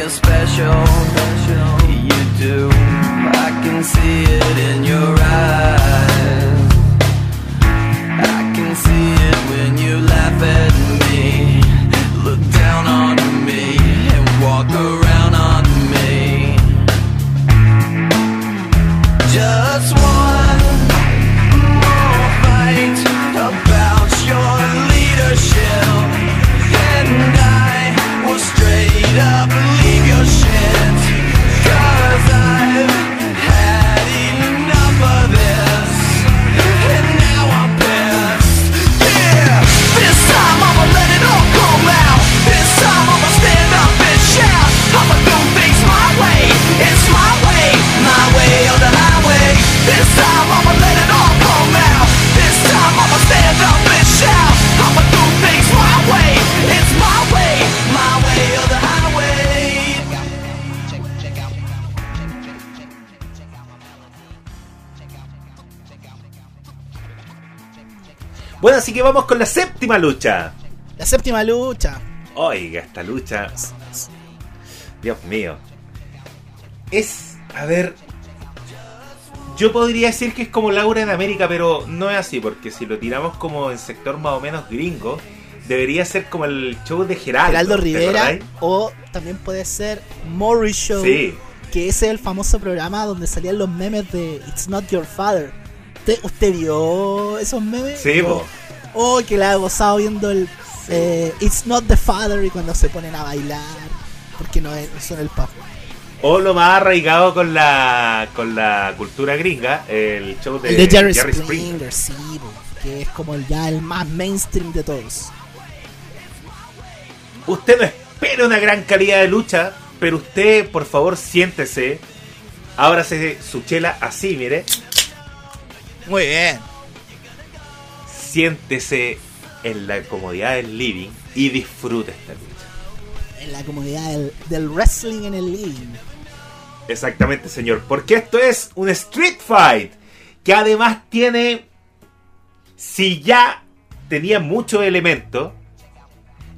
you're special. You do. I can see it in your eyes. I can see it when you laugh at que vamos con la séptima lucha. La séptima lucha. Oiga, esta lucha. Dios mío. Es, a ver. Yo podría decir que es como Laura en América, pero no es así, porque si lo tiramos como en sector más o menos gringo, debería ser como el show de Geraldo. Geraldo ¿te Rivera. O también puede ser Morris Show. Sí. Que ese es el famoso programa donde salían los memes de It's Not Your Father. ¿Usted, usted vio esos memes? Sí, po. Oh, que la ha gozado viendo el eh, It's Not the Father y cuando se ponen a bailar. Porque no, es, son el papá. O lo más arraigado con la con la cultura gringa, el show de, El de Jerry, Springer. Springer, sí, po, que es como el, ya el más mainstream de todos. Usted no espera una gran calidad de lucha, pero usted, por favor, siéntese. Ábrase su chela así, mire. Muy bien. Siéntese en la comodidad del living y disfrute esta lucha. En la comunidad del, del wrestling en el living. Exactamente, señor. Porque esto es un Street Fight. Que además tiene. Si ya tenía muchos elementos,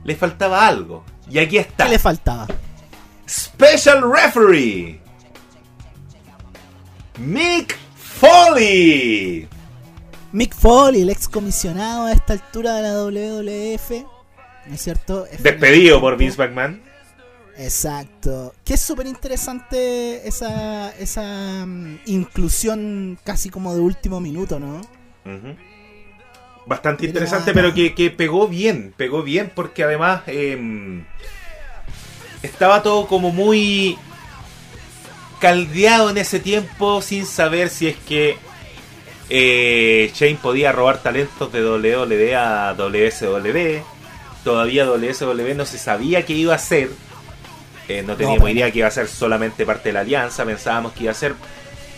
le faltaba algo. Y aquí está. ¿Qué le faltaba? Special Referee. Mick Foley. Mick Foley, el ex comisionado a esta altura de la WWF. ¿No es cierto? Es Despedido por. Vince McMahon. Exacto. Que es súper interesante esa, esa mm, inclusión casi como de último minuto, ¿no? Bastante interesante, pero que, que pegó bien, pegó bien porque además em, estaba todo como muy caldeado en ese tiempo sin saber si es que eh, Shane podía robar talentos de WWE a WSW. Todavía WSW no se sabía qué iba a hacer. Eh, no teníamos pero- idea que iba a ser solamente parte de la alianza. Pensábamos que iba a ser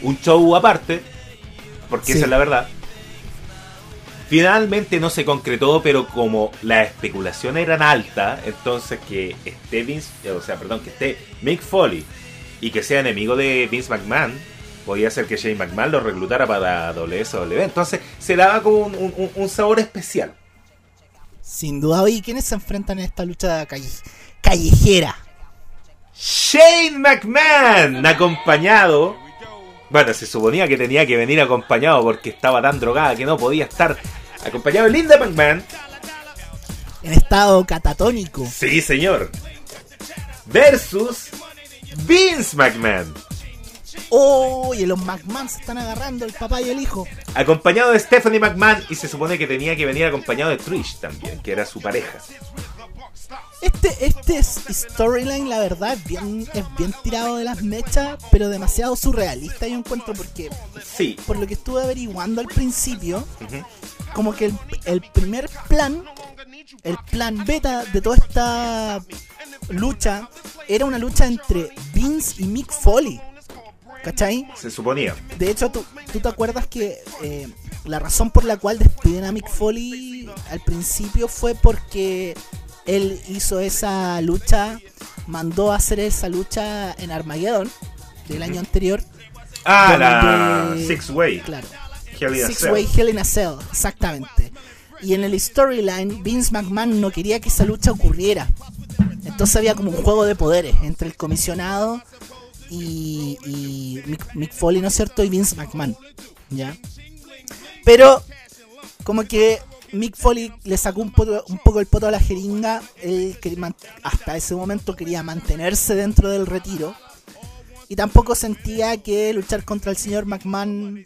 un show aparte. Porque Sí. esa es la verdad. Finalmente no se concretó, pero como las especulaciones eran altas, entonces que esté Vince, o sea, perdón, que esté Mick Foley y que sea enemigo de Vince McMahon, podía ser que Shane McMahon lo reclutara para WSW. Entonces se daba como un, un- un sabor especial. Sin duda. Oye, ¿quiénes se enfrentan en esta lucha calle- callejera? Shane McMahon, acompañado. Bueno, se suponía que tenía que venir acompañado porque estaba tan drogada que no podía estar acompañado de Linda McMahon. En estado catatónico. Sí, señor. Versus Vince McMahon. Oye, los McMahon se están agarrando, el papá y el hijo. Acompañado de Stephanie McMahon y se supone que tenía que venir acompañado de Trish también, que era su pareja. Este, este es- storyline, la verdad, es bien, es bien tirado de las mechas, pero demasiado surrealista, yo encuentro, porque Sí. por lo que estuve averiguando al principio, como que el, el primer plan, el plan beta de toda esta lucha, era una lucha entre Vince y Mick Foley. ¿Cachai? Se suponía. De hecho, ¿tú, tú te acuerdas que eh, la razón por la cual despiden a Mick Foley al principio fue porque él hizo esa lucha, mandó a hacer esa lucha en Armageddon del año anterior. Ah, la Six Way. Claro. Hell in Six. Way Hell in a Cell, exactamente. Y en el storyline, Vince McMahon no quería que esa lucha ocurriera. Entonces había como un juego de poderes entre el comisionado y, y Mick, Foley, ¿no es cierto? Y Vince McMahon, ¿ya? Pero como que Mick Foley le sacó un poco, un poco el poto a la jeringa. Él quería hasta ese momento quería mantenerse dentro del retiro. Y tampoco sentía que luchar contra el señor McMahon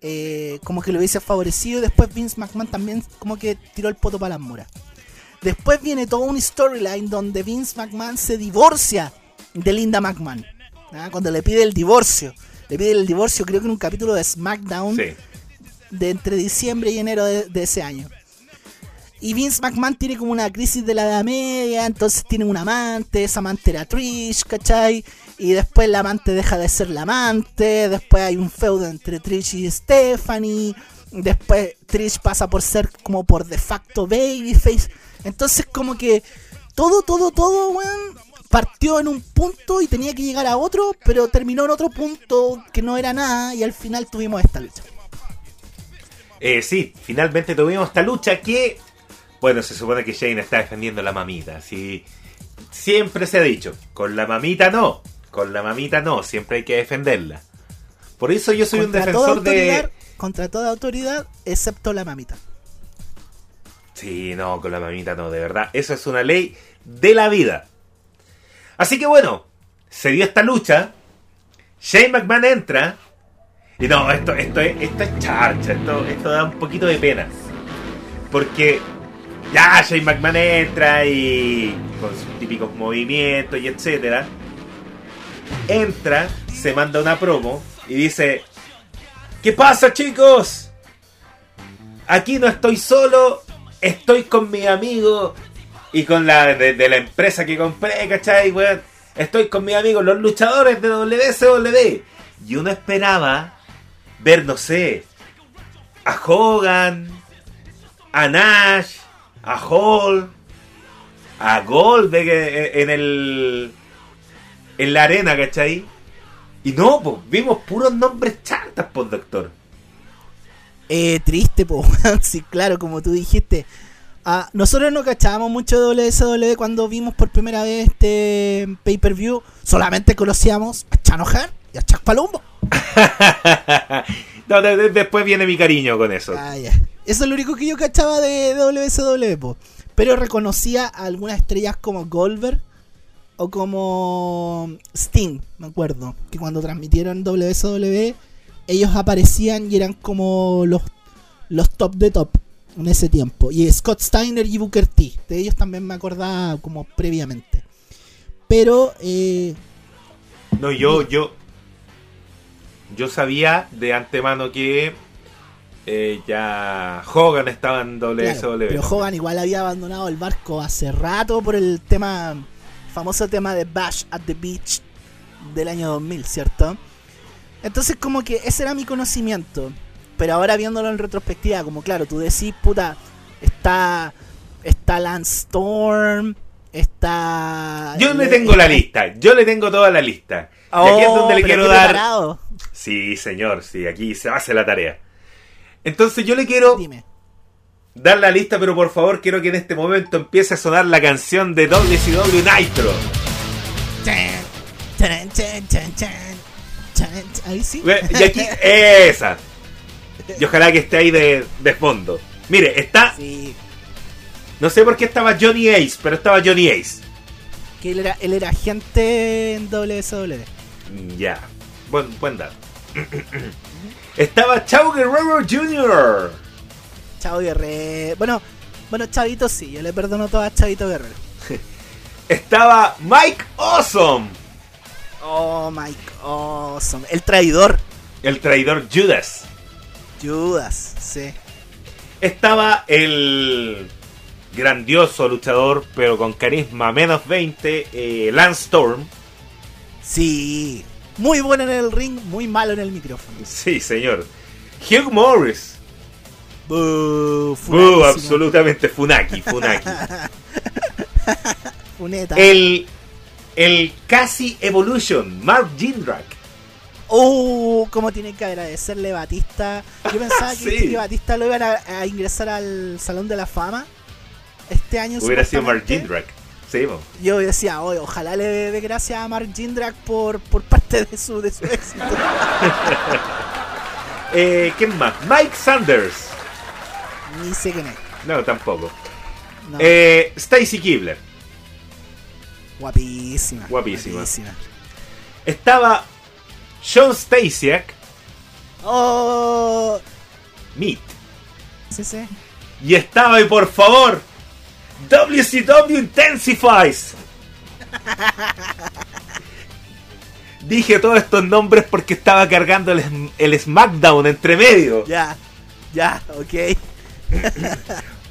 eh, como que lo hubiese favorecido. Y después Vince McMahon también como que tiró el poto para las muras. Después viene toda una storyline donde Vince McMahon se divorcia de Linda McMahon. ¿Ah? Cuando le pide el divorcio. Le pide el divorcio creo que en un capítulo de SmackDown Sí. de entre diciembre y enero de, de ese año. Y Vince McMahon tiene como una crisis de la edad media, entonces tiene un amante, esa amante era Trish, ¿cachai? Y después la amante deja de ser la amante, después hay un feudo entre Trish y Stephanie, después Trish pasa por ser como por de facto babyface. Entonces como que todo, todo, todo, weón, partió en un punto y tenía que llegar a otro, pero terminó en otro punto que no era nada y al final tuvimos esta lucha. Eh, sí, finalmente tuvimos esta lucha que, bueno, se supone que Shane está defendiendo a la mamita. Así, siempre se ha dicho, con la mamita no, con la mamita no, siempre hay que defenderla. Por eso yo soy un contra defensor de... contra toda autoridad, excepto la mamita. Sí, no, con la mamita no, de verdad. Eso es una ley de la vida. Así que bueno, se dio esta lucha. Shane McMahon entra. Y no, esto, esto, es, esto es charcha, esto, esto da un poquito de pena. Porque ya Shane McMahon entra y con sus típicos movimientos y etcétera. Entra, se manda una promo y dice: ¿Qué pasa, chicos? Aquí no estoy solo, estoy con mi amigo y con la de, la empresa que compré, ¿cachai, weón? Estoy con mis amigos, los luchadores de WSW. Y uno esperaba ver, no sé, a Hogan, a Nash, a Hall, a Goldberg en en el. en la arena, ¿cachai? Y no, pues, vimos puros nombres chartas, pues, doctor. Eh, triste, weón. sí, claro, como tú dijiste. Ah, nosotros no cachábamos mucho de WSW cuando vimos por primera vez este pay-per-view. Solamente conocíamos a Chano Han y a Chuck Palumbo. no, de- de- después viene mi cariño con eso. Ah. Eso es lo único que yo cachaba de, de WSW, po. Pero reconocía a algunas estrellas como Goldberg o como Sting, me acuerdo. Que cuando transmitieron WSW, ellos aparecían y eran como los, los top de top en ese tiempo. Y Scott Steiner y Booker T. De ellos también me acordaba como previamente. Pero, eh, No, yo, yo. Yo sabía de antemano que eh, ya Hogan estaba en WSW. Claro, pero Hogan igual había abandonado el barco hace rato por el tema, famoso tema de Bash at the Beach del año 2000, ¿cierto? Entonces como que ese era mi conocimiento, pero ahora viéndolo en retrospectiva, como claro, tú decís, puta, está, está Lance Storm, está... Yo le tengo la lista, yo le tengo toda la lista. Y aquí es Oh, donde le quiero dar. preparado. Sí, señor, sí, aquí se hace la tarea. Entonces yo le quiero Dime. dar la lista, pero por favor quiero que en este momento empiece a sonar la canción de WCW Nitro. Ahí sí. Y aquí, esa. Y ojalá que esté ahí de, de fondo. Mire, está. Sí, No sé por qué estaba Johnny Ace, pero estaba Johnny Ace. que él era, él era agente en WSW. Ya. Buen, buen dato. estaba Chavo Guerrero Jr. Chavo Guerrero. Bueno, bueno, Chavito sí, yo le perdono todo a Chavito Guerrero. Estaba Mike Awesome. Oh, Mike Awesome. El traidor. El traidor Judas. Judas, sí. Estaba el grandioso luchador, pero con carisma menos 20, eh, Lance Storm. Sí. Muy bueno en el ring, muy malo en el micrófono. Sí, señor. Hugh Morris. Absolutamente Funaki, Funaki. Funeta. el, el casi Evolution, Mark Jindrak. Uh, cómo tiene que agradecerle Batista. Yo pensaba que, Sí. viste que Batista lo iban a, a ingresar al Salón de la Fama este año. Hubiera sido Mark. Jindrak. Sí. Yo decía, oye, ojalá le dé gracias a Mark Jindrak por, por parte de su, de su éxito. Eh, ¿Quién más? Mike Sanders. Ni sé quién es. No, tampoco. No, Eh, Stacy Kibler. guapísima. guapísima. Estaba John Stasiak, Oh, Meat. sí, sí. Y estaba, y por favor, WCW Intensifies. Dije todos estos nombres porque estaba cargando el, el SmackDown entre medio. Ya, ya, ok.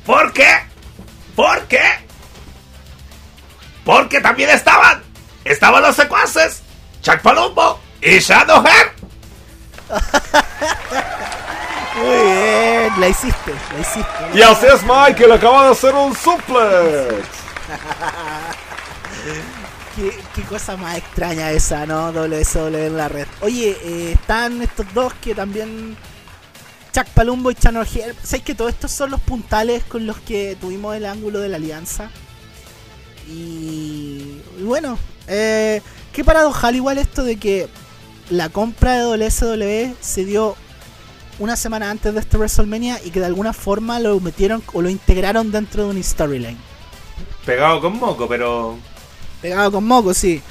¿Por qué? ¿Por qué? Porque también estaban. Estaban los secuaces. Chuck Palumbo y Shadowhead. Muy bien, la hiciste, la hiciste. Y así es Michael, acaba de hacer un suplex. ¿Qué, qué cosa más extraña esa, ¿no? WSW en la red. Oye, eh, están estos dos que también. Chuck Palumbo y Channel Hill. ¿Sabes que todos estos son los puntales con los que tuvimos el ángulo de la alianza? Y, y bueno, eh, qué paradojal igual esto de que la compra de WSW se dio una semana antes de este WrestleMania y que de alguna forma lo metieron o lo integraron dentro de un storyline. Pegado con moco, pero. Pegado con moco, sí.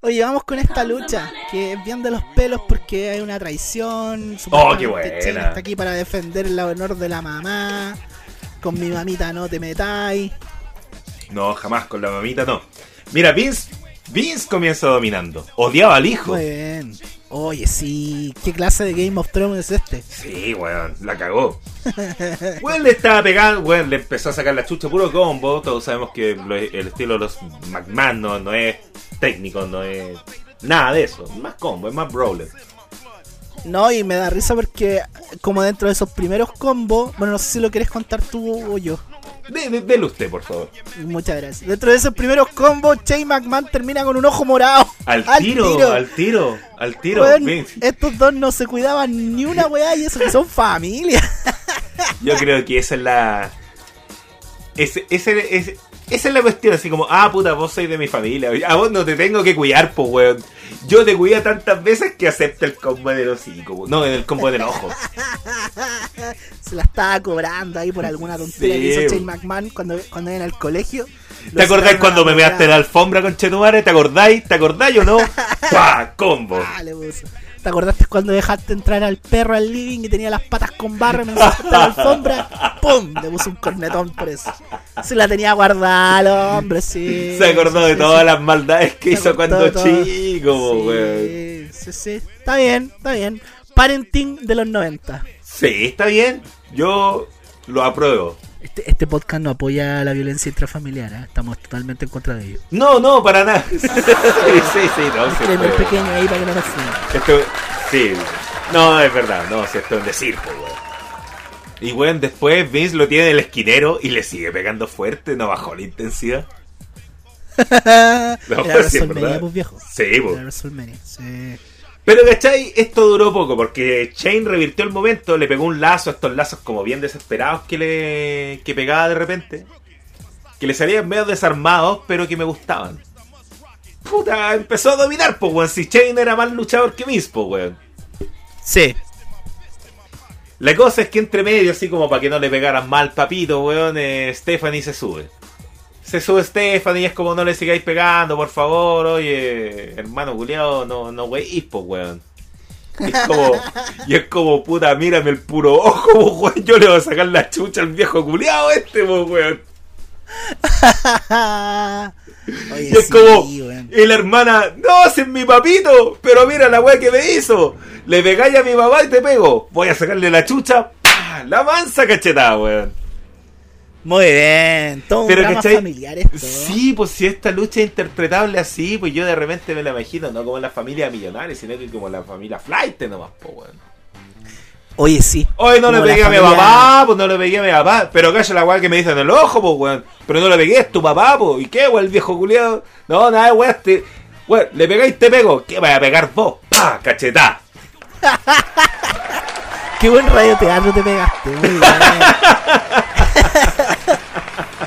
Oye, vamos con esta lucha, que es bien de los pelos porque hay una traición. Oh, qué buena. Shane está aquí para defender el honor de la mamá. Con mi mamita no te metáis. No, jamás con la mamita no. Mira, Vince. Vince comienza dominando. Odiaba al hijo. Muy bien. Oye, sí. ¿Qué clase de Game of Thrones es este? Sí, weón, la cagó. Weón le estaba pegando, weón, le empezó a sacar la chucha puro combo. Todos sabemos que lo- el estilo de los McMahon no, no es técnico, no es nada de eso. Es más combo, es más brawler. No, y me da risa porque, como dentro de esos primeros combos, bueno, no sé si lo quieres contar tú o yo. De, de- dele usted, por favor. Muchas gracias. Dentro de esos primeros combos, Shane McMahon termina con un ojo morado. Al tiro, al tiro, al tiro. Estos dos no se cuidaban ni una weá y eso que son familia. Yo creo que esa es la. Ese, ese, ese- esa es la cuestión, así como, ah, puta, vos sois de mi familia. A vos no te tengo que cuidar, pues, weón. Yo te cuido tantas veces que acepta el combo del hocico. No, el combo del ojo. Se la estaba cobrando ahí por alguna tontería Sí, que hizo Shane. McMahon cuando, cuando era en el colegio. ¿Te acordáis cuando me measte la alfombra con Chetumare? ¿Te acordáis? ¿Te acordáis o no? ¡Pah! Combo. Ah, le puso. ¿Te acordaste cuando dejaste entrar al perro al living y tenía las patas con barro y me la alfombra? ¡Pum! Le puso un cornetón por eso. Se la tenía guardada, hombre, sí. Se acordó Sí, de sí, todas sí. las maldades que Se hizo cuando chico. Sí, sí, sí. Está bien, está bien. Parenting de los 90. Sí, está bien. Yo lo apruebo. Este, este podcast no apoya la violencia intrafamiliar, ¿eh? estamos totalmente en contra de ello. No, no, para nada. sí, sí, sí, no. sí, esto- pequeño ahí para que no. Esto, sí, no, es verdad, no, si esto es un decir, po, weón. Y bueno, después Vince lo tiene en el esquinero y le sigue pegando fuerte, no bajó la intensidad. Era sí, es pues viejo. Sí. Era WrestleMania, sí. Pero, ¿cachai? Esto duró poco porque Shane revirtió el momento, le pegó un lazo, estos lazos como bien desesperados que le que pegaba de repente. Que le salían medio desarmados, pero que me gustaban. Puta, empezó a dominar, pues, weón. Si Shane era más luchador que Vince, pues, weón. Sí. La cosa es que entre medio, así como para que no le pegaran mal papito, weón, eh, Stephanie se sube. Se sube Stephanie y es como no le sigáis pegando, por favor, oye, hermano culiado, no, no weís, pues weón. Y es como, y es como, puta, mírame el puro ojo, weón, yo le voy a sacar la chucha al viejo culiado este, pues weón. Oye, Y es sí, como, weón. y la hermana, no, es mi papito, pero mira la weá que me hizo. Le pegáis a mi papá y te pego. Voy a sacarle la chucha, ¡pah! la mansa cachetada, weón. Muy bien. Todo Pero un ¿cachai? familiar esto. Sí, pues si esta lucha es interpretable así, pues yo de repente me la imagino, no como la familia millonaria, sino que como la familia flight nomás, pues weón. Oye, sí. Hoy no Como le pegué a mi papá, pues no le pegué a mi papá. Pero calla la weá que me dice en el ojo, pues weón. Pero no le pegué, es tu papá, pues. ¿Y qué, weón, el viejo culiado? No, nada, weón, te... weón, le pegáis, te pego. ¿Qué vaya a pegar vos? ¡Pah! ¡Cachetá! Qué buen radioteatro te pegaste. Muy bien.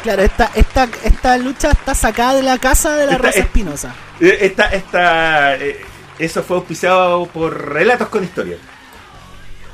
Claro, esta, esta, esta lucha está sacada de la casa de la Esta- Rosa es- Espinosa. Eh, Esta, esta, eh, eso fue auspiciado por Relatos con Historia.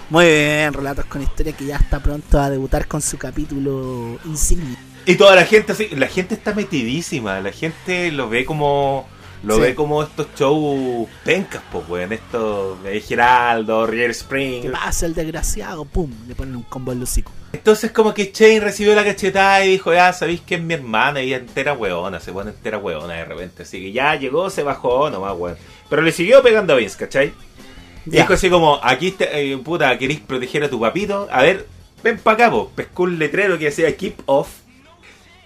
Muy bien, Relatos con Historia que ya está pronto a debutar con su capítulo insignia. Y toda la gente así, la gente está metidísima, la gente lo ve como lo Sí. ve como estos shows pencas, pues, weón, estos eh, Geraldo, River ¿Qué Spring. pasa el desgraciado? Pum, le ponen un combo en hocico. Entonces como que Shane recibió la cachetada y dijo, ya sabéis que es mi hermana y entera weona, se pone entera weona de repente. Así que ya llegó, se bajó, nomás weón. Pero le siguió pegando a Vince, ¿cachai? Y Ya. dijo así como, aquí, te- eh, puta, queréis proteger a tu papito. A ver, ven pa' acá, po. Pescó un letrero que decía keep off.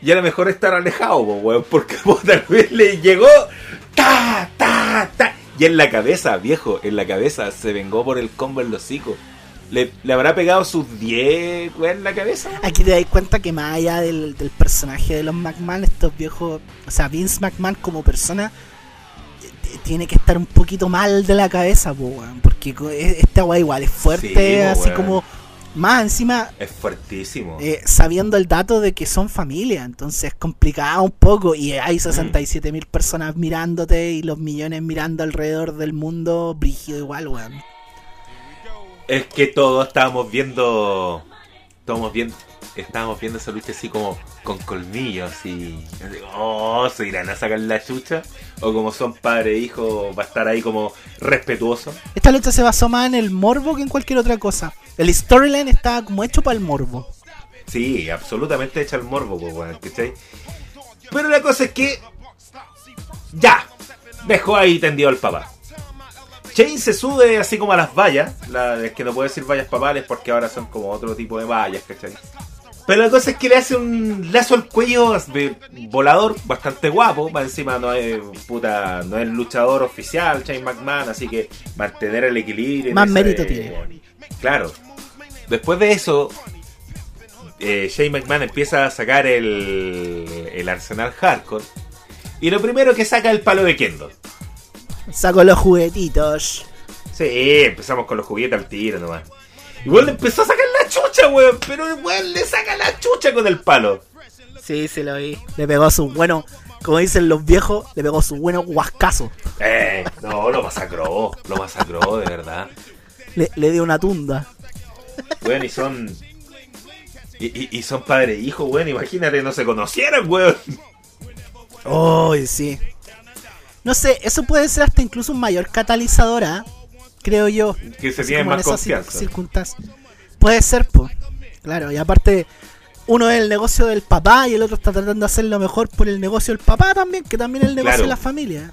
Y era mejor estar alejado, po, weón. Porque puta, weón le llegó, ta, ta, ta. Y en la cabeza, viejo, en la cabeza, se vengó por el combo en los hocico. Le, le habrá pegado sus 10, weón, en la cabeza. Aquí te das cuenta que más allá del, del personaje de los McMahon, estos viejos, o sea, Vince McMahon como persona, eh, tiene que estar un poquito mal de la cabeza, po, porque e- esta weá igual es fuerte, Sí, así como, más encima, Es fuertísimo. eh, sabiendo el dato de que son familia, entonces es complicado un poco, y hay 67 mil personas mirándote y los millones mirando alrededor del mundo, brígido igual, weón. Es que todos estábamos viendo. Estábamos viendo. Estábamos viendo esa lucha así como con colmillos y. Oh, se irán a sacar la chucha. O como son padre e hijo, va a estar ahí como respetuoso. Esta lucha se basó más en el morbo que en cualquier otra cosa. El storyline está como hecho para el morbo. Sí, absolutamente echa el morbo, pues, ¿cachai? Pero la cosa es que. Ya, dejó ahí tendido al papá. Shane se sube así como a las vallas. La, es que no puedo decir vallas papales porque ahora son como otro tipo de vallas, ¿cachai? Pero la cosa es que le hace un lazo al cuello de volador bastante guapo. Más encima no es puta, no es luchador oficial, Shane McMahon, así que mantener el equilibrio. Más mérito tiene. Claro. Después de eso, eh, Shane McMahon empieza a sacar el, el arsenal hardcore. Y lo primero que saca es el palo de Kendo. Saco los juguetitos. Sí, empezamos con los juguetes al tiro nomás. Igual le empezó a sacar la chucha, weón. Pero igual le saca la chucha con el palo. Sí, se lo vi. Le pegó su bueno, como dicen los viejos, le pegó su bueno huascazo. Eh, no, lo masacró. Lo masacró, de verdad. Le, le dio una tunda. Weón, y son. Y, y- y son padre e hijo, weón. Imagínate, no se conocieran, weón. Uy, sí. No sé, eso puede ser hasta incluso un mayor catalizador, ¿ah? Creo yo. Que se en más confianza. circunstancias. Puede ser, pues. Claro, y aparte, uno es el negocio del papá y el otro está tratando de hacer lo mejor por el negocio del papá también, que también es el negocio Claro. de la familia.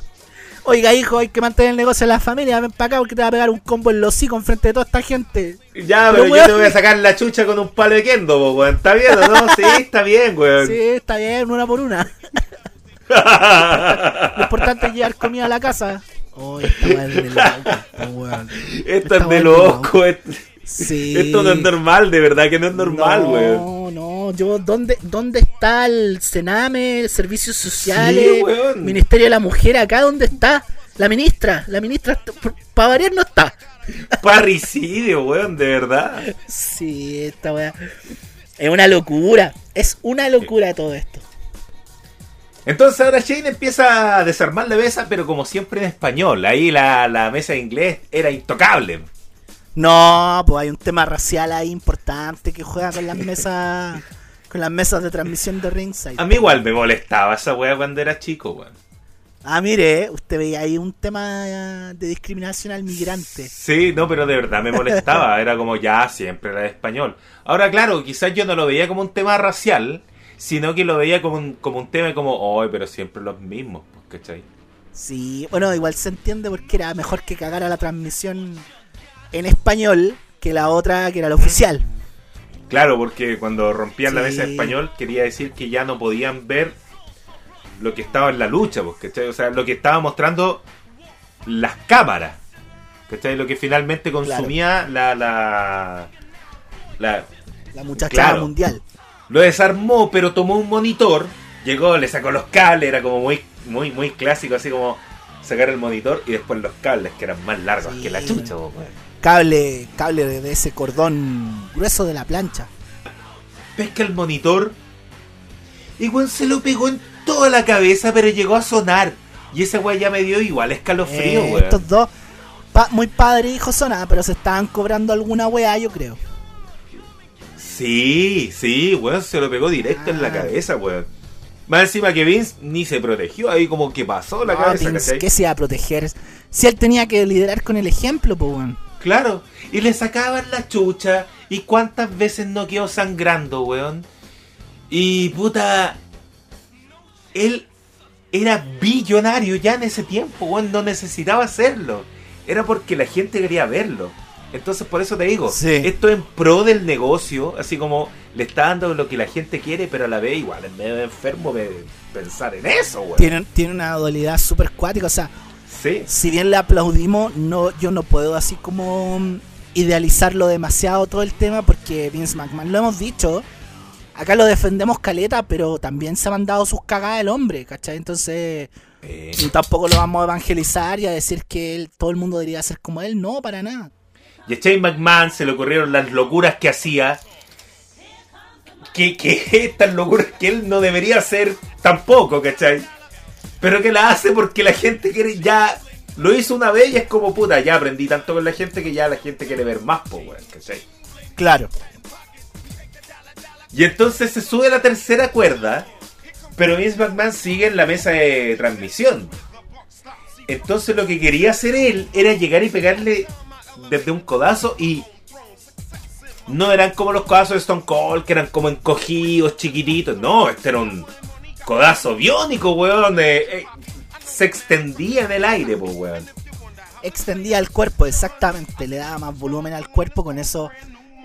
Oiga, hijo, hay que mantener el negocio de la familia. Ven para acá porque te va a pegar un combo en los hocico enfrente de toda esta gente. Ya, Pero, pero yo weón. te voy a sacar la chucha con un palo de kendo, po, weón. ¿Está bien o no? Sí, está bien, weón. Sí, está bien, una por una. Lo importante es llevar comida a la casa. Oh, esta weá es de loco, weón. Esta es de loco. Esto, Sí. esto no es normal, de verdad que no es normal, no, weón. No, yo, ¿dónde, ¿dónde está el Sename, Servicios Sociales, Sí. Ministerio de la Mujer acá? ¿Dónde está? La ministra, la ministra, para variar no está. Parricidio, weón, de verdad. Sí, esta weá. Es una locura, es una locura todo esto. Entonces ahora Shane empieza a desarmar la mesa, pero como siempre en español. Ahí la, la mesa de inglés era intocable. No, pues hay un tema racial ahí importante que juega con las mesas con las mesas de transmisión de ringside. A mí igual me molestaba esa weá cuando era chico, weón. Ah, mire, usted veía ahí un tema de discriminación al migrante. Sí, no, pero de verdad me molestaba. Era como ya, siempre era de español. Ahora, claro, quizás yo no lo veía como un tema racial, sino que lo veía como un, como un tema como, ay, pero siempre los mismos, pues, ¿cachai? Sí, bueno, igual se entiende porque era mejor que cagara la transmisión en español que la otra que era la oficial. Claro, porque cuando rompían la mesa de español quería decir que ya no podían ver lo que estaba en la lucha, pues, ¿cachai? O sea, lo que estaba mostrando las cámaras, ¿cachai? Lo que finalmente consumía la, la, la... La muchacha Claro. mundial. Lo desarmó, pero tomó un monitor, llegó, le sacó los cables, era como muy, muy, muy clásico, así como sacar el monitor y después los cables, que eran más largos Sí. que la chucha. Cable, cable de, ese cordón grueso de la plancha. pesca el monitor Y weón se lo pegó en toda la cabeza, pero llegó a sonar. Y esa weá ya me dio igual escalofrío, Eh, estos dos, pa- muy padre e hijo sonaba, pero se estaban cobrando alguna weá, yo creo. Sí, sí, weón, se lo pegó directo en la Ah. cabeza, weón. Más encima que Vince ni se protegió, ahí como que pasó la No, cabeza, Vince. ¿Qué se iba a proteger? Si él tenía que liderar con el ejemplo, pues, weón. Claro, y le sacaban la chucha, y cuántas veces no quedó sangrando, weón. Y puta, él era billonario ya en ese tiempo, weón, no necesitaba hacerlo. Era porque la gente quería verlo. Entonces por eso te digo, Sí. esto en pro del negocio, así como le está dando lo que la gente quiere, pero a la vez igual es medio enfermo de pensar en eso, weón. Tiene, tiene una dualidad súper cuática, o sea, Sí, si bien le aplaudimos, no, yo no puedo así como mm, idealizarlo demasiado todo el tema, porque Vince McMahon, lo hemos dicho, acá lo defendemos caleta, pero también se ha mandado sus cagadas el hombre, ¿cachai? Entonces, Eh, tampoco lo vamos a evangelizar y a decir que él, todo el mundo debería ser como él, no, para nada. Y a Shane McMahon se le ocurrieron las locuras que hacía. Que, que estas locuras que él no debería hacer tampoco, ¿cachai? Pero que la hace porque la gente quiere ya. Lo hizo una vez y es como puta, ya aprendí tanto con la gente que ya la gente quiere ver más, po, weón, ¿cachai? Claro. Y entonces se sube la tercera cuerda, pero Vince McMahon sigue en la mesa de transmisión. Entonces lo que quería hacer él era llegar y pegarle desde un codazo y no eran como los codazos de Stone Cold, que eran como encogidos, chiquititos. No, este era un codazo biónico, weón. donde eh, se extendía en el aire, pues, weón. Extendía el cuerpo, exactamente, le daba más volumen al cuerpo, con eso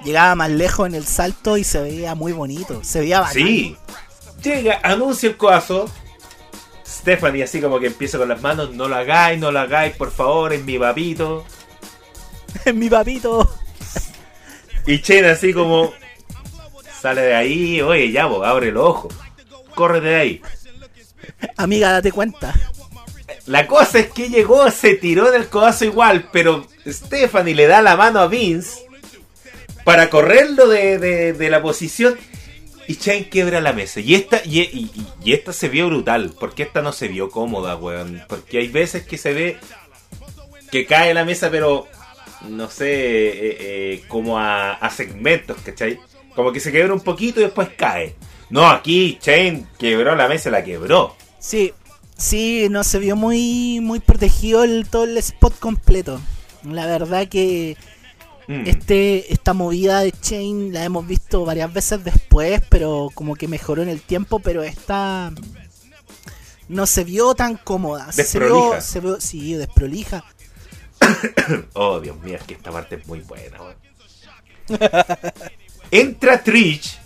llegaba más lejos en el salto y se veía muy bonito, se veía bacán. Sí. Llega, anuncia el codazo. Stephanie así como que empieza con las manos, no lo hagáis, no lo hagáis, por favor, es mi papito. mi papito. Y Chen así como sale de ahí, oye, ya, vos, abre el ojo. Corre de ahí. Amiga, date cuenta. La cosa es que llegó, se tiró del codazo igual, pero Stephanie le da la mano a Vince para correrlo de, de- de la posición y Shane quiebra la mesa. Y esta, y- y esta se vio brutal, porque esta no se vio cómoda, weón. Porque hay veces que se ve que cae la mesa, pero no sé, eh, eh, como a, a segmentos, ¿cachai? Como que se quebra un poquito y después cae. No, aquí Shane quebró la mesa, la quebró. Sí, sí, no se vio muy, muy protegido el, todo el spot completo. La verdad que Mm. este, esta movida de Chain la hemos visto varias veces después, pero como que mejoró en el tiempo, pero esta no se vio tan cómoda. Se Desprolija. vio, se vio, sí, desprolija. Oh, Dios mío, es que esta parte es muy buena. Entra Trish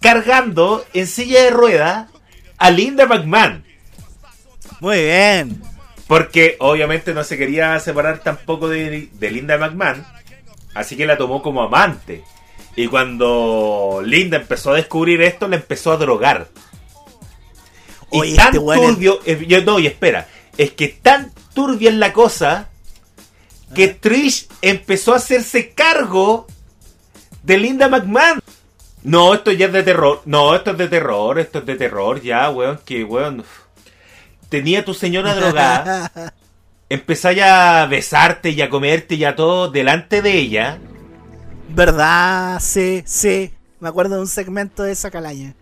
cargando en silla de rueda a Linda McMahon. Muy bien. Porque obviamente no se quería separar tampoco de, de Linda McMahon. Así que la tomó como amante. Y cuando Linda empezó a descubrir esto, la empezó a drogar. Y tan este es- eh, yo- no, y espera. Es que tan turbia es la cosa que Trish empezó a hacerse cargo de Linda McMahon. No, esto ya es de terror. No, esto es de terror. Esto es de terror ya, weón. Que weón. Tenía a tu señora drogada. Empezáis a besarte y a comerte y a todo delante de ella. ¿Verdad? Sí, sí. Me acuerdo de un segmento de esa calaña.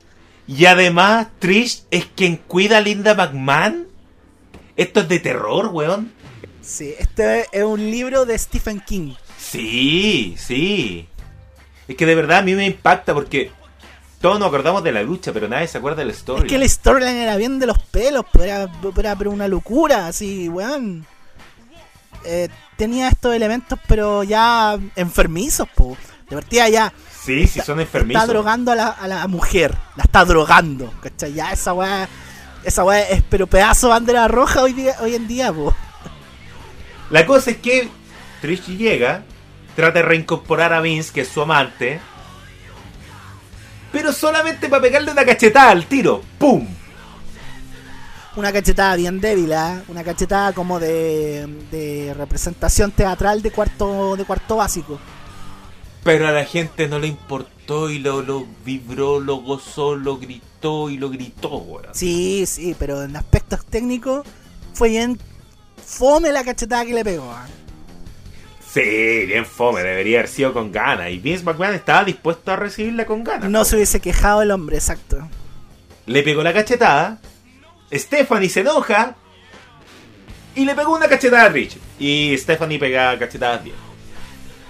Y además, Trish es quien cuida a Linda McMahon. Esto es de terror, weón. Sí, este es un libro de Stephen King. Sí, sí. Es que de verdad a mí me impacta porque todos nos acordamos de la lucha, pero nadie se acuerda de la story. Es que la storyline era bien de los pelos, pero era, era- pero una locura, así, weón. Eh, tenía estos elementos, pero ya enfermizos, po. De partida ya Sí, sí, son enfermizos. está drogando a la, a la mujer. La está drogando, ¿cachai? Ya esa weá, esa weá es pero pedazo de bandera roja hoy, día, hoy en día, po. La cosa es que Trish llega, trata de reincorporar a Vince, que es su amante, pero solamente para pegarle una cachetada al tiro. ¡Pum! Una cachetada bien débil, ¿ah? Una cachetada como de, de representación teatral de cuarto, de cuarto básico. Pero a la gente no le importó y lo, lo vibró, lo gozó, lo gritó y lo gritó, weón. Sí, sí, pero en aspectos técnicos fue bien fome la cachetada que le pegó. ¿ah? Sí, bien fome, debería haber sido con ganas. Y Vince McMahon estaba dispuesto a recibirla con ganas. No po. se hubiese quejado el hombre, exacto. Le pegó la cachetada. Stephanie se enoja. Y le pegó una cachetada a Rich. Y Stephanie pega cachetadas bien.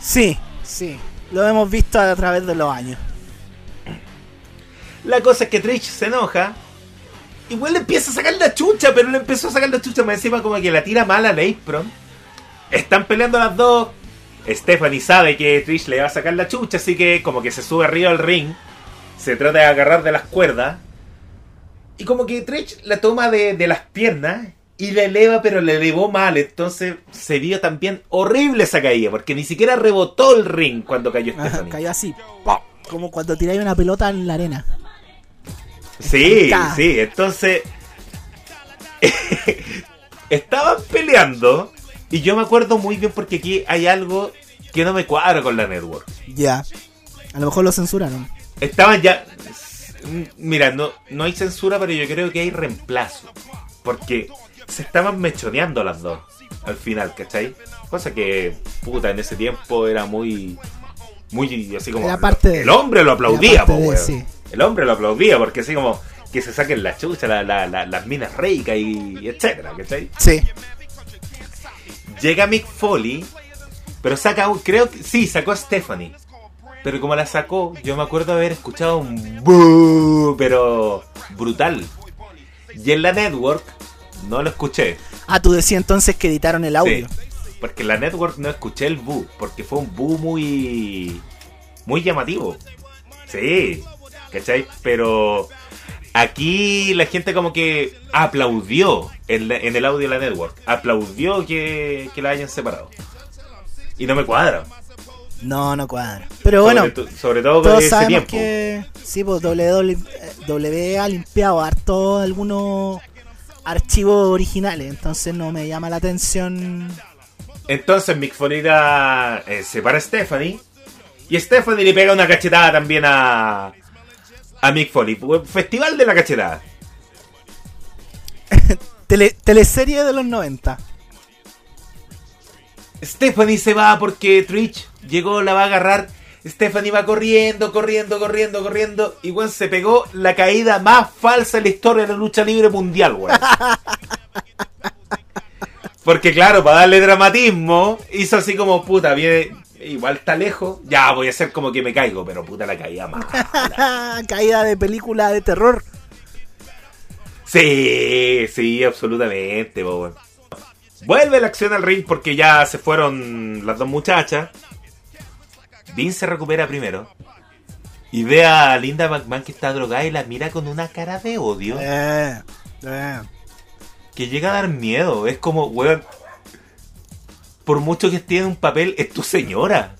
Sí, sí. Lo hemos visto a través de los años. La cosa es que Trish se enoja. Igual le empieza a sacar la chucha, pero le empezó a sacar la chucha más encima como que la tira mal a Apron. Están peleando las dos. Stephanie sabe que Trish le va a sacar la chucha, así que como que se sube arriba al ring. Se trata de agarrar de las cuerdas. Y como que Trish la toma de, de las piernas y la eleva, pero le elevó mal. Entonces se vio también horrible esa caída, porque ni siquiera rebotó el ring cuando cayó Stephanie. Cayó así. Como cuando tiráis una pelota en la arena. Sí, sí, entonces estaban peleando y yo me acuerdo muy bien porque aquí hay algo que no me cuadra con la network. Ya. A lo mejor lo censuraron. Estaban ya mira, no no hay censura, pero yo creo que hay reemplazo porque se estaban mechoneando las dos al final, ¿cachai? Cosa que puta en ese tiempo era muy muy así como parte de- el hombre lo aplaudía, po, de, sí. El hombre lo aplaudía porque así como que se saquen la chucha, la- la- la- las minas ricas y, y etcétera, ¿cachai? Sí. Llega Mick Foley, pero saca un, creo que sí, sacó a Stephanie. Pero como la sacó, yo me acuerdo haber escuchado un boo, pero brutal. Y en la network no lo escuché. Ah, tú decías entonces que editaron el audio. Sí, porque en la network no escuché el boo, porque fue un boo muy muy llamativo. Sí, ¿cachai? Pero aquí la gente como que aplaudió en, la- en el audio de la network, aplaudió que, que la hayan separado. Y no me cuadra. No, no cuadra. Pero bueno, sobre, to- sobre todo con todos ese sabemos tiempo. que sí, pues WWE, ha limpiado harto algunos archivos originales, entonces no me llama la atención. Entonces Mick Foley da- eh, separa a Stephanie. Y Stephanie le pega una cachetada también a, a Mick Foley. Festival de la cachetada. Tele- teleserie de los 90. Stephanie se va porque Trish llegó, la va a agarrar. Stephanie va corriendo, corriendo, corriendo, corriendo. Y weón se pegó la caída más falsa en la historia de la lucha libre mundial, weón. Porque claro, para darle dramatismo, hizo así como, puta, viene, igual está lejos. Ya, voy a hacer como que me caigo, pero puta la caída más. Caída de película de terror. Sí, sí, absolutamente, weón. Vuelve la acción al ring porque ya se fueron las dos muchachas. Vince se recupera primero. Y ve a Linda McMahon que está drogada y la mira con una cara de odio Eh, eh. que llega a dar miedo. Es como, weón, por mucho que esté en un papel, es tu señora.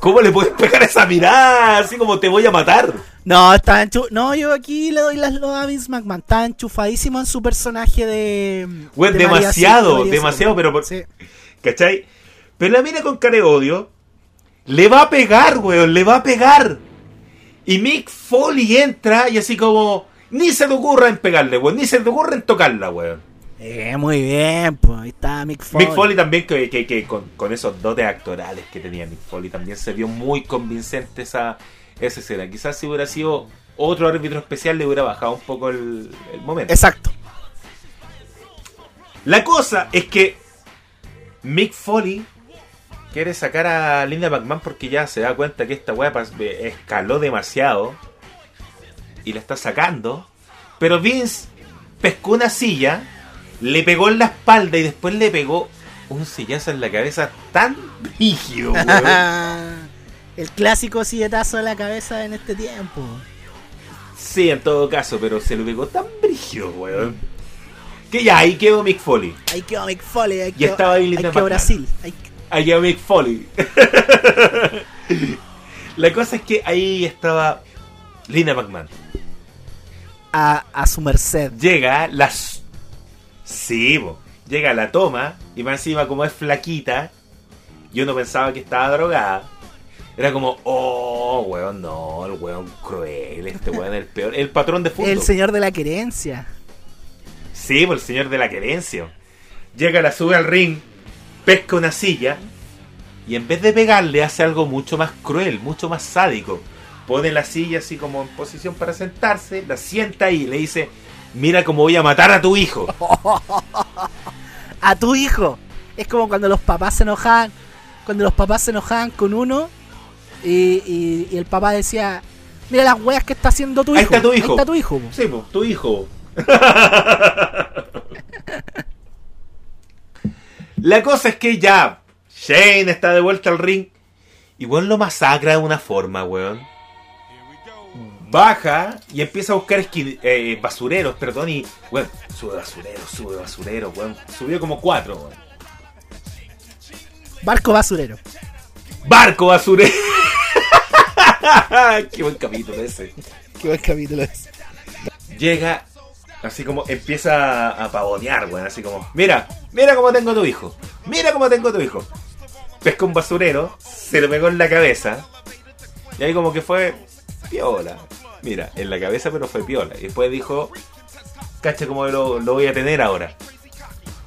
¿Cómo le puedes pegar esa mirada? Así como te voy a matar. No, está enchu- No, yo aquí le doy las loas a Vince McMahon. Está enchufadísimo en su personaje de. María demasiado, demasiado, pero por- Sí. ¿Cachai? Pero la mira con cara de odio. Le va a pegar, weón, le va a pegar. Y Mick Foley entra y así como... Ni se te ocurra en pegarle, weón. Ni se te ocurra en tocarla, weón. Eh, muy bien, pues ahí está Mick Foley. Mick Foley también, que, que- que con, con esos dotes actorales que tenía Mick Foley, también se vio muy convincente esa, esa escena. Quizás si hubiera sido otro árbitro especial le hubiera bajado un poco el, el momento. Exacto. La cosa es que Mick Foley quiere sacar a Linda McMahon porque ya se da cuenta que esta weá eh, escaló demasiado y la está sacando. Pero Vince pescó una silla, le pegó en la espalda y después le pegó un sillazo en la cabeza tan rígido. El clásico silletazo de la cabeza en este tiempo. Sí, en todo caso, pero se lo pegó tan brígido, weón. Que ya, ahí quedó Mick Foley. Ahí quedó Mick Foley. Ahí Y quedó, estaba ahí ahí Linda quedó McMahon. Brasil. Ahí- Ahí quedó Mick Foley. La cosa es que ahí estaba Linda McMahon. a, a su merced. Llega las. Sí, bo. llega la toma y más encima como es flaquita y uno pensaba que estaba drogada. Era como, oh, weón, no, el weón cruel, este weón es el peor. El patrón de fútbol. El señor de la querencia. Sí, por el señor de la querencia. Llega, la sube al ring, pesca una silla y en vez de pegarle hace algo mucho más cruel, mucho más sádico. Pone la silla así como en posición para sentarse, la sienta y le dice, mira cómo voy a matar a tu hijo. A tu hijo. Es como cuando los papás se enojaban. Cuando los papás se enojaban con uno. Y, y- y el papá decía. Mira las weas que está haciendo tu hijo. Ahí está tu hijo. Ahí está tu hijo. po". Sí, po, tu hijo. La cosa es que ya Shane está de vuelta al ring y weón lo masacra de una forma, weón. Baja y empieza a buscar esqui- eh, basureros, perdón, y weón, sube basurero, sube basurero, weón. Subió como cuatro, weón. Barco basurero. Barco basurero. Qué buen capítulo ese. Qué buen capítulo es. llega, así como empieza a pavonear, weón, así como, mira, mira cómo tengo tu hijo, mira cómo tengo tu hijo. Pesca un basurero, se lo pegó en la cabeza, y ahí como que fue piola. Mira, en la cabeza pero fue piola. Y después dijo, cacha como lo, lo voy a tener ahora.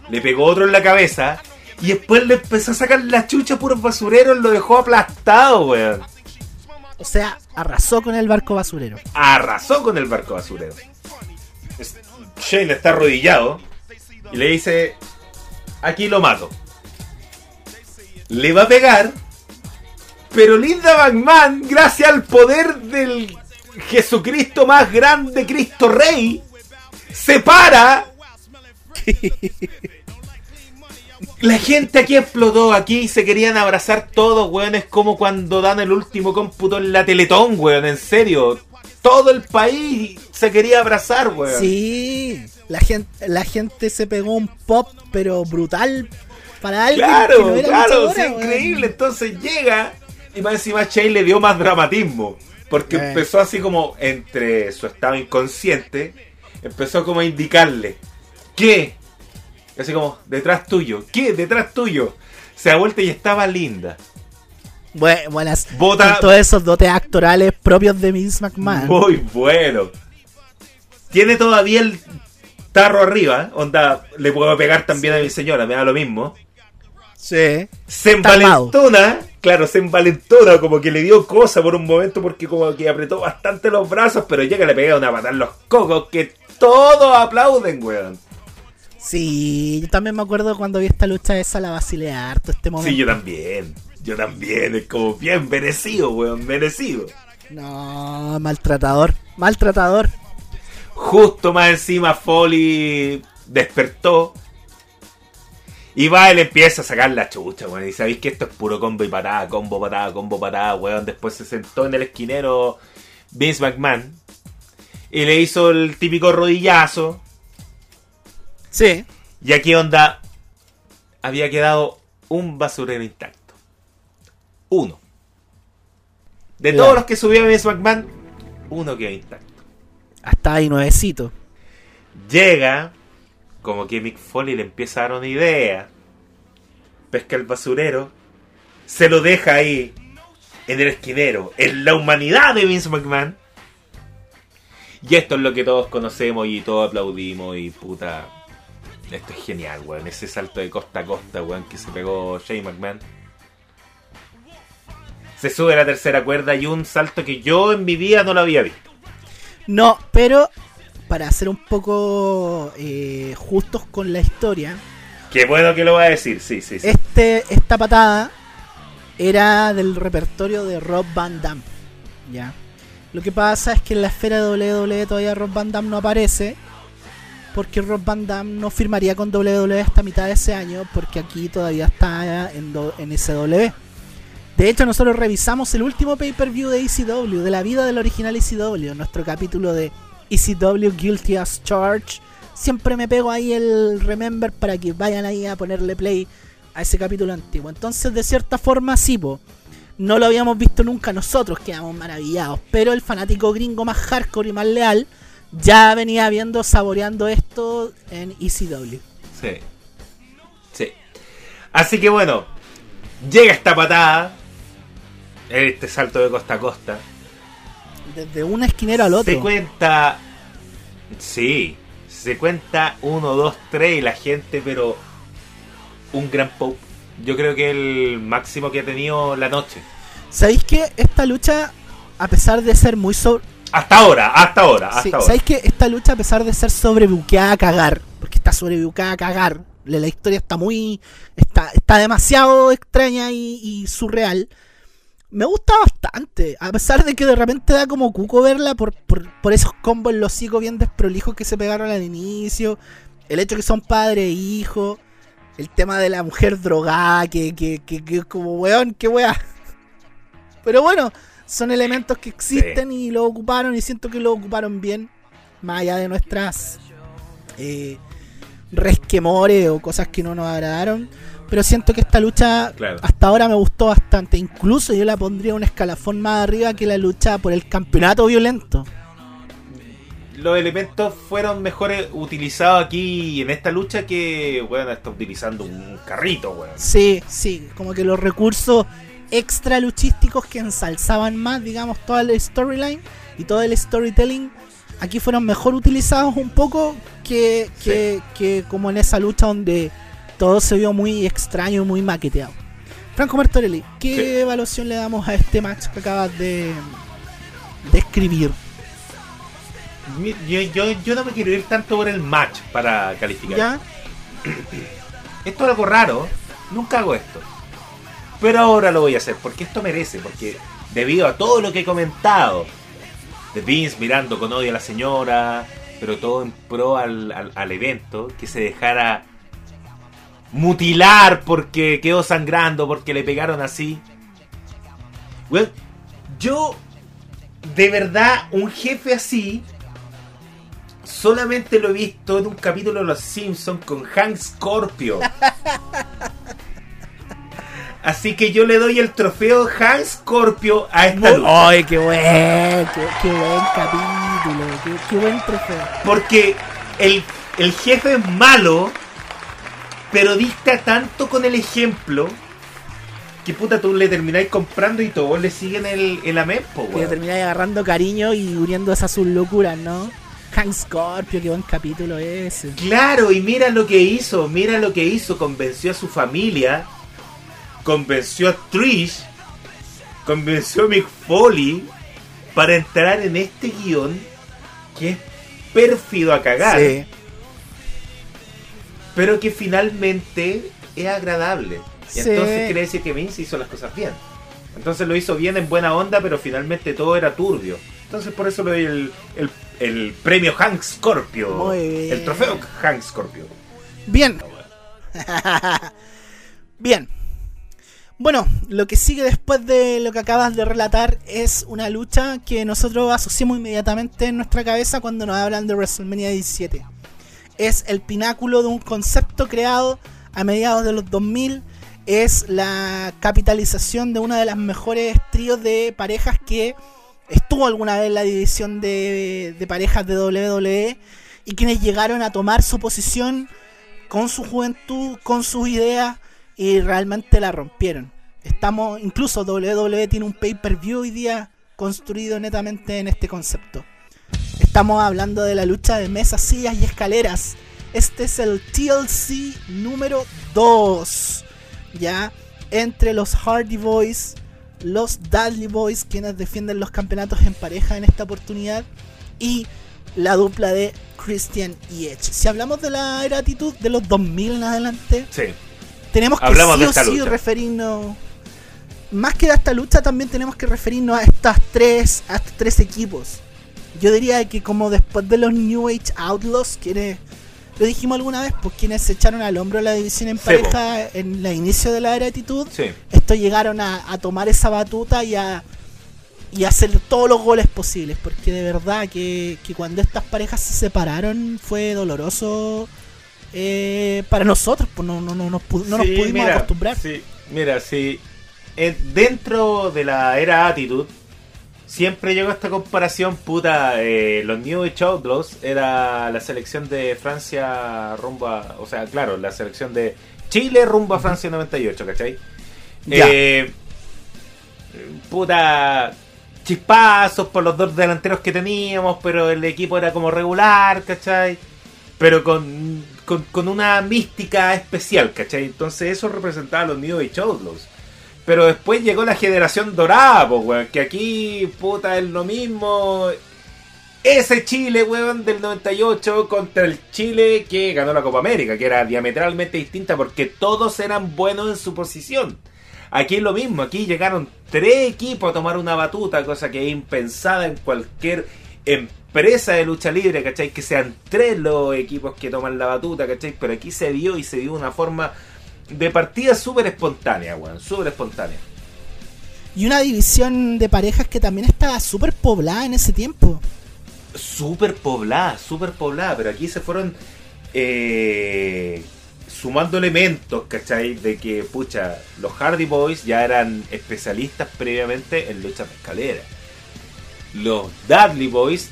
Le pegó otro en la cabeza, y después le empezó a sacar la chucha por basureros, lo dejó aplastado, weón. O sea, arrasó con el barco basurero. arrasó con el barco basurero. Shane está arrodillado y le dice, aquí lo mato. Le va a pegar, pero Linda McMahon, gracias al poder del Jesucristo más grande, Cristo Rey, se para. La gente aquí explotó, aquí se querían abrazar todos, weón. Es como cuando dan el último cómputo en la Teletón, weón. En serio. Todo el país se quería abrazar, weón. Sí. La gente, la gente se pegó un pop, pero brutal. Para alguien que Claro, no era claro, sí, weón. increíble. Entonces llega y más encima Shane le dio más dramatismo. Porque Eh. empezó así como entre su estado inconsciente, empezó como a indicarle, ¿qué? Así como, detrás tuyo, ¿qué? Detrás tuyo. Se da vuelta y estaba linda. Bue- buenas. Bota- Con todos esos dotes actorales propios de Vince McMahon. Muy bueno. Tiene todavía el tarro arriba. Onda, le puedo pegar también a mi señora, me da lo mismo. Sí. Se envalentona, claro, se envalentona, como que le dio cosa por un momento porque como que apretó bastante los brazos, pero llega le pega una patada en los cocos que todos aplauden, weón. Sí, yo también me acuerdo cuando vi esta lucha esa, la vacilé harto este momento. Sí, yo también. Yo también, es como bien merecido, weón, merecido. No, maltratador, maltratador. Justo más encima Foley despertó. Y va, él empieza a sacar la chucha, weón. Y sabéis que esto es puro combo y patada, combo, patada, combo, patada, weón. Después se sentó en el esquinero Vince McMahon. Y le hizo el típico rodillazo. Sí. Y aquí onda. Había quedado un basurero intacto. Uno. De todos los que subió Vince McMahon, uno quedó intacto. Hasta ahí nuevecito. Llega, como que Mick Foley le empieza a dar una idea. Pesca el basurero, se lo deja ahí, en el esquinero, en la humanidad de Vince McMahon. Y esto es lo que todos conocemos y todos aplaudimos y puta. Esto es genial, weón. Ese salto de costa a costa, weón, que se pegó Shane McMahon. Se sube a la tercera cuerda y un salto que yo en mi vida no lo había visto. No, pero para ser un poco eh, justos con la historia, Qué bueno que lo va a decir, sí, sí, sí. este, esta patada era del repertorio de Rob Van Damme. ¿ya? Lo que pasa es que en la esfera de WWE todavía Rob Van Damme no aparece. Porque Rob Van Damme no firmaría con WWE hasta mitad de ese año. Porque aquí todavía está en, do- en SW. De hecho, nosotros revisamos el último pay-per-view de ECW, de la vida del original ECW, nuestro capítulo de ECW Guilty as Charged. Siempre me pego ahí el remember para que vayan ahí a ponerle play a ese capítulo antiguo. Entonces, de cierta forma, sí, po. No lo habíamos visto nunca nosotros, quedamos maravillados. Pero el fanático gringo más hardcore y más leal ya venía viendo, saboreando esto en ECW. Sí. Sí. Así que bueno, llega esta patada. Este salto de costa a costa. Desde un esquinero al otro. Se cuenta. Sí. Se cuenta 1, 2, 3 y la gente, pero. Un gran pop. Yo creo que el máximo que ha tenido la noche. ¿Sabéis que esta lucha, a pesar de ser muy sobre... Hasta ahora, hasta ahora, hasta Sí, ahora. ¿Sabéis que esta lucha, a pesar de ser sobrebuqueada a cagar, porque está sobrebuqueada a cagar, la, historia está muy. está, está demasiado extraña y, y surreal. Me gusta bastante, a pesar de que de repente da como cuco verla por, por, por esos combos los hocico bien desprolijos que se pegaron al inicio, el hecho que son padre e hijo, el tema de la mujer drogada, que, que, que, que como weón, qué weá. Pero bueno, son elementos que existen y lo ocuparon y siento que lo ocuparon bien, más allá de nuestras eh, resquemores o cosas que no nos agradaron. Pero siento que esta lucha Claro. hasta ahora me gustó bastante. Incluso yo la pondría un escalafón más arriba que la lucha por el campeonato violento. Los elementos fueron mejores utilizados aquí en esta lucha que, bueno, está utilizando un carrito, weón. Sí, sí, como que los recursos extra luchísticos que ensalzaban más, digamos, toda la storyline y todo el storytelling, aquí fueron mejor utilizados un poco que, que, que como en esa lucha donde todo se vio muy extraño, muy maqueteado. Franco Martorelli, ¿qué Sí. evaluación le damos a este match que acabas de, de escribir? Yo, yo, yo no me quiero ir tanto por el match para calificar. ¿Ya? Esto es algo raro, nunca hago esto. Pero ahora lo voy a hacer, porque esto merece, porque debido a todo lo que he comentado, de Vince mirando con odio a la señora, pero todo en pro al, al- al evento, que se dejara mutilar porque quedó sangrando, porque le pegaron así. Bueno, yo, de verdad, un jefe así, solamente lo he visto en un capítulo de Los Simpsons con Hank Scorpio. Así que yo le doy el trofeo Hank Scorpio a esta lucha. ¡Ay, qué buen, qué, qué buen capítulo! Qué, qué buen trofeo! Porque el, el jefe es malo, pero dicta tanto con el ejemplo que puta tú le termináis comprando y todos le siguen el, el amén, po, weón. termináis agarrando cariño y uniéndose a sus locuras, ¿no? Hank Scorpio, qué buen capítulo ese. Claro, y mira lo que hizo, mira lo que hizo, convenció a su familia, convenció a Trish, convenció a Mick Foley para entrar en este guion que es pérfido a cagar, Sí. Pero que finalmente es agradable. Y Sí. entonces quiere decir que Vince hizo las cosas bien. Entonces lo hizo bien en buena onda, pero finalmente todo era turbio. Entonces por eso le doy el, el, el premio Hank Scorpio. Muy bien. El trofeo Hank Scorpio. Bien. Bien. Bueno, lo que sigue después de lo que acabas de relatar es una lucha que nosotros asociamos inmediatamente en nuestra cabeza cuando nos hablan de WrestleMania 17. Es el pináculo de un concepto creado a mediados de los 2000. Es la capitalización de una de las mejores tríos de parejas que estuvo alguna vez en la división de, parejas de WWE y quienes llegaron a tomar su posición con su juventud, con sus ideas y realmente la rompieron. Estamos, incluso WWE tiene un pay-per-view hoy día construido netamente en este concepto. Estamos hablando de la lucha de mesas, sillas y escaleras. Este es el TLC número 2. Ya entre los Hardy Boys, los Dudley Boys, quienes defienden los campeonatos en pareja en esta oportunidad, y la dupla de Christian y Edge. Si hablamos de la era actitud de los 2000 en adelante, Sí. tenemos que Hablamos sí o sí lucha. referirnos. Más que a esta lucha, también tenemos que referirnos a estas tres, a estos tres equipos. Yo diría que como después de los New Age Outlaws, quienes lo dijimos alguna vez, pues quienes se echaron al hombro la división en Sí, pareja en el inicio de la era actitud, Sí. estos llegaron a, a tomar esa batuta y a, y a hacer todos los goles posibles. Porque de verdad que, que cuando estas parejas se separaron fue doloroso eh, para nosotros, pues no, no, no, nos pu- no nos pudimos mira, acostumbrar. sí, mira, sí. Eh, dentro de la era Attitude, siempre llegó esta comparación, puta, eh, los New Age Outlaws era la selección de Francia rumbo a, o sea, claro, la selección de Chile rumbo a Francia 98, ¿cachai? Ya. Eh, puta chispazos por los dos delanteros que teníamos, pero el equipo era como regular, ¿cachai? Pero con, con, con una mística especial, ¿cachai? Entonces eso representaba a los New Age Outlaws. Pero después llegó la generación dorada, pues, weón, que aquí, puta, es lo mismo. Ese Chile, weón, del 98 contra el Chile que ganó la Copa América, que era diametralmente distinta porque todos eran buenos en su posición. Aquí es lo mismo, aquí llegaron tres equipos a tomar una batuta, cosa que es impensada en cualquier empresa de lucha libre, ¿cachai? Que sean tres los equipos que toman la batuta, ¿cachai? Pero aquí se dio y se de una forma de partida súper espontánea, weón, súper espontánea. Y una división de parejas que también estaba súper poblada en ese tiempo. Súper poblada, súper poblada, pero aquí se fueron eh, sumando elementos, ¿cachai? De que, pucha, los Hardy Boys ya eran especialistas previamente en luchas de escalera. Los Dudley Boys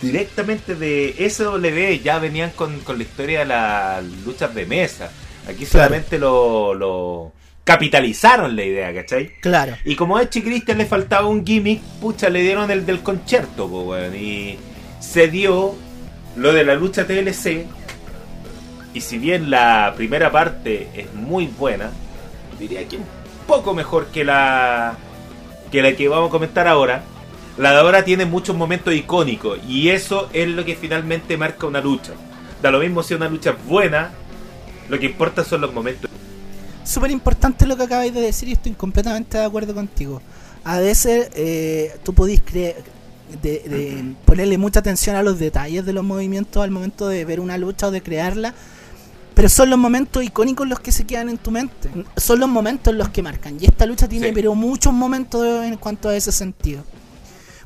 directamente de SW ya venían con, con la historia de las luchas de mesa. Aquí Claro. solamente lo, lo capitalizaron la idea, ¿cachai? Claro. Y como a y Christian le faltaba un gimmick, pucha, le dieron el del concierto, po. Y se dio lo de la lucha TLC. Y si bien la primera parte es muy buena, diría que un poco mejor que la que la que vamos a comentar ahora. La de ahora tiene muchos momentos icónicos y eso es lo que finalmente marca una lucha. Da lo mismo si una lucha es buena, lo que importa son los momentos. Súper importante lo que acabáis de decir y estoy completamente de acuerdo contigo. A veces eh, tú podís creer, de, de ponerle mucha atención a los detalles de los movimientos al momento de ver una lucha o de crearla, pero son los momentos icónicos los que se quedan en tu mente. Son los momentos los que marcan. Y esta lucha tiene Sí. pero muchos momentos en cuanto a ese sentido.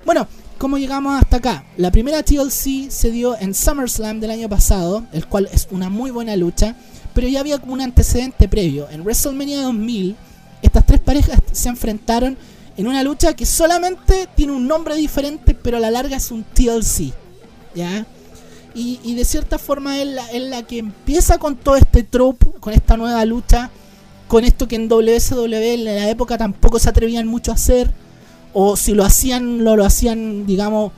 Bueno, ¿cómo llegamos hasta acá? La primera TLC se dio en SummerSlam del año pasado, el cual es una muy buena lucha, pero ya había como un antecedente previo. En WrestleMania 2000, estas tres parejas se enfrentaron en una lucha que solamente tiene un nombre diferente, pero a la larga es un TLC. ¿Ya? Y, de cierta forma es la, es la que empieza con todo este trope, con esta nueva lucha, con esto que en WSW en la época tampoco se atrevían mucho a hacer, o si lo hacían, lo, lo hacían, digamos,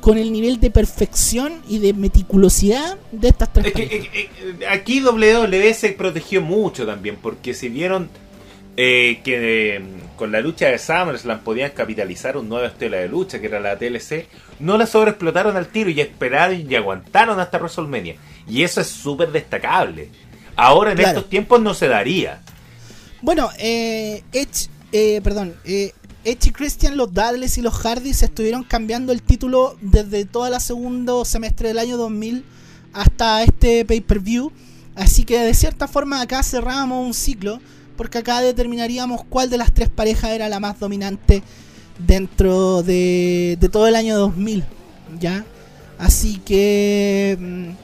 con el nivel de perfección y de meticulosidad de estas tres Es que parejas. eh, eh, aquí WWE se protegió mucho también, porque si vieron eh, que eh, con la lucha de SummerSlam podían capitalizar un nuevo estilo de lucha, que era la TLC, no la sobreexplotaron al tiro y esperaron y aguantaron hasta WrestleMania. Y eso es súper destacable. Ahora en Claro. estos tiempos no se daría. Bueno, eh, Edge, eh, perdón, eh, Edge y Christian, los Dudleys y los Hardys estuvieron cambiando el título desde toda la segundo semestre del año 2000 hasta este pay-per-view. Así que de cierta forma acá cerrábamos un ciclo, porque acá determinaríamos cuál de las tres parejas era la más dominante dentro de, de todo el año 2000, ¿ya? Así que...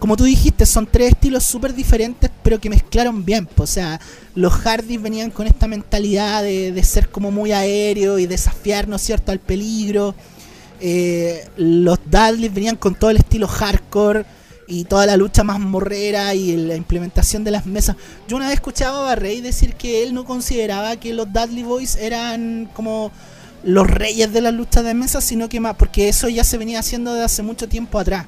como tú dijiste, son tres estilos súper diferentes, pero que mezclaron bien. O sea, los Hardys venían con esta mentalidad de, de ser como muy aéreo y desafiar, ¿no es cierto?, al peligro. Eh, los Dudleys venían con todo el estilo hardcore y toda la lucha más morrera y la implementación de las mesas. Yo una vez escuchaba a Barrey decir que él no consideraba que los Dudley Boys eran como los reyes de las luchas de mesa, sino que más, porque eso ya se venía haciendo desde hace mucho tiempo atrás.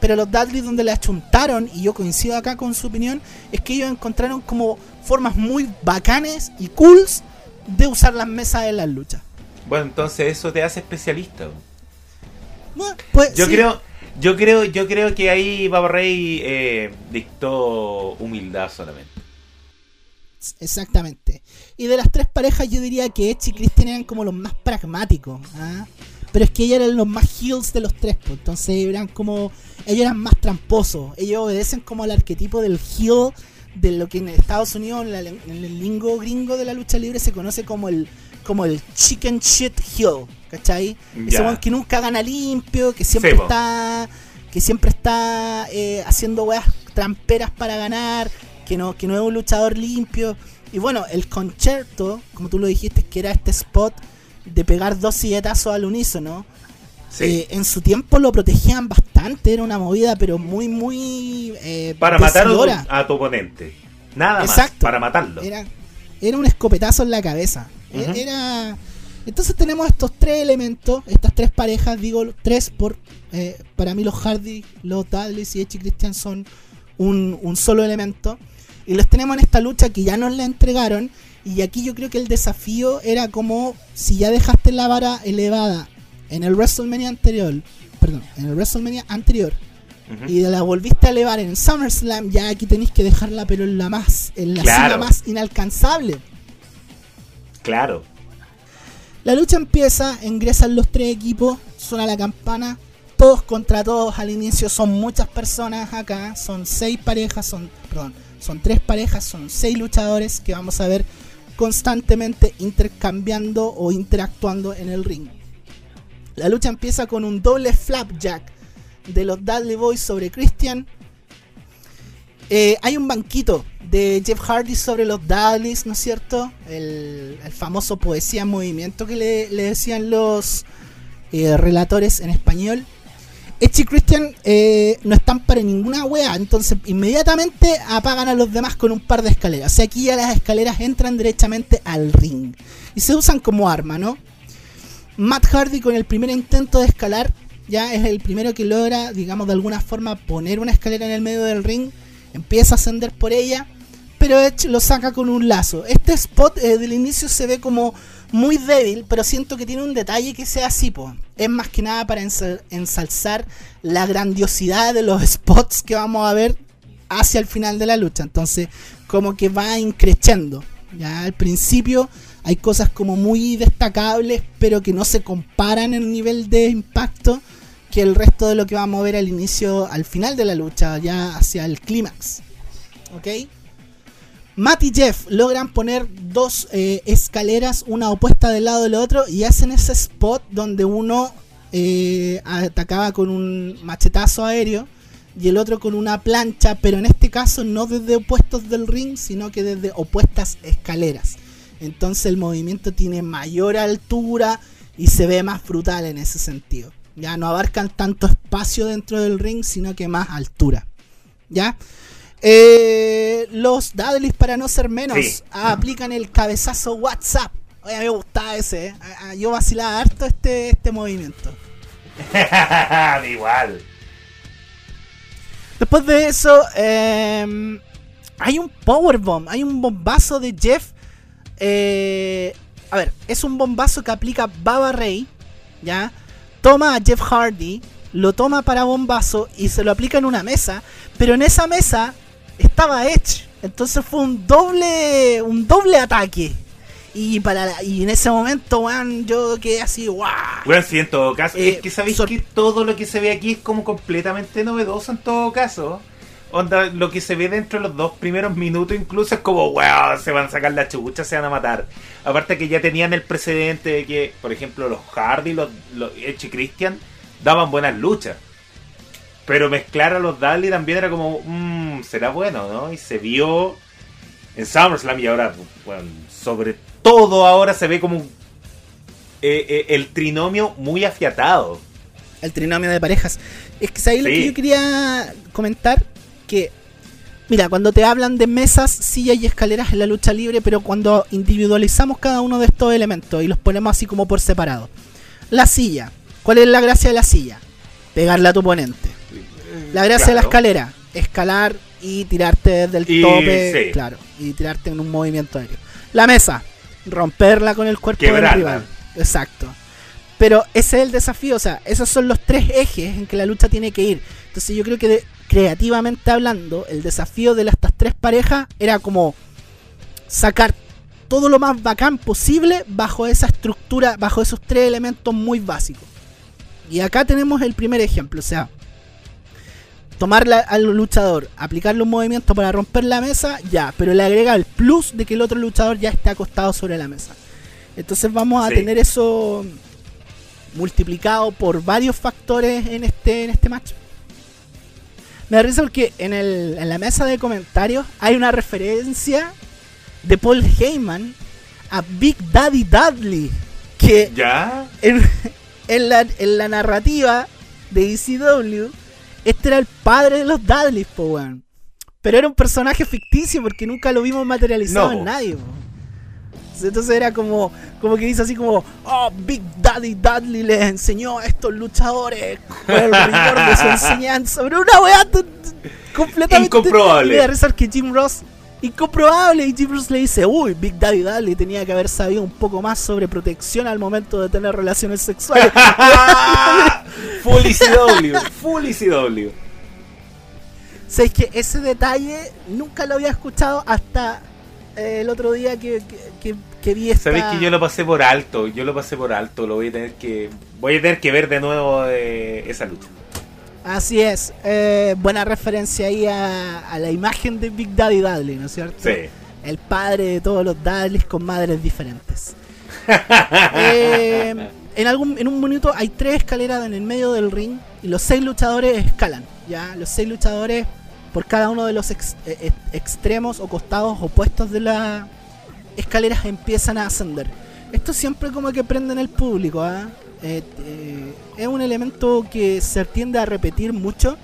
Pero los Dudley donde le achuntaron, y yo coincido acá con su opinión, es que ellos encontraron como formas muy bacanes y cools de usar las mesas en las luchas. Bueno, entonces eso te hace especialista. Bueno, pues, Yo sí. creo, yo creo, yo creo que ahí Baba Rey eh, dictó humildad solamente. Exactamente. Y de las tres parejas yo diría que Edge y Christian eran como los más pragmáticos. ¿ah? Pero es que ellos eran los más heels de los tres. pues, Entonces eran como... Ellos eran más tramposos. Ellos obedecen como al arquetipo del heel de lo que en Estados Unidos, en, la- en el lingo gringo de la lucha libre, se conoce como el como el chicken shit heel. ¿Cachai? Ese que nunca gana limpio, que siempre está... Que siempre está eh, haciendo weas tramperas para ganar, que no, que no es un luchador limpio. Y bueno, el concierto, como tú lo dijiste, que era este spot de pegar dos silletazos al unísono. Sí. eh, en su tiempo lo protegían bastante, era una movida, pero muy, muy. eh, para matar a tu, decidora. oponente. Nada Exacto. más. Para matarlo. Era, era un escopetazo en la cabeza. E-. Era. Entonces tenemos estos tres elementos, estas tres parejas, digo tres por. eh, para mí los Hardy, los Dudleys y y Christian son un, un solo elemento. Y los tenemos en esta lucha que ya nos la entregaron. Y aquí yo creo que el desafío era como si ya dejaste la vara elevada en el WrestleMania anterior, perdón, en el WrestleMania anterior, y la volviste a elevar en SummerSlam, ya aquí tenéis que dejarla, pero en la más, en la Claro. cima más inalcanzable. Claro. La lucha empieza, ingresan los tres equipos, suena la campana, todos contra todos al inicio, son muchas personas acá, son seis parejas, son, perdón, son tres parejas, son seis luchadores que vamos a ver constantemente intercambiando o interactuando en el ring. La lucha empieza con un doble flapjack de los Dudley Boys sobre Christian. Eh, hay un banquito de Jeff Hardy sobre los Dudleys, ¿no es cierto? El, famoso poesía en movimiento que le, le decían los eh, relatores en español. Edge y Christian eh, no están para ninguna wea, entonces inmediatamente apagan a los demás con un par de escaleras. O sea, aquí ya las escaleras entran directamente al ring y se usan como arma, ¿no? Matt Hardy con el primer intento de escalar ya es el primero que logra, digamos, de alguna forma poner una escalera en el medio del ring, empieza a ascender por ella, pero Edge lo saca con un lazo. Este spot eh, del inicio se ve como muy débil, pero siento que tiene un detalle que sea así. Es más que nada para ensal- ensalzar la grandiosidad de los spots que vamos a ver hacia el final de la lucha. Entonces, como que va increciendo. Ya al principio hay cosas como muy destacables, pero que no se comparan en nivel de impacto que el resto de lo que vamos a ver al inicio, al final de la lucha, ya hacia el clímax. ¿Ok? Matt y Jeff logran poner dos eh, escaleras, una opuesta del lado del otro, y hacen ese spot donde uno eh, atacaba con un machetazo aéreo y el otro con una plancha, pero en este caso no desde opuestos del ring, sino que desde opuestas escaleras. Entonces el movimiento tiene mayor altura y se ve más brutal en ese sentido. Ya no abarcan tanto espacio dentro del ring, sino que más altura. ¿Ya? Eh, los Dudleys, para no ser menos, Sí. aplican el cabezazo WhatsApp. Oye, me gustaba ese. ¿eh? A- a- Yo vacilaba harto este, este movimiento. Igual. Después de eso, eh, hay un powerbomb, hay un bombazo de Jeff. eh, a ver, es un bombazo que aplica Baba Ray, ¿ya? Toma a Jeff Hardy, lo toma para bombazo y se lo aplica en una mesa, pero en esa mesa estaba Edge. Entonces fue un doble, un doble ataque. Y para la- y en ese momento, weón, yo quedé así, ¡guau! Bueno, sí, en todo caso. Eh, es que sabéis que todo lo que se ve aquí es como completamente novedoso en todo caso. Onda, lo que se ve dentro de los dos primeros minutos incluso es como, wow, se van a sacar la chucha, se van a matar. Aparte que ya tenían el precedente de que, por ejemplo, los Hardy, los, los Edge y Christian daban buenas luchas. Pero mezclar a los Dudley también era como, mmm, será bueno, ¿no? Y se vio en SummerSlam y ahora, bueno, sobre todo ahora se ve como un eh, eh, el trinomio muy afiatado. el trinomio de parejas. Es que ¿sabéis lo que yo quería comentar? Que, mira, cuando te hablan de mesas, sillas y escaleras en la lucha libre, pero cuando individualizamos cada uno de estos elementos y los ponemos así como por separado. La silla, ¿cuál es la gracia de la silla? Pegarle a tu oponente. La gracia de la escalera, escalar y tirarte desde el Y- tope, sí. claro, y tirarte en un movimiento aéreo. La mesa, romperla con el cuerpo del rival. Exacto. Pero ese es el desafío, o sea, esos son los tres ejes en que la lucha tiene que ir. Entonces yo creo que de- creativamente hablando, el desafío de estas tres parejas era como sacar todo lo más bacán posible bajo esa estructura, bajo esos tres elementos muy básicos. Y acá tenemos el primer ejemplo, o sea, tomar la- al luchador, aplicarle un movimiento para romper la mesa, ya, pero le agrega el plus de que el otro luchador ya esté acostado sobre la mesa. Entonces vamos a Sí. tener eso multiplicado por varios factores en este, en este match. Me da risa porque en, el, en la mesa de comentarios hay una referencia de Paul Heyman a Big Daddy Dudley. Que ¿Ya? en, en la, en la narrativa de ECW, este era el padre de los Dudleys, po, weón. Pero era un personaje ficticio porque nunca lo vimos materializado No, en po. nadie, po. Entonces era como, como que dice así como, oh, Big Daddy Dudley les enseñó a estos luchadores con el rigor de su enseñanza. Pero una weá completamente... Incomprobable. De rezar que Jim Ross, incomprobable, y Ross le dice, uy, Big Daddy Dudley tenía que haber sabido un poco más sobre protección al momento de tener relaciones sexuales. full ECW, full ECW. ¿Sabes que ese detalle nunca lo había escuchado hasta eh, el otro día que, que, que- que vi esta... Sabes que yo lo pasé por alto, yo lo pasé por alto, lo voy a tener que voy a tener que ver de nuevo eh, esa lucha. Así es, eh, buena referencia ahí a, a la imagen de Big Daddy Dudley, ¿no es cierto? Sí. El padre de todos los Dudleys con madres diferentes. Eh, en, algún, en un minuto hay tres escaleras en el medio del ring y los seis luchadores escalan. Ya, los seis luchadores por cada uno de los ex- eh, eh, extremos o costados opuestos de las escaleras empiezan a ascender. Esto siempre como que prende en el público. ¿ah? Eh, eh, es un elemento que se tiende a repetir mucho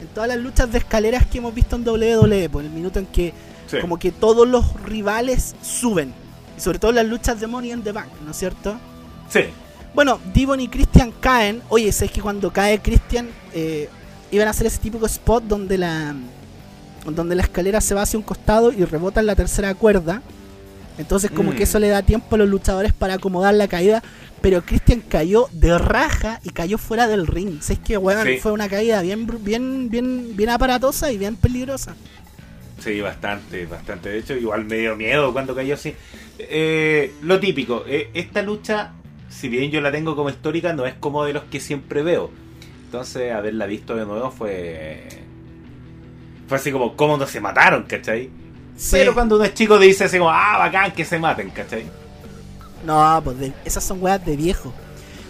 en todas las luchas de escaleras que hemos visto en WWE, por el minuto en que Sí. como que todos los rivales suben. Y sobre todo las luchas de Money in the Bank, ¿no es cierto? Sí. Bueno, Devon y Christian caen. Oye, ¿sabes que cuando cae Christian eh, iban a hacer ese típico spot donde la donde la escalera se va hacia un costado y rebota en la tercera cuerda? Entonces como Mm. que eso le da tiempo a los luchadores para acomodar la caída. Pero Christian cayó de raja y cayó fuera del ring. ¿Sabes que weón? Sí. Fue una caída bien, bien, bien, bien aparatosa y bien peligrosa. Sí, bastante, bastante. De hecho, igual me dio miedo cuando cayó así. Eh, lo típico, eh, esta lucha, si bien yo la tengo como histórica, no es como de los que siempre veo. Entonces, haberla visto de nuevo fue. Fue así como, ¿cómo no se mataron, cachai? Pero cuando uno es chico dice así como, ah, bacán que se maten, cachai? No, pues de- esas son weas de viejo.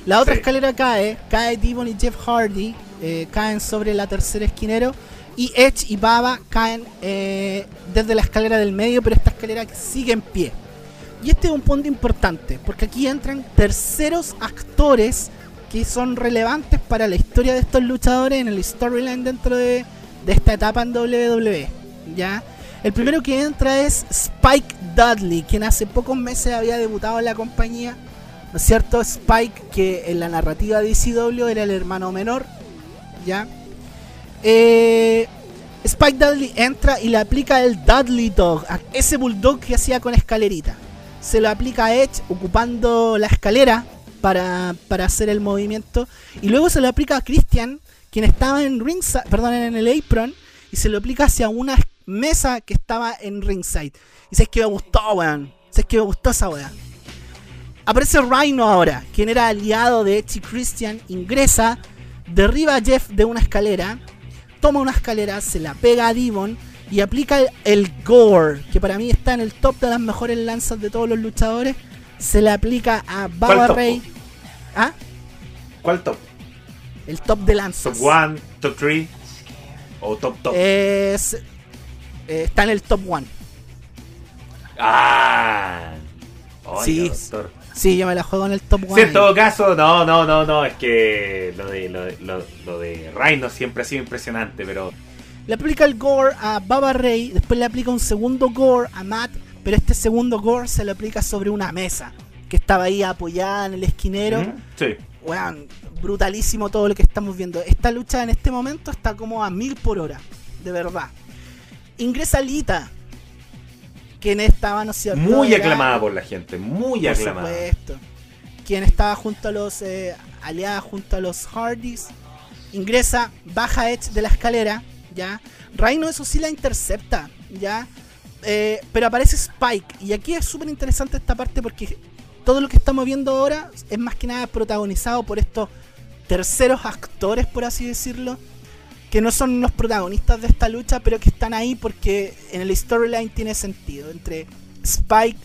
La otra Sí. escalera cae, cae Devon y Jeff Hardy, eh, caen sobre la tercera esquinero. Y Edge y Baba caen eh, desde la escalera del medio, pero esta escalera sigue en pie. Y este es un punto importante, porque aquí entran terceros actores que son relevantes para la historia de estos luchadores en el storyline dentro de, de esta etapa en WWE. ¿ya? El primero que entra es Spike Dudley, quien hace pocos meses había debutado en la compañía. ¿No es cierto? Spike, que en la narrativa de ECW era el hermano menor. ¿Ya? Eh, Spike Dudley entra y le aplica el Dudley Dog, ese bulldog que hacía con escalerita. Se lo aplica a Edge ocupando la escalera para, para hacer el movimiento. Y luego se lo aplica a Christian, quien estaba en ringside, perdón, en el apron, y se lo aplica hacia una mesa que estaba en ringside. Y sabes que me gustó, weón. Sabes que me gustó esa weá. Aparece Rhino ahora, quien era aliado de y Christian, ingresa, derriba a Jeff de una escalera, toma una escalera, se la pega a Devon y aplica el, el Gore, que para mí está en el top de las mejores lanzas de todos los luchadores. Se le aplica a ¿Cuál Baba? Ray. ¿Ah? ¿Cuál top? El top de lanzas. ¿Top 1, top 3 o top top? Es, eh, está en el top 1. Ah. Oiga, Sí. doctor. Sí, yo me la juego en el top 1. Sí, en todo caso, no, no, no, no, es que lo de, lo, de- lo, lo de Rhino siempre ha sido impresionante, pero Le aplica el gore a Baba Ray, después le aplica un segundo gore a Matt, pero este segundo gore se lo aplica sobre una mesa que estaba ahí apoyada en el esquinero. Ujú, sí, Weón, brutalísimo todo lo que estamos viendo. Esta lucha en este momento está como a mil por hora, de verdad. Ingresa Lita, quien estaba, no sé, muy era- aclamada por la gente, muy por aclamada. supuesto. Quien estaba junto a los eh, aliados, junto a los Hardys. Ingresa, baja Edge de la escalera, ¿ya? Rhino eso sí la intercepta, ¿ya? Eh, pero aparece Spike. Y aquí es súper interesante esta parte porque todo lo que estamos viendo ahora es más que nada protagonizado por estos terceros actores, por así decirlo. Que no son los protagonistas de esta lucha, pero que están ahí porque en el storyline tiene sentido. Entre Spike,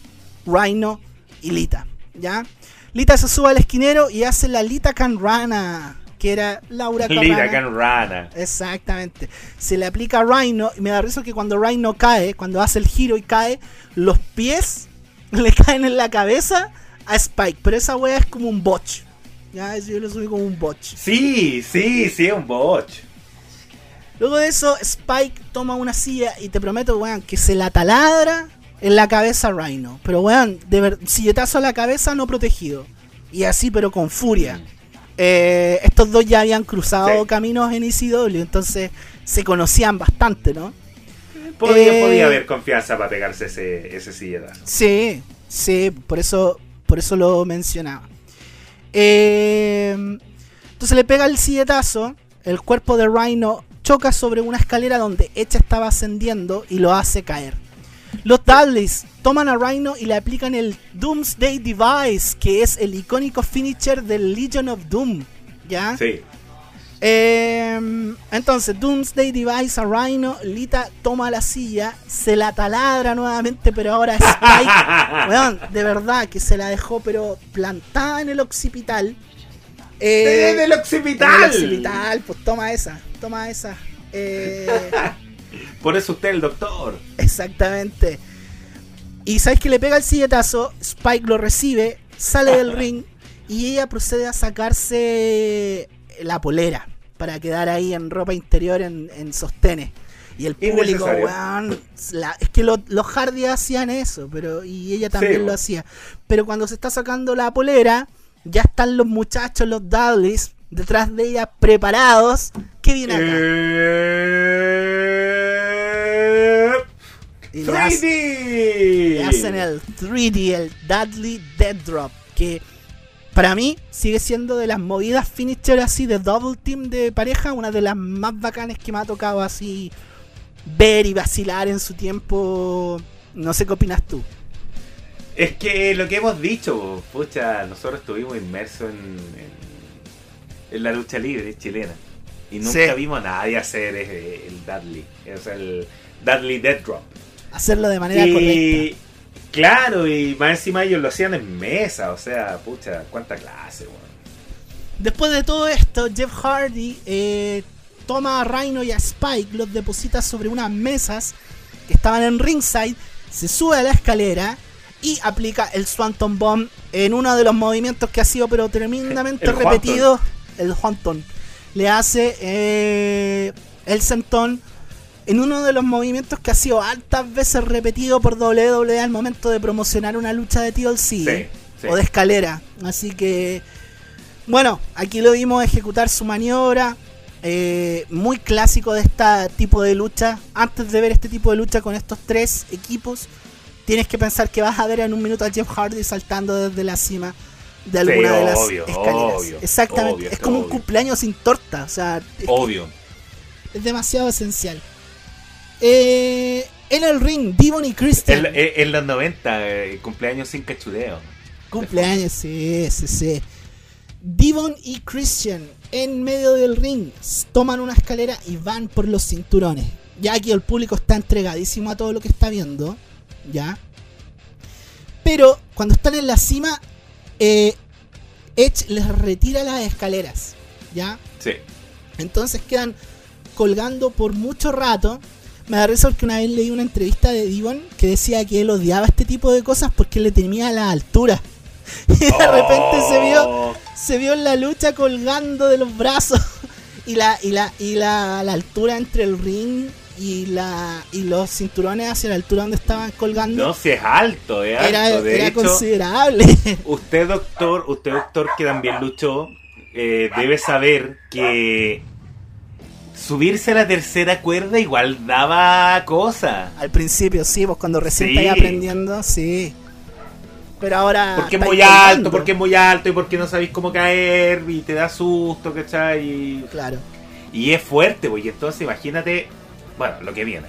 Rhino y Lita, ¿ya? Lita se sube al esquinero y hace la Lita Canrana, que era Laura Carrana. Can Rana. Exactamente. Se le aplica a Rhino y me da risa que cuando Rhino cae, cuando hace el giro y cae, los pies le caen en la cabeza a Spike. Pero esa wea es como un botch. Ya, yo lo subí como un botch. Sí, sí, sí, es un botch. Luego de eso, Spike toma una silla y te prometo, weón, que se la taladra en la cabeza a Rhino. Pero weón, de ver, silletazo a la cabeza no protegido. Y así, pero con furia. Eh, estos dos ya habían cruzado Sí. caminos en ECW, entonces se conocían bastante, ¿no? Podía, Eh, podía haber confianza para pegarse ese, ese silletazo. Sí, sí, por eso, por eso lo mencionaba. Eh, entonces le pega el silletazo, el cuerpo de Rhino choca sobre una escalera donde Edge estaba ascendiendo y lo hace caer. Los Dudleys toman a Rhino y le aplican el Doomsday Device, que es el icónico finisher del Legion of Doom. ¿Ya? Sí. Eh, entonces, Doomsday Device a Rhino, Lita toma la silla, se la taladra nuevamente, pero ahora Spike, weón, de verdad que se la dejó, pero plantada en el occipital. Eh, ¡En el en occipital! el occipital, pues toma esa, toma esa. Eh, Por eso usted es el doctor. exactamente. Y sabes que le pega el silletazo, Spike lo recibe, sale del ring y ella procede a sacarse la polera para quedar ahí en ropa interior en, en sostenes. Y el público, weón, la- es que lo- los Hardy hacían eso, pero y ella también Sí, lo hacía. Pero cuando se está sacando la polera, ya están los muchachos, los Dudleys, detrás de ella preparados. ¿Qué viene acá? Eh... Y le hace- 3D. Le hacen el 3D, el Dudley Dead Drop, que para mí sigue siendo de las movidas finisher así de double team de pareja, una de las más bacanes que me ha tocado así ver y vacilar en su tiempo. No sé qué opinas tú. Es que lo que hemos dicho, pucha, nosotros estuvimos inmersos en, en, en la lucha libre chilena. Y nunca Sí. vimos a nadie hacer eh, el Dudley. O sea, el Dudley Dead Drop. Hacerlo de manera Y correcta. claro, y más encima ellos lo hacían en mesa. O sea, pucha, cuánta clase, weón. Después de todo esto, Jeff Hardy eh, toma a Rhino y a Spike, los deposita sobre unas mesas que estaban en ringside, se sube a la escalera y aplica el Swanton Bomb en uno de los movimientos que ha sido pero tremendamente repetido. El Honton. Le hace eh, el sentón en uno de los movimientos que ha sido altas veces repetido por WWE al momento de promocionar una lucha de TLC Sí, sí. o de escalera. Así que, bueno, aquí lo vimos ejecutar su maniobra. eh, muy clásico de este tipo de lucha. Antes de ver este tipo de lucha con estos tres equipos, tienes que pensar que vas a ver en un minuto a Jeff Hardy saltando desde la cima de alguna Sí, de las obvio, escaleras. obvio, Exactamente, obvio, es como un cumpleaños sin torta. O sea, es Obvio. es demasiado esencial. Eh, en el ring, Devon y Christian. En, en- en los 90, eh, cumpleaños sin cachudeo. Cumpleaños, sí, sí, sí. Devon y Christian en medio del ring toman una escalera y van por los cinturones. Ya aquí el público está entregadísimo a todo lo que está viendo. Ya. Pero cuando están en la cima, eh, Edge les retira las escaleras. Ya. Sí. Entonces quedan colgando por mucho rato. Me da risa porque una vez leí una entrevista de Devon que decía que él odiaba este tipo de cosas porque le temía la altura. Y de repente se vio, Oh, se vio en la lucha colgando de los brazos. Y la, y la, y la, la altura entre el ring y la y los cinturones hacia la altura donde estaban colgando No, si es alto, es era, alto. De era hecho, considerable. usted doctor, usted doctor que también luchó, eh, debe saber que subirse a la tercera cuerda igual daba cosa. Al principio sí, pues cuando recién Sí. estáis aprendiendo, sí. Pero ahora. Porque es muy alto, porque es muy alto y porque no sabéis cómo caer y te da susto, ¿cachai? Y, Claro. y es fuerte, pues. Y entonces imagínate, bueno, lo que viene.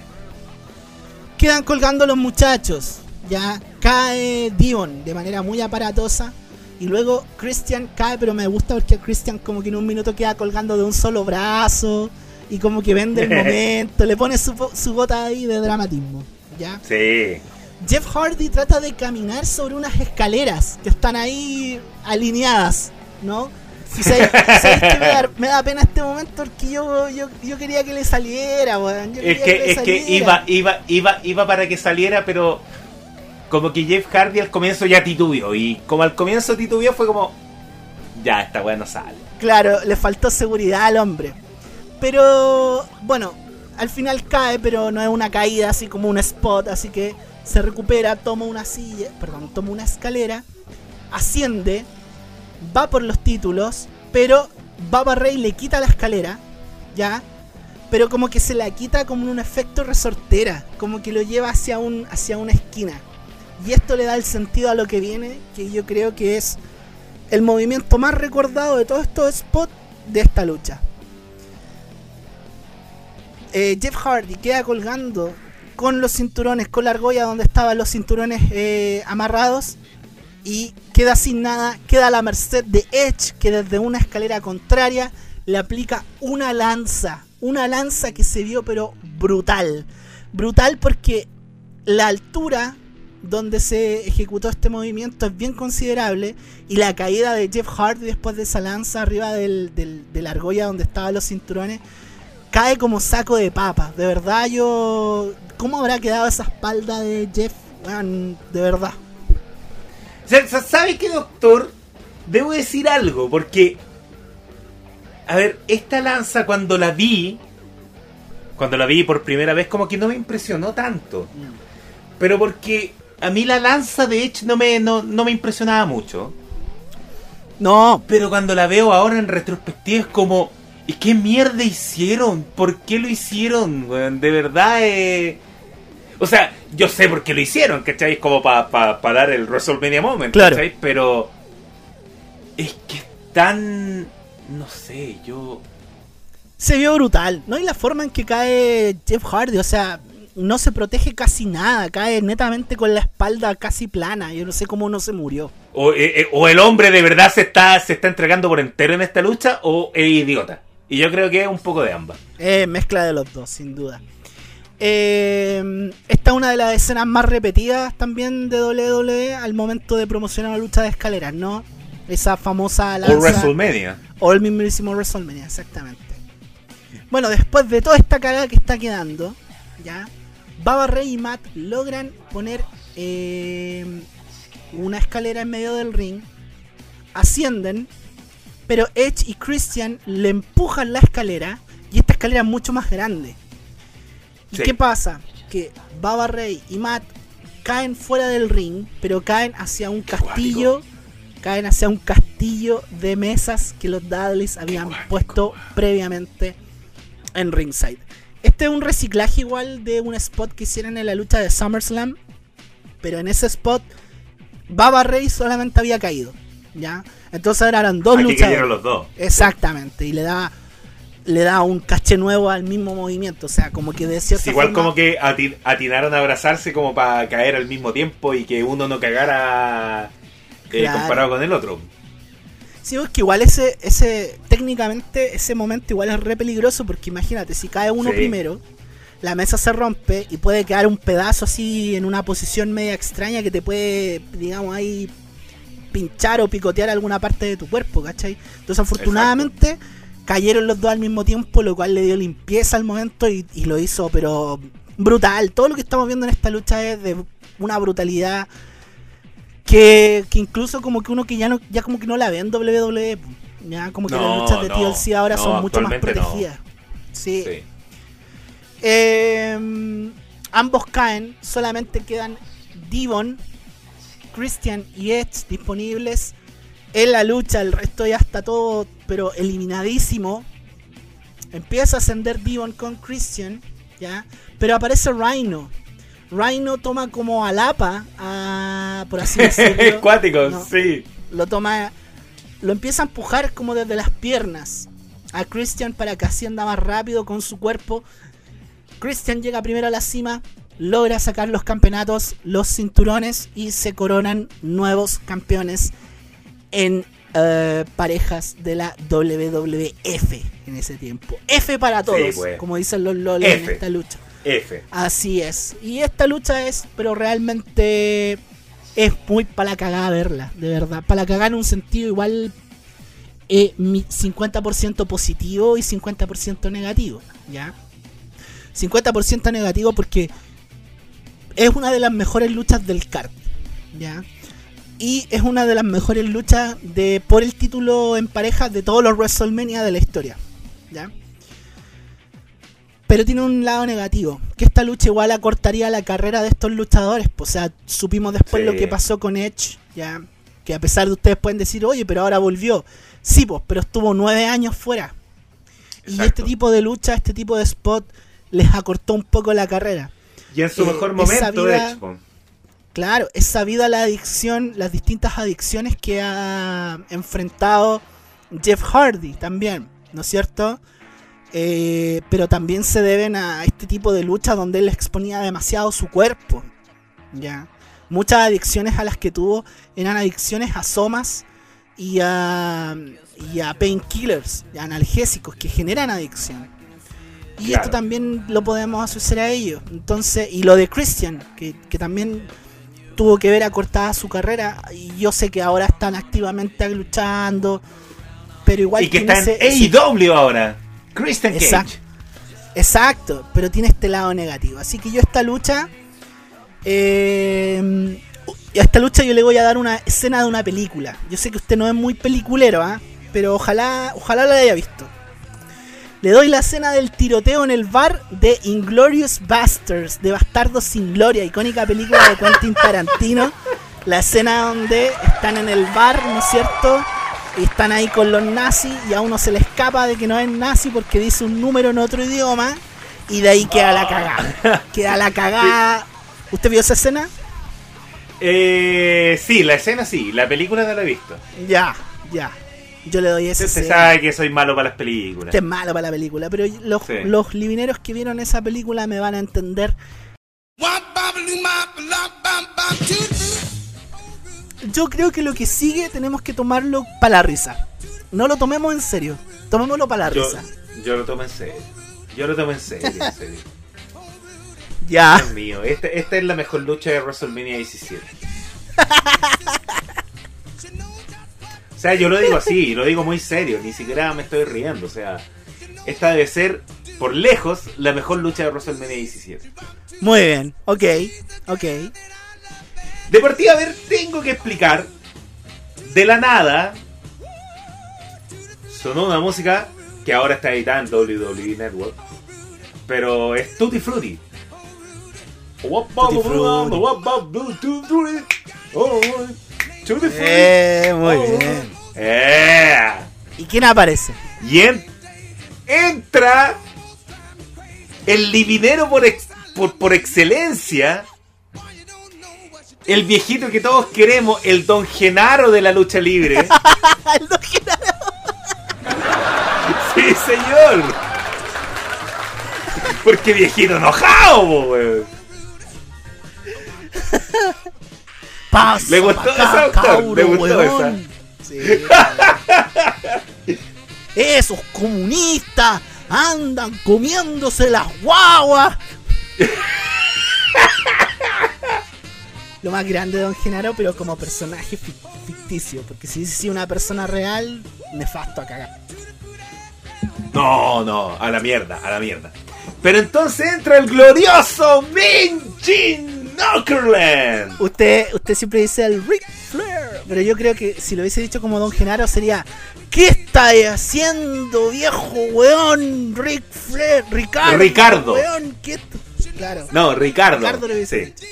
Quedan colgando los muchachos. Ya cae Dion de manera muy aparatosa. Y luego Christian cae, pero me gusta porque Christian como que en un minuto queda colgando de un solo brazo. Y como que vende el momento. Le pone su, su gota ahí de dramatismo. ¿Ya? Sí. Jeff Hardy trata de caminar sobre unas escaleras que están ahí alineadas, ¿no? Y sabes- sabes que me, da, me da pena este momento porque yo, yo, yo quería que le saliera, weón. Yo Es que, le es que iba, iba, iba, iba para que saliera, pero como que Jeff Hardy al comienzo ya titubeó. Y como al comienzo titubeó fue como, ya, esta weá no sale. Claro, le faltó seguridad al hombre. Pero bueno, al final cae, pero no es una caída así como un spot, así que se recupera, toma una silla, perdón, toma una escalera, asciende, va por los títulos, pero Baba Rey le quita la escalera, ¿ya? Pero como que se la quita como un efecto resortera, como que lo lleva hacia, un, hacia una esquina. Y esto le da el sentido a lo que viene, que yo creo que es el movimiento más recordado de todos estos spots de esta lucha. Eh, Jeff Hardy queda colgando con los cinturones, con la argolla donde estaban los cinturones eh, amarrados y queda sin nada, queda la merced de Edge que desde una escalera contraria le aplica una lanza, una lanza que se vio pero brutal, brutal porque la altura donde se ejecutó este movimiento es bien considerable y la caída de Jeff Hardy después de esa lanza arriba del, de la argolla donde estaban los cinturones cae como saco de papa. De verdad yo... ¿Cómo habrá quedado esa espalda de Jeff? De verdad. Sa- sa- ¿Sabe qué, doctor? Debo decir algo, porque. A ver, esta lanza cuando la vi. Cuando la vi por primera vez, como que no me impresionó tanto. Pero porque a mí la lanza de Edge no me, no, no me impresionaba mucho. No, Pero cuando la veo ahora en retrospectiva es como. ¿Y qué mierda hicieron? ¿Por qué lo hicieron? De verdad, eh... O sea, yo sé por qué lo hicieron, ¿cachai? Como para dar el WrestleMania Moment, Claro. ¿cachai? Pero... Es que es tan... No sé, yo... se vio brutal, ¿no? Y la forma en que cae Jeff Hardy, o sea, no se protege casi nada, cae netamente con la espalda casi plana. Yo no sé cómo no se murió. O, eh, eh, o el hombre de verdad se está, se está entregando por entero en esta lucha, o es idiota. Y yo creo que es un poco de ambas. Eh, mezcla de los dos, sin duda. Eh, esta es una de las escenas más repetidas también de WWE al momento de promocionar la lucha de escaleras, ¿no? Esa famosa O lanza. WrestleMania. O el mismísimo WrestleMania, exactamente. Bueno, después de toda esta cagada que está quedando, ya, Baba Rey y Matt logran poner eh, una escalera en medio del ring, ascienden, pero Edge y Christian le empujan la escalera y esta escalera es mucho más grande. ¿Y Sí. qué pasa? Que Baba Rey y Matt caen fuera del ring, pero caen hacia un castillo caen hacia un castillo de mesas que los Dudleys habían puesto previamente en ringside. Este es un reciclaje igual de un spot que hicieron en la lucha de SummerSlam, pero en ese spot Baba Rey solamente había caído, ¿ya? Entonces ahora eran dos Aquí luchadores. los dos. Exactamente, y le da le da un caché nuevo al mismo movimiento, o sea, como que de cierta igual forma- como que ati- atinaron a abrazarse como para caer al mismo tiempo y que uno no cagara eh, Claro. comparado con el otro. Sí, es que igual ese, ese, técnicamente ese momento igual es re peligroso porque imagínate, si cae uno Sí. primero, la mesa se rompe y puede quedar un pedazo así en una posición media extraña que te puede, digamos, ahí pinchar o picotear alguna parte de tu cuerpo, ¿cachai? Entonces afortunadamente cayeron los dos al mismo tiempo, lo cual le dio limpieza al momento y, y lo hizo, pero brutal. Todo lo que estamos viendo en esta lucha es de una brutalidad que, que incluso como que uno que ya no ya como que no la ve en WWE ya como que No, las luchas de no, TLC ahora no, son mucho más protegidas. Sí, Sí. Eh, ambos caen solamente quedan Devon Christian y Edge disponibles en la lucha el resto ya está todo pero eliminadísimo empieza a ascender Devon con Christian ya pero aparece Rhino Rhino toma como alapa a por así decirlo Cuático, No. sí. lo toma lo empieza a empujar como desde las piernas a Christian para que ascienda más rápido con su cuerpo Christian llega primero a la cima logra sacar los campeonatos los cinturones y se coronan nuevos campeones en eh, parejas de la WWF en ese tiempo F para todos pues. como dicen los lolos en esta lucha F. Así es. Y esta lucha es, pero realmente es muy para la cagada verla, de verdad. Para la cagada en un sentido igual eh, mi 50% positivo y 50% negativo, ¿ya? 50% negativo porque es una de las mejores luchas del card, ¿ya? Y es una de las mejores luchas de por el título en pareja de todos los WrestleMania de la historia, ¿ya? Pero tiene un lado negativo. ¿Qué que esta lucha igual acortaría la carrera de estos luchadores. Pues, o sea, supimos después Sí. lo que pasó con Edge, ya. Que a pesar de ustedes pueden decir, oye, pero ahora volvió. Sí, pues, pero estuvo nueve años fuera. Y este tipo de lucha, este tipo de spot, les acortó un poco la carrera. Y en su eh, mejor momento, vida- de hecho. Claro, es sabida la adicción, las distintas adicciones que ha enfrentado Jeff Hardy también, ¿no es cierto? Eh, pero también se deben a este tipo de lucha donde él exponía demasiado su cuerpo. Ya. Muchas adicciones a las que tuvo eran adicciones a somas y a, y a painkillers, analgésicos que generan adicción. Y Claro. esto también lo podemos asociar a ello. Entonces, y lo de Christian, que, que también tuvo que ver acortada su carrera. Y yo sé que ahora están activamente luchando. Pero igual Y que está en ese- ese- AEW ahora. Christian Cage. Exacto. Exacto, pero tiene este lado negativo. Así que yo esta lucha. eh, a esta lucha yo le voy a dar una escena de una película. Yo sé que usted no es muy peliculero, ¿ah? pero ojalá, ojalá la haya visto. Le doy la escena del tiroteo en el bar de Inglorious Bastards, de Bastardos sin Gloria, icónica película de Quentin Tarantino. La escena donde están en el bar, ¿no es cierto? Y están ahí con los nazis y a uno se le escapa de que no es nazi porque dice un número en otro idioma y de ahí queda la cagada. Queda la cagada. ¿Usted vio esa escena? Eh, sí, la escena sí, la película no la he visto. Ya, ya. Yo le doy esa Usted sabe que soy malo para las películas. Este es malo para la película, pero los, Sí. los livineros que vieron esa película me van a entender. Yo creo que lo que sigue tenemos que tomarlo para la risa. No lo tomemos en serio, tomémoslo para la Yo, risa. yo lo tomo en serio. Yo lo tomo en serio, en serio. Ya. Dios mío, esta, esta es la mejor lucha de WrestleMania 17. O sea, yo lo digo así, lo digo muy serio, ni siquiera me estoy riendo. O sea, esta debe ser, por lejos, la mejor lucha de WrestleMania 17. Muy bien, ok, ok. De partida, a ver, tengo que explicar. De la nada, sonó una música que ahora está editada en WWE Network. Pero es Tutti Frutti. Tutti Frutti. Frutti. Eh, muy bien. Eh. ¿Y quién aparece? Y en- entra el divinero por, ex- por, por excelencia. El viejito que todos queremos, el don Genaro de la lucha libre. El Don Genaro. sí, señor. Porque viejito enojado, weón. Pasa Le gustó esa, cabro, le gustó weón. Sí. Esos comunistas andan comiéndose las guaguas. Lo más grande de Don Genaro, pero como personaje fic- ficticio. Porque si hubiese sido una persona real, nefasto a cagar. No, no, a la mierda, a la mierda. Pero entonces entra el glorioso Minjin Knockerland. Usted, usted siempre dice el Ric Flair, pero yo creo que si lo hubiese dicho como Don Genaro sería ¿Qué estáis haciendo, viejo weón? Ric Flair, Ricardo. Ricardo. Weón, ¿qué t- Claro. No, Ricardo. Ricardo lo hubiese sí. dicho.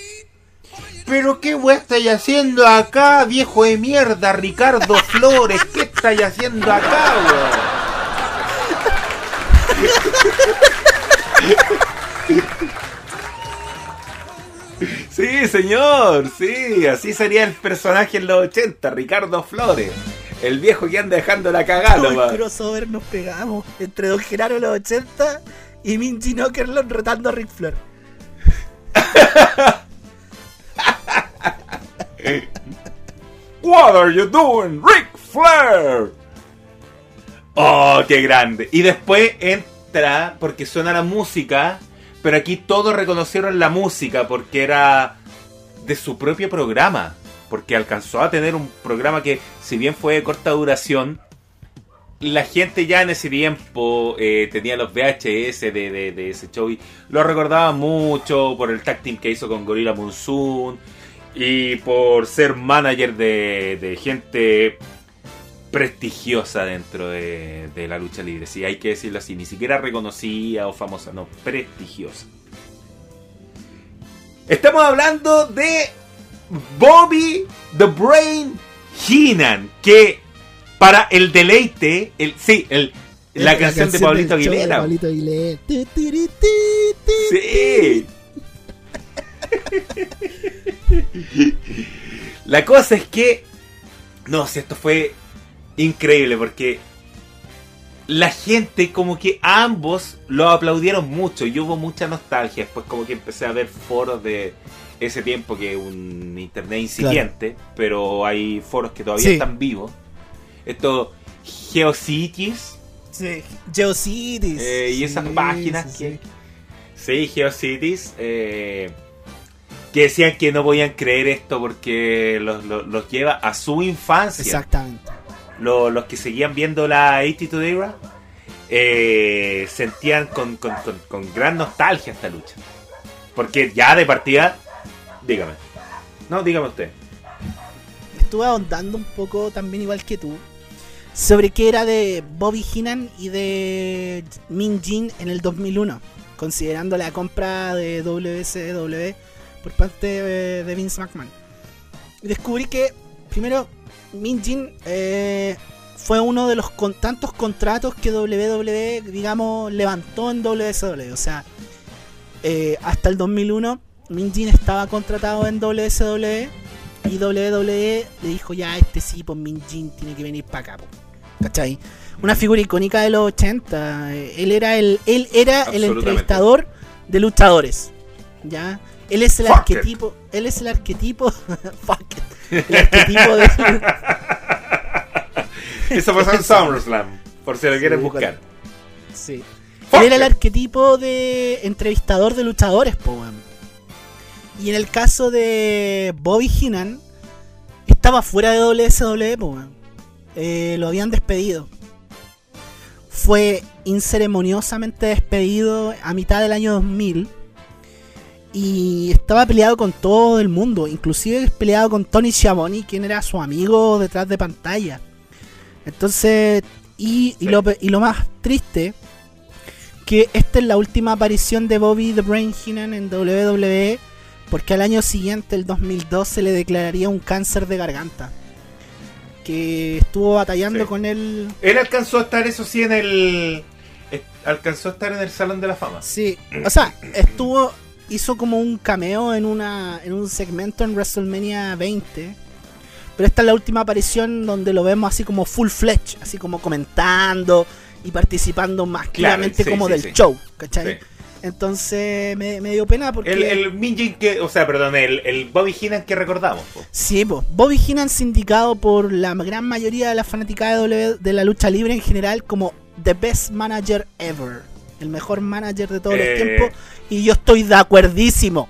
Pero qué weá estáis haciendo acá, viejo de mierda, Ricardo Flores, ¿qué estáis haciendo acá, weón? Sí, señor, sí, así sería el personaje en los 80, Ricardo Flores. El viejo que anda dejando la cagada, nomás. crossover nos pegamos entre Don Genaro de los 80 y Minji Knockerlon retando a Ric Flair. What are you doing, Ric Flair? Oh, qué grande. Y después entra, porque suena la música, pero aquí todos reconocieron la música porque era de su propio programa. Porque alcanzó a tener un programa que, si bien fue de corta duración, la gente ya en ese tiempo eh, tenía los VHS de, de- ese show y lo recordaba mucho por el tag team que hizo con Gorilla Monsoon y por ser manager de, de gente prestigiosa dentro de, de la lucha libre. Sí, hay que decirlo así, ni siquiera reconocida o famosa, no, prestigiosa. Estamos hablando de Bobby the Brain Heenan, que para el deleite, el, sí, el, la, canción, de Pablito del show de Aguilera. Pablito Aguilera. Tiri, ti, ti, Sí. La cosa es que. No sé, esto fue increíble porque. La gente, como que ambos lo aplaudieron mucho y hubo mucha nostalgia. Después, como que empecé a ver foros de ese tiempo que un internet incipiente, pero hay foros que todavía Sí. están vivos. Esto, Geocities, Sí, Geocities. Eh, y esas Sí, páginas sí, que- GeoCities. eh, que decían que no podían creer esto porque los, los- los lleva a su infancia. Exactamente. Lo- Los, que seguían viendo la 82 Era eh, sentían con, con- con- gran nostalgia esta lucha. Porque ya de partida. Dígame. No, dígame usted. Estuve ahondando un poco también igual que tú sobre qué era de Bobby Heenan y de Min Jin en el 2001, considerando la compra de WCW por parte de, de Vince McMahon. Descubrí que, primero, Min Jin eh, fue uno de los con tantos contratos que WWE, digamos, levantó en WCW. O sea, eh, hasta el 2001, Min Jin estaba contratado en WCW y WWE le dijo ya este sí, pues Min Jin tiene que venir para acá, po". ¿cachai? Una figura icónica de los 80. eh, Él era el, él era el entrevistador de luchadores. ¿Ya? Él es el Fuck it. arquetipo. Él es el arquetipo. fuck it, el arquetipo de. Eso pasó en SummerSlam. Por si lo quieren Sí, buscar. sí. Fuck Él era el arquetipo de entrevistador de luchadores, po, weón. Y en el caso de Bobby Heenan, estaba fuera de WSW, po, weón. Eh, lo habían despedido. Fue inceremoniosamente despedido a mitad del año 2000. Y estaba peleado con todo el mundo, inclusive peleado con Tony Schiavone, quien era su amigo detrás de pantalla. Entonces, y, lo, pe- y lo más triste, que esta es la última aparición de Bobby The Brain Heenan en WWE, porque al año siguiente, el 2002, se le declararía un cáncer de garganta. Que estuvo batallando Sí. con él. Él alcanzó a estar, eso sí, en el. Alcanzó a estar en el Salón de la Fama. Sí, o sea, estuvo. Hizo como un cameo en una en un segmento en WrestleMania 20. Pero esta es la última aparición donde lo vemos así como full fledged, así como comentando y participando más claramente sí, como sí, del sí. show, ¿cachai? Entonces me, me dio pena porque... El, el Minjin que. O sea, perdón, el, el Bobby Heenan que recordamos. po. Sí, po. Bobby Heenan sindicado por la gran mayoría de la fanática de, W- de la lucha libre en general como The Best Manager Ever. El mejor manager de todos Eh. los tiempos. Y yo estoy de acuerdísimo.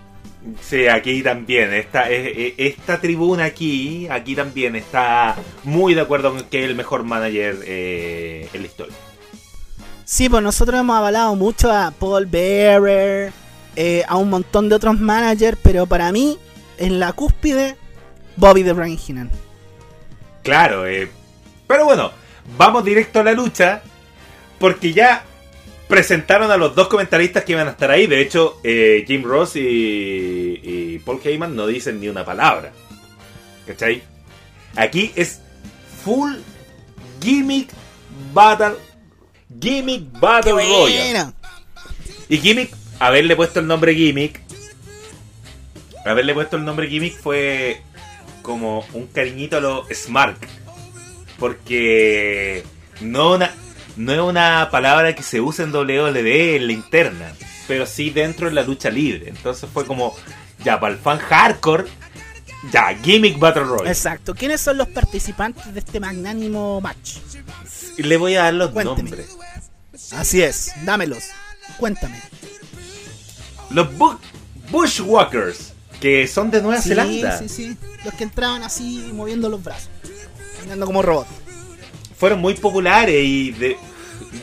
Sí, aquí también. Esta, esta tribuna aquí, aquí también está muy de acuerdo con que es el mejor manager eh, en la historia. Sí, pues nosotros hemos avalado mucho a Paul Bearer, eh, a un montón de otros managers, pero para mí, en la cúspide, Bobby the Brain Heenan. Claro, eh, pero bueno, vamos directo a la lucha. Porque ya presentaron a los dos comentaristas que iban a estar ahí. De hecho, eh, Jim Ross y, y Paul Heyman no dicen ni una palabra. ¿Cachai? Aquí es full gimmick battle. Gimmick Battle ¡Qué Royale. Y Gimmick, haberle puesto el nombre Gimmick, haberle puesto el nombre Gimmick fue como un cariñito a lo Smart. Porque no, una, no es una palabra que se usa en WWE en la interna, pero sí dentro de la lucha libre. Entonces fue como, ya, para el fan hardcore, ya, Gimmick Battle Royale. Exacto. ¿Quiénes son los participantes de este magnánimo match? Le voy a dar los Cuénteme. nombres. Así es, dámelos. Cuéntame. Los Bu- Bushwalkers, que son de Nueva Sí, Zelanda. sí, sí. Los que entraban así moviendo los brazos. Andando como robot. Fueron muy populares y de,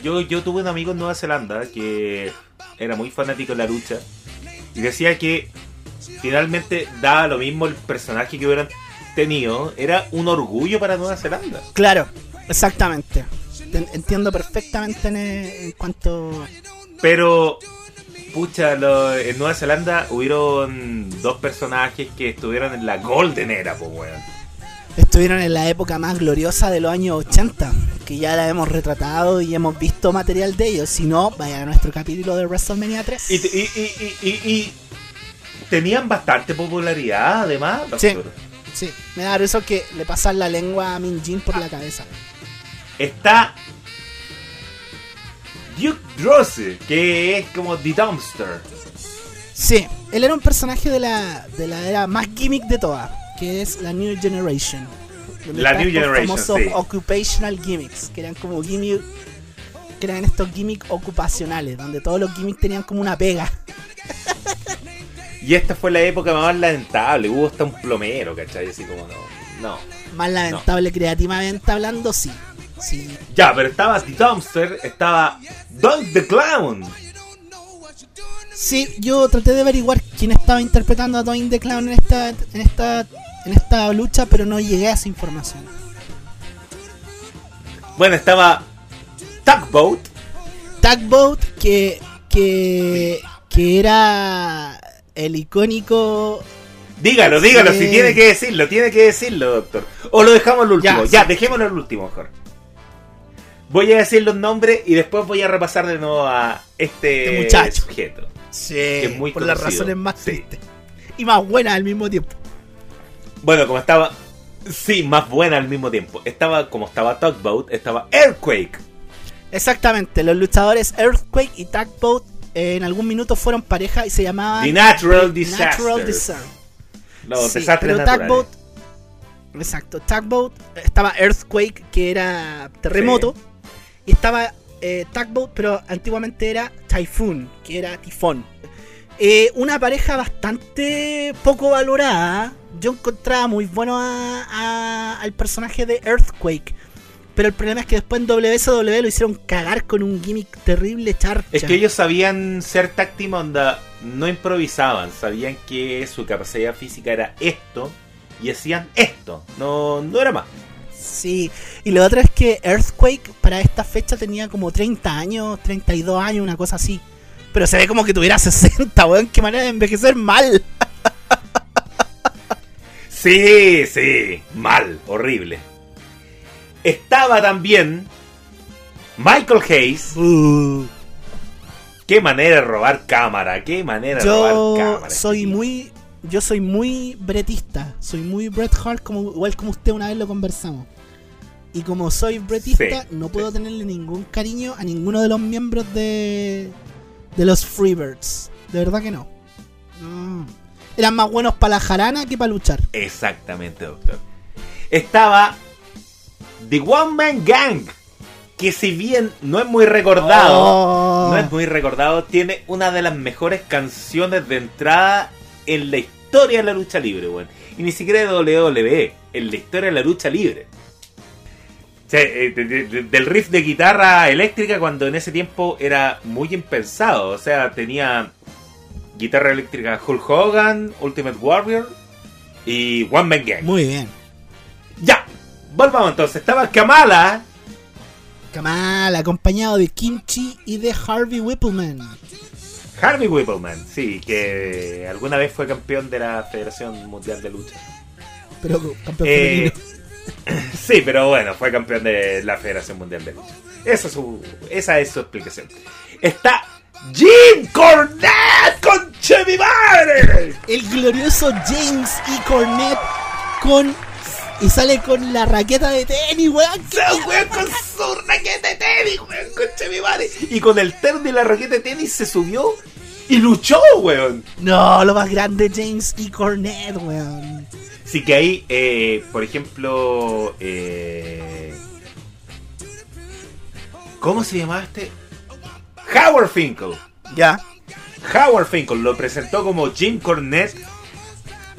yo, yo tuve un amigo en Nueva Zelanda que era muy fanático de la lucha y decía que finalmente daba lo mismo el personaje que hubieran tenido, era un orgullo para Nueva Zelanda. Claro, exactamente. Te- Entiendo perfectamente en, en cuanto. Pero pucha, lo- en Nueva Zelanda hubieron dos personajes que estuvieron en la Golden Era, pues weón. Estuvieron en la época más gloriosa de los años 80, que ya la hemos retratado y hemos visto material de ellos. Si no, vaya a nuestro capítulo de WrestleMania 3. Y, y, y, y, tenían bastante popularidad, además. Sí. doctor. Sí, me da eso que le pasan la lengua a Min Jin por la cabeza. Está Duke Droese, que es como The Dumpster. Sí, él era un personaje de la, de la era más gimmick de todas, que es la New Generation. La New Generation, famosos sí. occupational gimmicks, que eran como gimmick, que eran estos gimmicks ocupacionales, donde todos los gimmicks tenían como una pega. Y esta fue la época más lamentable. Hubo hasta un plomero, ¿cachai? Así como no. No. Más lamentable creativamente hablando, sí. Sí, Ya, pero estaba The Dumpster, estaba Dunk the Clown. Sí, yo traté de averiguar quién estaba interpretando a Dwayne the Clown en esta, en esta, en esta lucha, pero no llegué a esa información. Bueno, estaba Tugboat. Tugboat, que, que, que era el icónico. Dígalo, dígalo, Sí. si tiene que decirlo, tiene que decirlo, doctor. O lo dejamos al último. Ya, Ya, sí. dejémoslo al último mejor. Voy a decir los nombres y después voy a repasar de nuevo a este, Este muchacho. sujeto. Sí, es muy por las razones más tristes. Y más buenas al mismo tiempo. Bueno, como estaba. Sí, más buena al mismo tiempo. Estaba, como estaba Tugboat, estaba Earthquake. Exactamente, los luchadores Earthquake y Tugboat eh, en algún minuto fueron pareja y se llamaban The Natural Disaster. Natural Disaster. Sí, pero. Tugboat, exacto, Tugboat eh, estaba Earthquake que era terremoto y estaba eh, Tugboat pero antiguamente era Typhoon que era tifón. Eh, una pareja bastante poco valorada. Yo encontraba muy bueno a- a- al personaje de Earthquake. Pero el problema es que después en WSW lo hicieron cagar con un gimmick terrible charcha. Es que ellos sabían ser team onda, no improvisaban, sabían que su capacidad física era esto y hacían esto, no, no era más. Sí, y lo otro es que Earthquake para esta fecha tenía como 30 años, 32 años, una cosa así. Pero se ve como que tuviera 60, weón, qué manera de envejecer mal. Sí, sí, mal, horrible. Estaba también Michael Hayes. Uh, Qué manera de robar cámara, qué manera de yo robar cámara. soy muy yo soy muy bretista, soy muy Bret Hart como igual como usted una vez lo conversamos. Y como soy bretista, Sí, no puedo sí. tenerle ningún cariño a ninguno de los miembros de de los Freebirds. De verdad que no. No. Eran más buenos para la jarana que para luchar. Exactamente, doctor. Estaba The One Man Gang, que si bien no es muy recordado, Oh. no es muy recordado, tiene una de las mejores canciones de entrada en la historia de la lucha libre, weón. Y ni siquiera de WWE, en la historia de la lucha libre. O sea, eh, de- de- de- del riff de guitarra eléctrica cuando en ese tiempo era muy impensado. O sea, tenía guitarra eléctrica Hulk Hogan, Ultimate Warrior y One Man Gang. Muy bien. Ya, volvamos entonces. Estaba Kamala, Kamal, acompañado de Kimchi y de Harvey Whippleman. Harvey Whippleman, sí, que alguna vez fue campeón de la Federación Mundial de Lucha. Pero campeón Eh, sí, pero bueno, fue campeón de la Federación Mundial de Lucha. Esa es su, esa es su explicación. Está Jim Cornette con Chevy madre. El glorioso James E. Cornette con. Y sale con la raqueta de tenis, weón. Se weón con su raqueta de tenis, weón, con Chevy madre. Y con el terno y la raqueta de tenis se subió y luchó, weón. No, lo más grande, James E. Cornette, weón. Sí que ahí, eh, por ejemplo, eh, ¿cómo se llamaba este? Howard Finkel. Ya. Howard Finkel lo presentó como Jim Cornette,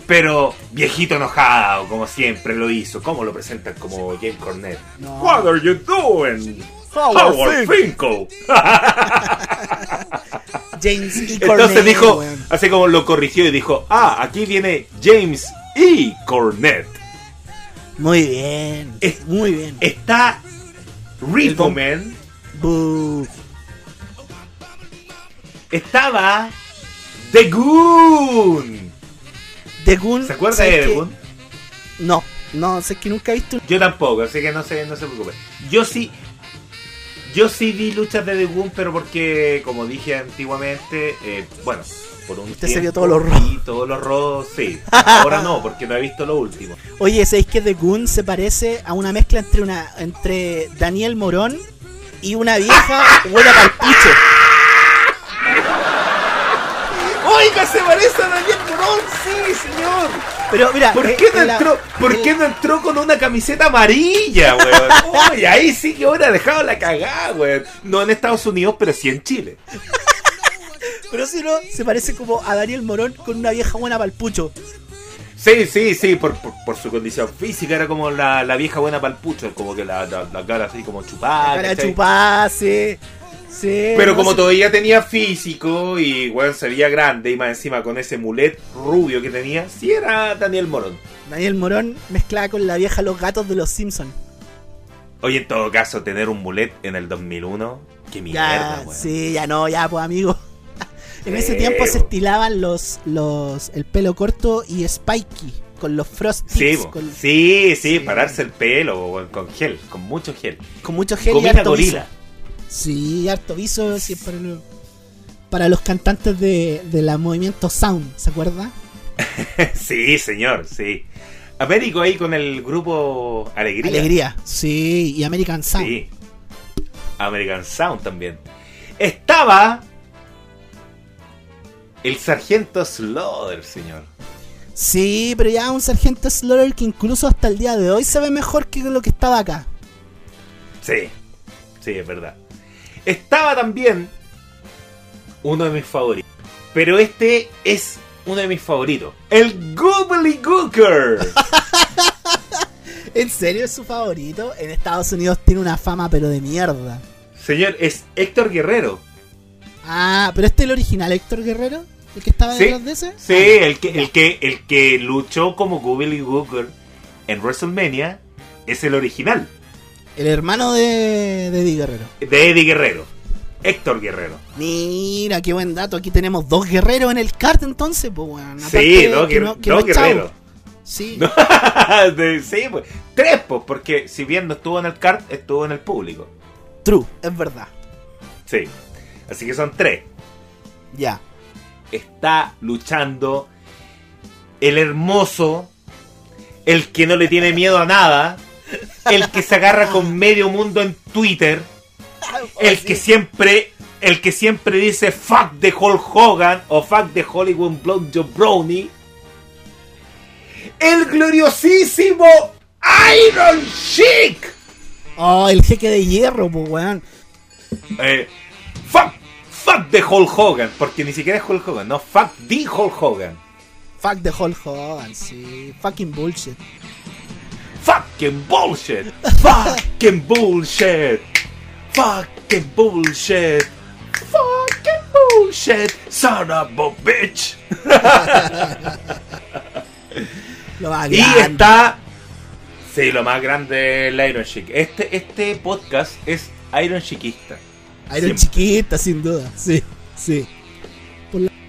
pero viejito enojado, como siempre lo hizo. ¿Cómo lo presentan como Jim Cornette? No. What are you doing? Howard Howard, Finkel. James E. Cornette. Entonces dijo, weón. así como lo corrigió y dijo, ah, aquí viene James E. Cornette. Muy bien. Es- Muy bien. Está Repo Man. Bu. Estaba The Goon. The Goon. ¿Se acuerda ¿sabes de The? Goon? No, no, sé que nunca he visto. Yo tampoco, así que no se, no se preocupe. Yo sí. Yo sí vi luchas de The Goon, pero porque, como dije antiguamente, eh, bueno, por un Usted se tiempo vio todos los vi todos los Raw, sí. Ahora no, porque no he visto lo último. Oye, ¿sabéis que The Goon se parece a una mezcla entre una entre Daniel Morón y una vieja buena palpucho? Oiga, se parece a Daniel Morón, sí, señor. Pero mira, ¿Por eh, qué no en la- entró, ¿por qué no entró con una camiseta amarilla, weón? Oye, ahí sí que hubiera dejado la cagada, weón. No en Estados Unidos, pero sí en Chile. Pero si no, se parece como a Daniel Morón con una vieja buena palpucho. Sí, sí, sí, por, por, por su condición física era como la, la vieja buena palpucho, como que la, la, la cara así como chupada. Ah, ¿cachai? chupar, sí. Sí, Pero no como sé. todavía tenía físico y weón se veía grande y más encima con ese mulet rubio que tenía, sí era Daniel Morón. Daniel Morón mezclada con la vieja Los Gatos de los Simpsons. Oye, en todo caso, tener un mulet en el 2001, qué mierda, Ya, sí, ya no, ya, pues amigo. En ese tiempo se po. estilaban los, los, el pelo corto y spiky, con los frost Sí, con, sí, sí, Sí. pararse el pelo con gel, con mucho gel. con mucho gel y Gomina harto gorila. Sí, harto viso, sí, para, lo- para los cantantes de, de la movimiento Sound, ¿se acuerda? sí, señor, sí. Américo ahí con el grupo Alegría. Alegría, sí, y American Sound. Sí. American Sound también. Estaba el sargento Slaughter, señor. Sí, pero ya un sargento Slaughter que incluso hasta el día de hoy se ve mejor que lo que estaba acá. Sí, sí, es verdad. Estaba también uno de mis favoritos. Pero este es uno de mis favoritos. El Gooker. ¿En serio es su favorito? En Estados Unidos tiene una fama pero de mierda. Señor, es Héctor Guerrero. Ah, pero este es el original Héctor Guerrero, el que estaba detrás de ese. sí, Ah, el que, el que, el que luchó como Googly Gooker en WrestleMania es el original el hermano de, de Eddie Guerrero. de Eddie Guerrero. Héctor Guerrero. Mira, qué buen dato. Aquí tenemos dos guerreros en el kart entonces, pues bueno. Sí, dos, guer- dos es chavo. guerreros. Sí. No, sí, pues. Tres, pues, porque si bien no estuvo en el kart, estuvo en el público. True, es verdad. Sí. Así que son tres. Ya. Está luchando el hermoso, el que no le tiene miedo a nada, el que se agarra con medio mundo en Twitter, el que siempre, el que siempre dice fuck the Hulk Hogan o fuck the Hollywood Blonde Brownie, el gloriosísimo Iron Sheik. Oh, el jeque de hierro, pues weón. Eh, fuck, fuck the Hulk Hogan, porque ni siquiera es Hulk Hogan, no, fuck the Hulk Hogan. Fuck the Hulk Hogan, sí. Fucking bullshit. Fucking bullshit. Fucking bullshit. Fucking bullshit. Fucking bullshit. Son of a bitch. Lo más Y grande. está. Sí, lo más grande es el Iron Chic. Este, este podcast es Iron Chiquista. Iron Siempre. chiquita, sin duda. Sí, sí.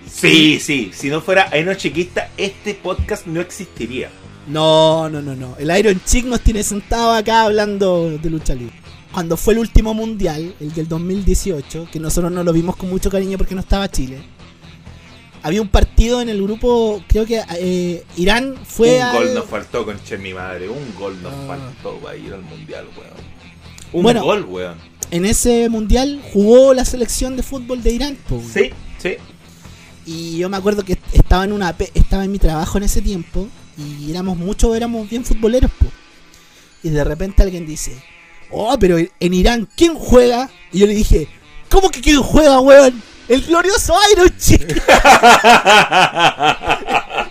Sí, sí. Si no fuera Iron Chiquista, este podcast no existiría. No, no, no, no. El Iron Chick nos tiene sentado acá hablando de lucha libre. Cuando fue el último mundial, el del 2018, que nosotros no lo vimos con mucho cariño porque no estaba Chile. Había un partido en el grupo, creo que eh, Irán fue un al- gol nos faltó, conche mi madre. Un gol nos Ah. faltó para ir al mundial, weón. Un Bueno. gol, weón. En ese mundial jugó la selección de fútbol de Irán. po. Sí, sí. Y yo me acuerdo que estaba en una estaba en mi trabajo en ese tiempo y éramos muchos, éramos bien futboleros. Y de repente alguien dice, "Oh, pero en Irán ¿quién juega?" Y yo le dije, "¿Cómo que quién juega, weón? El glorioso Iron Chick."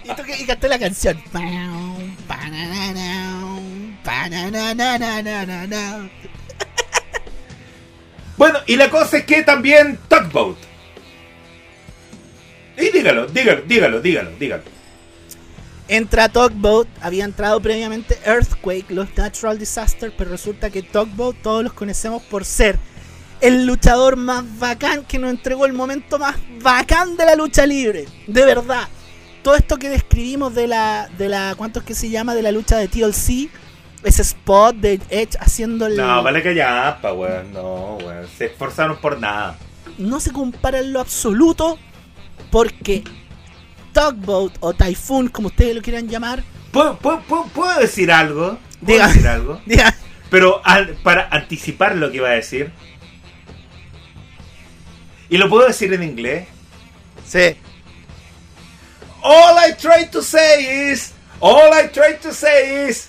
y, toqué- y canté la canción. Bueno, y la cosa es que también Tugboat. Y dígalo, dígalo, dígalo, dígalo, dígalo. Entra Tugboat, había entrado previamente Earthquake, los Natural Disasters, pero resulta que Tugboat todos los conocemos por ser el luchador más bacán que nos entregó el momento más bacán de la lucha libre. De verdad. Todo esto que describimos de la, de la, ¿cuánto es que se llama? De la lucha de TLC. Ese spot de Edge haciendo el... No, vale que ya, pa, weón. No, weón. Se esforzaron por nada. no se compara en lo absoluto porque Tugboat o Typhoon, como ustedes lo quieran llamar, ¿Puedo, puedo, puedo- puedo decir algo? ¿Puedo Diga. decir algo? diga, Pero al- para anticipar lo que iba a decir. Y lo puedo decir en inglés. sí, All I try to say is, all I try to say is,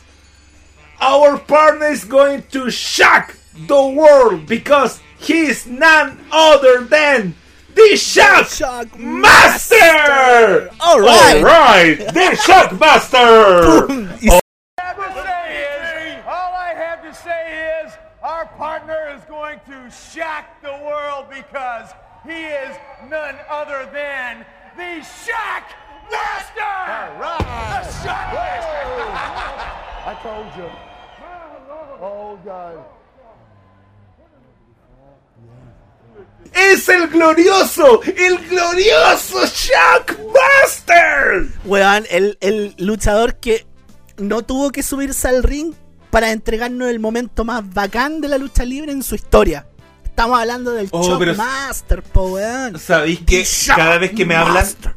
our partner is going to shock the world because he is none other than the Shock, Shock Master. All right. All right, the Shock Master. Y Oh, have to say is, all I have to say is, our partner is going to shock the world because he is none other than the Shock Master! All right! The Shock Master! I told you. Oh, God. Es el glorioso, el glorioso Shock Master. weón, el, el luchador que no tuvo que subirse al ring para entregarnos el momento más bacán de la lucha libre en su historia. Estamos hablando del Oh, Shock pero- Master, po weón. ¿Sabéis que Shock cada vez que me hablan, Master.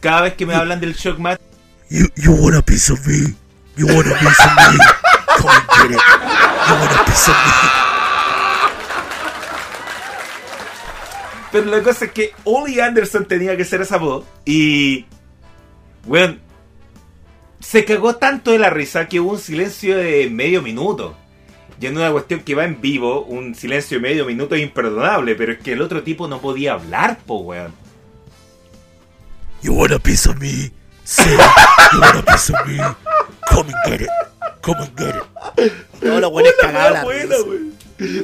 cada vez que me hablan del Shock Master, You you want a piece of me? You want a piece of me? Come and get it. You want a piece of me? Pero la cosa es que Ollie Anderson tenía que ser esa voz. Y. Weón. Se cagó tanto de la risa que hubo un silencio de medio minuto. Y en una cuestión que va en vivo, un silencio de medio minuto es imperdonable. Pero es que el otro tipo no podía hablar, po, weón. You want a piece of me? Say, you want a piece of me? Come and get it. Come and get it. Todos los buenos Oh, cagados la buena, risa. weón.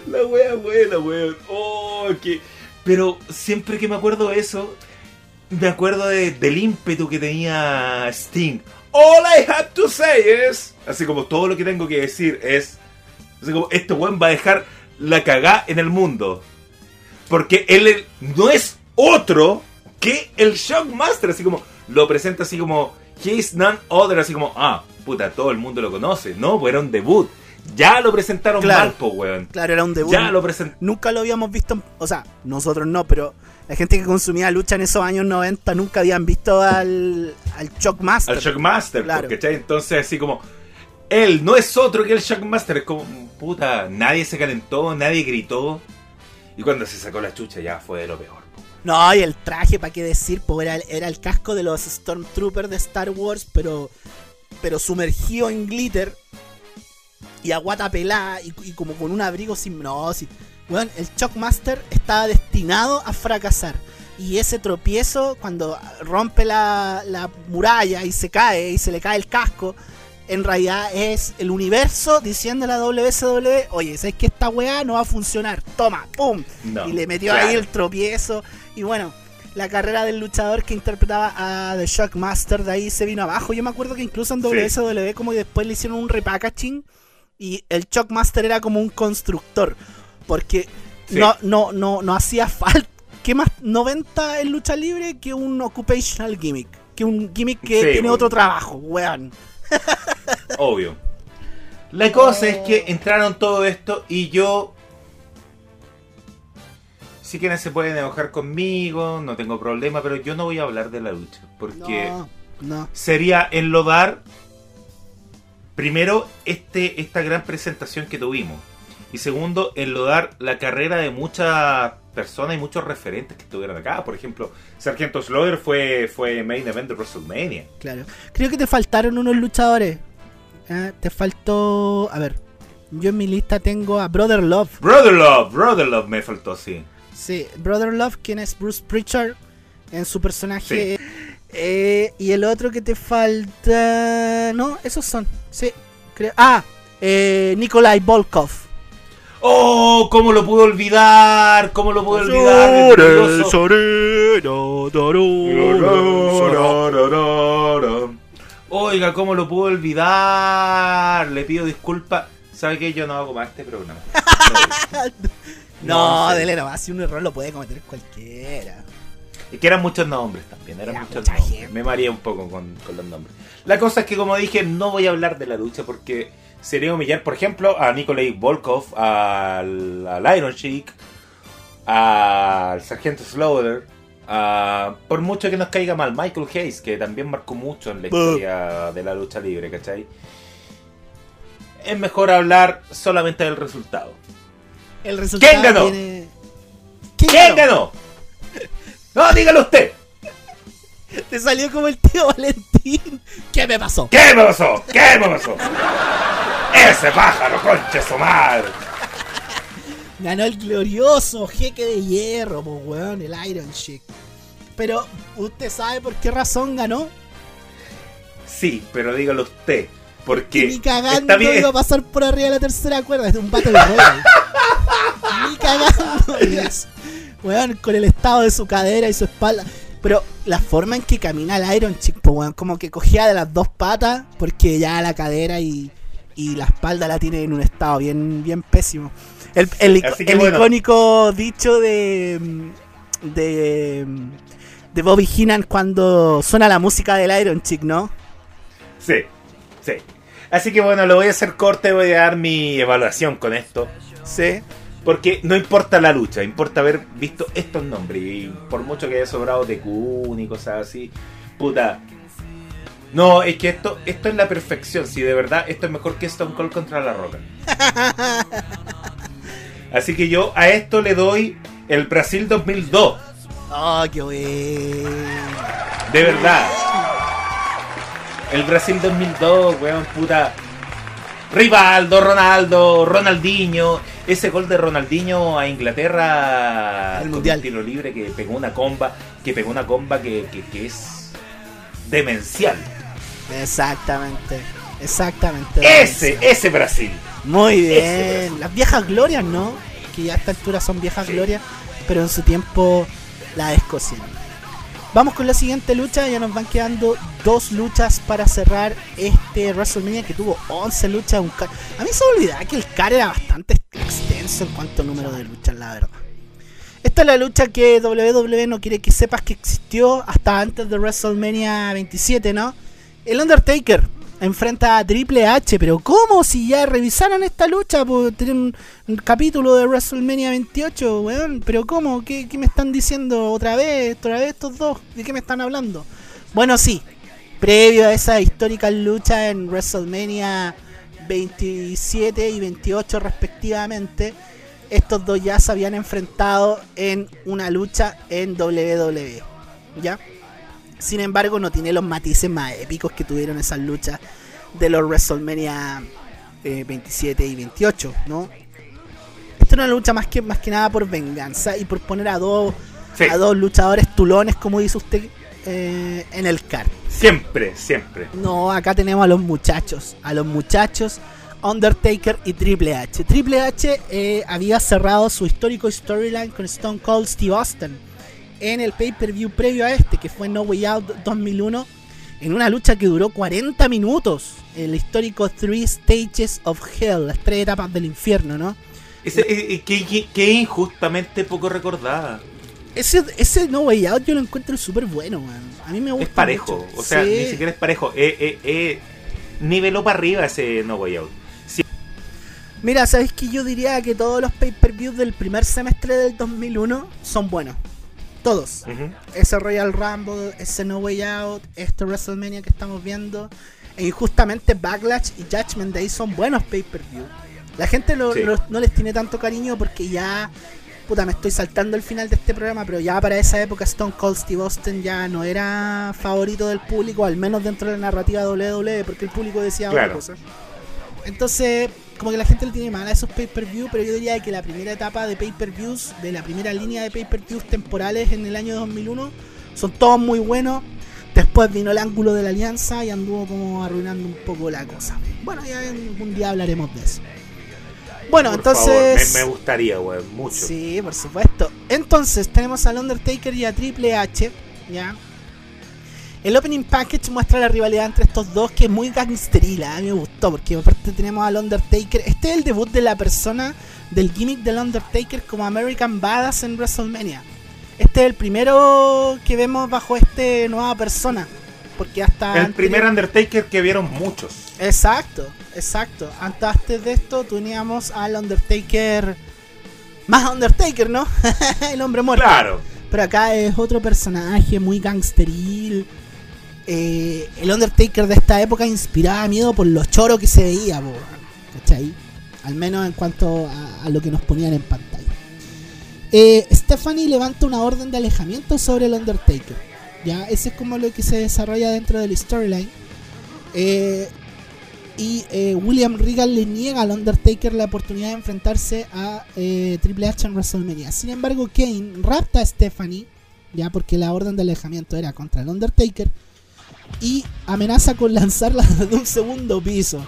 La wea buena, weón. Oh, que. Pero siempre que me acuerdo de eso, me acuerdo de- del ímpetu que tenía Sting. All I have to say is. Así como todo lo que tengo que decir es. Así como, este weón va a dejar la cagá en el mundo. Porque él no es otro que el Shockmaster. Así como, lo presenta así como, he is none other. Así como, ah, puta, todo el mundo lo conoce. No, pues era un debut. Ya lo presentaron Claro. mal, po, weón. Claro, era un debut. Ya lo presentaron. Nunca lo habíamos visto, o sea, nosotros no, pero la gente que consumía lucha en esos años 90 nunca habían visto al, al Shockmaster. al Shockmaster, Claro. ¿cachai? Entonces, así como, él no es otro que el Shockmaster, es como, puta, nadie se calentó, nadie gritó. Y cuando se sacó la chucha ya fue de lo peor. po. No, y el traje, ¿para qué decir? Pues era, era el casco de los Stormtroopers de Star Wars, pero, pero sumergido en glitter y a guata pelada y, y como con un abrigo sin. No, sí. Weón, el Shockmaster estaba destinado a fracasar. Y ese tropiezo, cuando rompe la, la muralla y se cae y se le cae el casco, en realidad es el universo diciendo a la WSW, oye, ¿sabes que esta weá no va a funcionar? Toma, ¡pum! No, y le metió claro. ahí el tropiezo. Y bueno, la carrera del luchador que interpretaba a The Shockmaster de ahí se vino abajo. Yo me acuerdo que incluso en Sí. WSW como que después le hicieron un repackaging y el Shockmaster era como un constructor. Porque Sí. no, no, no, no hacía falta. ¿Qué más 90 en lucha libre que un occupational gimmick? Que un gimmick que Sí, tiene bueno. otro trabajo, weón. Obvio. La cosa es que entraron todo esto y yo. Si quieren se pueden enojar conmigo, no tengo problema, pero yo no voy a hablar de la lucha. Porque No, no. sería enlodar primero este, esta gran presentación que tuvimos. Y segundo, enlodar la carrera de muchas personas y muchos referentes que estuvieron acá. Por ejemplo, Sargento Slaughter fue, fue main event de WrestleMania. Claro. Creo que te faltaron unos luchadores. Ah, te faltó. A ver. Yo en mi lista tengo a Brother Love. Brother Love, Brother Love me faltó, sí. Sí, Brother Love, quien es Bruce Pritchard en su personaje. Eh, y el otro que te falta. No, esos son. Sí, creo. Ah, eh, Nikolai Volkov. ¡Oh! ¿Cómo lo pudo olvidar? ¿Cómo lo pudo olvidar? Oiga, ¿cómo lo pudo olvidar? Le pido disculpas. ¿Sabe que Yo no hago más este programa. No, No, sé. dele nomás, si un error lo puede cometer cualquiera. Y que eran muchos nombres también, eran Era muchos mucha nombres. gente. Me mareé un poco con, con los nombres. La cosa es que, como dije, no voy a hablar de la lucha porque sería humillar, por ejemplo, a Nikolai Volkov, al, al Iron Sheik, al Sargento Slaughter, a- por mucho que nos caiga mal, Michael Hayes, que también marcó mucho en la historia de la lucha libre, ¿cachai? Es mejor hablar solamente del resultado. El resultado ¿Quién ganó? tiene- ¿Quién, ¿Quién ganó? ganó? No, dígalo usted. Te salió como el tío Valentín. ¿Qué me pasó? ¿Qué me pasó? ¿Qué me pasó? Ese pájaro, concha su madre. Ganó el glorioso jeque de hierro, pues weón, el Iron Chick. Pero, ¿usted sabe por qué razón ganó? Sí, pero dígalo usted. Que Porque ni cagando está bien. iba a pasar por arriba de la tercera cuerda. Es un Battle Royale. ni cagando. Weón, con el estado de su cadera y su espalda. Pero la forma en que camina el Iron Chick, pues weón, como que cogía de las dos patas, porque ya la cadera y, y la espalda la tiene en un estado bien, bien pésimo. El, el, bueno. icónico dicho de. de. de Bobby Heenan cuando suena la música del Iron Chick, ¿no? Sí, sí. Así que bueno, lo voy a hacer corte, voy a dar mi evaluación con esto. Sí. Porque no importa la lucha, importa haber visto estos nombres. Y por mucho que haya sobrado de Kun y cosas así, puta. No, es que esto, esto es la perfección. Si de verdad esto es mejor que Stone Cold contra la Roca. Así que yo a esto le doy el Brasil 2002. Oh, qué bueno. De verdad. El Brasil 2002, weón, puta. Rivaldo, Ronaldo, Ronaldinho. Ese gol de Ronaldinho a Inglaterra El con Mundial. un tiro libre que pegó una comba, que pegó una comba que, que- que es demencial. Exactamente. Exactamente. Ese, ese Brasil. Muy ese bien. Las viejas glorias, ¿no? Que ya a esta altura son viejas Sí. glorias, pero en su tiempo la descosieron. Vamos con la siguiente lucha, ya nos van quedando dos luchas para cerrar este WrestleMania que tuvo 11 luchas. Un car- a mí se me olvidaba que el car era bastante extenso en cuanto a número de luchas, la verdad. Esta es la lucha que WWE no quiere que sepas que existió hasta antes de WrestleMania 27, ¿no? El Undertaker enfrenta a Triple H, pero ¿cómo? Si ya revisaron esta lucha, pues tienen un, un capítulo de WrestleMania 28, weón. Pero ¿cómo? ¿Qué, qué me están diciendo otra vez? ¿Otra vez estos dos? ¿De qué me están hablando? Bueno, sí. Previo a esa histórica lucha en WrestleMania 27 y 28 respectivamente, estos dos ya se habían enfrentado en una lucha en WWE. ¿Ya? Sin embargo, no tiene los matices más épicos que tuvieron esas luchas de los WrestleMania eh, 27 y 28, ¿no? Esta es una lucha más que, más que nada por venganza y por poner a dos, Sí, a dos luchadores tulones, como dice usted, eh, en el car. siempre, siempre. No, acá tenemos a los muchachos. A los muchachos Undertaker y Triple H. Triple H eh, había cerrado su histórico storyline con Stone Cold Steve Austin en el pay-per-view previo a este, que fue No Way Out 2001, en una lucha que duró 40 minutos. El histórico Three Stages of Hell, las tres etapas del infierno, ¿no? Ese, eh, eh, que, que- que injustamente poco recordada. Ese, ese No Way Out yo lo encuentro súper bueno, man. A mí me gusta. Es parejo, mucho. o sea, Sí. ni siquiera es parejo. Eh, eh, eh, niveló para arriba ese No Way Out. Sí, Mira, ¿sabes que Yo diría que todos los pay-per-views del primer semestre del 2001 son buenos. Todos. Ese Royal Rumble, ese No Way Out, este WrestleMania que estamos viendo. E injustamente Backlash y Judgment Day son buenos pay-per-view. La gente lo- Sí. lo- no les tiene tanto cariño porque ya... Puta, me estoy saltando el final de este programa, pero ya para esa época Stone Cold Steve Austin ya no era favorito del público, al menos dentro de la narrativa WWE, porque el público decía otra cosa. Entonces, como que la gente le tiene mal a esos pay-per-view, pero yo diría que la primera etapa de pay-per-views, de la primera línea de pay-per-views temporales en el año 2001, son todos muy buenos. Después vino el ángulo de la alianza y anduvo como arruinando un poco la cosa. Bueno, ya un día hablaremos de eso. Bueno, Por entonces... favor, me, me gustaría, weón, mucho. Sí, por supuesto. Entonces, tenemos al Undertaker y a Triple H, ¿ya? El opening package muestra la rivalidad entre estos dos que es muy gangsteril, ¿eh? a mí me gustó porque aparte tenemos al Undertaker, este es el debut de la persona del gimmick del Undertaker como American Badass en WrestleMania. Este es el primero que vemos bajo este nueva persona. Porque hasta. El primer Undertaker que vieron muchos. Exacto, exacto. Antes antes de esto teníamos al Undertaker. Más Undertaker, ¿no? el hombre muerto. Claro. Pero acá es otro personaje muy gangsteril. Eh, el Undertaker de esta época inspiraba miedo por lo choro que se veía, ¿cachai? Al menos en cuanto a, lo que nos ponían en pantalla. Eh, Stephanie levanta una orden de alejamiento sobre el Undertaker. Ya, ese es como lo que se desarrolla dentro del storyline. Eh, y William Regal le niega al Undertaker la oportunidad de enfrentarse a Triple H en WrestleMania. Sin embargo, Kane rapta a Stephanie, ya porque la orden de alejamiento era contra el Undertaker, y amenaza con lanzarla de un segundo piso.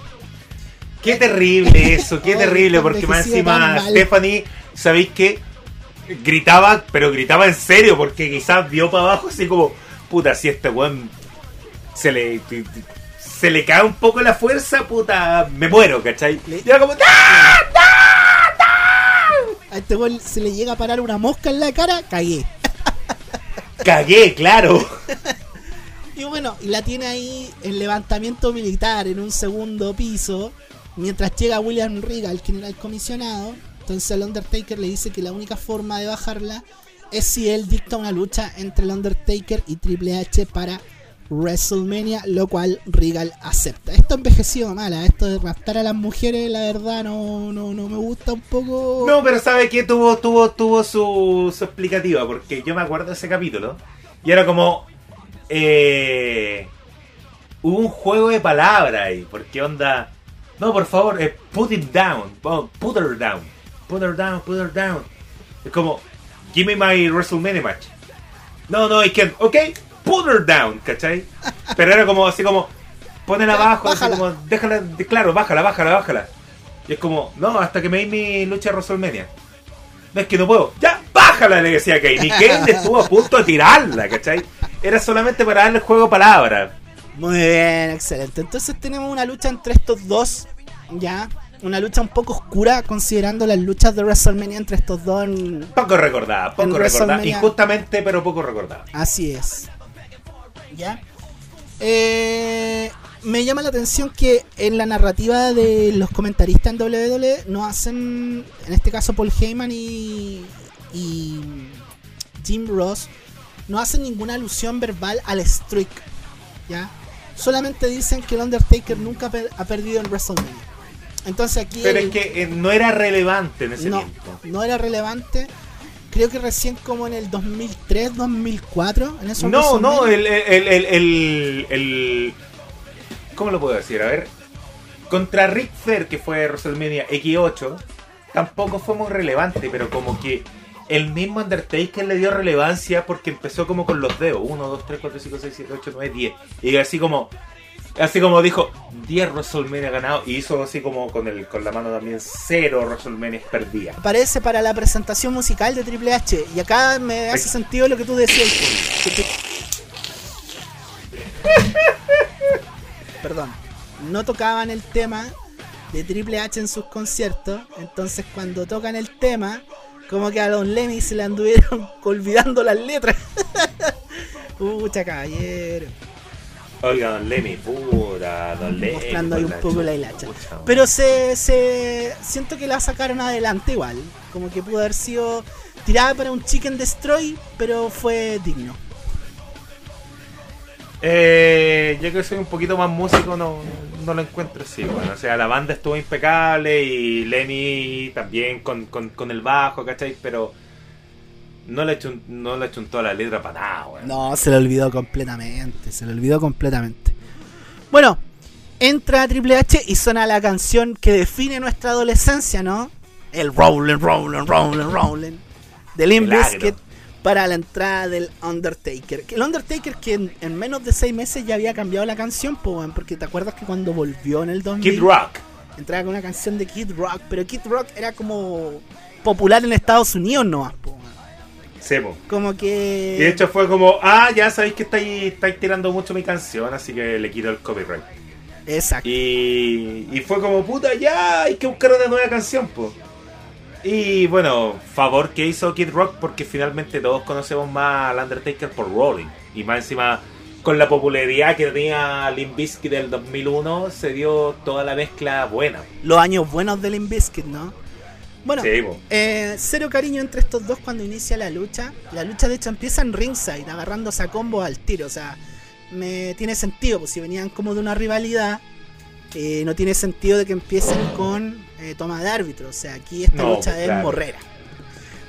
Qué terrible eso, qué terrible, porque más encima. Stephanie, ¿sabéis qué? Gritaba, pero gritaba en serio, porque quizás vio para abajo así como, puta, si este weón se le, se le cae un poco la fuerza, puta, me muero, ¿cachai? Y era como, ¡ah! A este gol se le llega a parar una mosca en la cara, cagué. Cagué, claro. Y bueno, y la tiene ahí en levantamiento militar en un segundo piso. Mientras llega William Regal, quien era el comisionado. Entonces el Undertaker le dice que la única forma de bajarla es si él dicta una lucha entre el Undertaker y Triple H para WrestleMania, lo cual Regal acepta. Esto envejecido mala, esto de raptar a las mujeres, la verdad no, no, no me gusta un poco. No, pero ¿sabe qué? Tuvo, tuvo, tuvo su, su explicativa, porque yo me acuerdo de ese capítulo. Y era como. Eh, hubo un juego de palabras ahí, porque onda. No, por favor, eh, put it down. Put her down. Put her down, put her down. Es como, give me my WrestleMania match. No, no, es que, ok, put her down, ¿cachai? Pero era como así como, ponela abajo, así como, déjala, claro, bájala, bájala, bájala. Y es como, no, hasta que me dé mi lucha de WrestleMania. No es que no puedo. Ya, bájala, le decía Kane. Y Kane estuvo a punto de tirarla, ¿cachai? Era solamente para darle el juego de palabras. Muy bien, excelente. Entonces tenemos una lucha entre estos dos, ya. Una lucha un poco oscura, considerando las luchas de WrestleMania entre estos dos. en- Poco recordada, poco recordada. Injustamente, pero poco recordada. Así es. ¿Ya? Eh, me llama la atención que en la narrativa de los comentaristas en WWE no hacen, en este caso Paul Heyman y, y Jim Ross, no hacen ninguna alusión verbal al streak. ¿Ya? Solamente dicen que el Undertaker nunca per- ha perdido en WrestleMania. Entonces aquí... Pero el- es que eh, no era relevante en ese no, tiempo. no era relevante. Creo que recién como en el 2003, 2004, en esos No, no, el, el, el, el, el- ¿Cómo lo puedo decir? A ver. Contra Ric Flair, que fue WrestleMania X8, tampoco fue muy relevante, pero como que el mismo Undertaker le dio relevancia porque empezó como con los dedos. 1, 2, 3, 4, 5, 6, 7, 8, 9, 10. Y así como... Así como dijo, 10 WrestleMania ganado y hizo así como con el con la mano también, 0 WrestleMania perdía. Aparece para la presentación musical de Triple H. Y acá me hace sentido lo que tú decías. que te- Perdón. No tocaban el tema de Triple H en sus conciertos. Entonces cuando tocan el tema, como que a Don Lemmy se le anduvieron olvidando las letras. Pucha caballero. Oiga, Don Lemmy, puta, Don Lemmy. mostrando ahí un poco la hilacha. Pero se, se siento que la sacaron adelante igual. Como que pudo haber sido tirada para un chicken destroy, pero fue digno. Eh, yo que soy un poquito más músico, no, no lo encuentro así. Bueno, o sea, la banda estuvo impecable y Lenny también con, con, con el bajo, ¿cachai? Pero no le echó no le toda la letra para nada, weón. No, se lo olvidó completamente. Se lo olvidó completamente. Bueno, entra Triple H y suena la canción que define nuestra adolescencia, ¿no? El Rollin', Rollin', Rollin', Rollin'. De Limp. Bizkit para la entrada del Undertaker. El Undertaker que en, en menos de seis meses ya había cambiado la canción, po, porque te acuerdas que cuando volvió en el 2000 Kid Rock. entraba con una canción de Kid Rock, pero Kid Rock era como popular en Estados Unidos nomás, po. Sebo. Como que... Y de hecho fue como, ah, ya sabéis que estáis, estáis tirando mucho mi canción, así que le quito el copyright. Exacto. Y, y fue como, puta, ya hay que buscar una nueva canción, po. Y bueno, favor que hizo Kid Rock porque finalmente todos conocemos más al Undertaker por Rolling. Y más encima, con la popularidad que tenía Limp Bizkit del 2001, se dio toda la mezcla buena. Los años buenos del Limbiskit, ¿no? Bueno, Sí, eh, cero cariño entre estos dos cuando inicia la lucha. La lucha de hecho empieza en ringside, agarrándose a combo al tiro. O sea, me tiene sentido, pues si venían como de una rivalidad, eh, no tiene sentido de que empiecen con eh, toma de árbitro. O sea, aquí esta No, lucha pues, es morrera.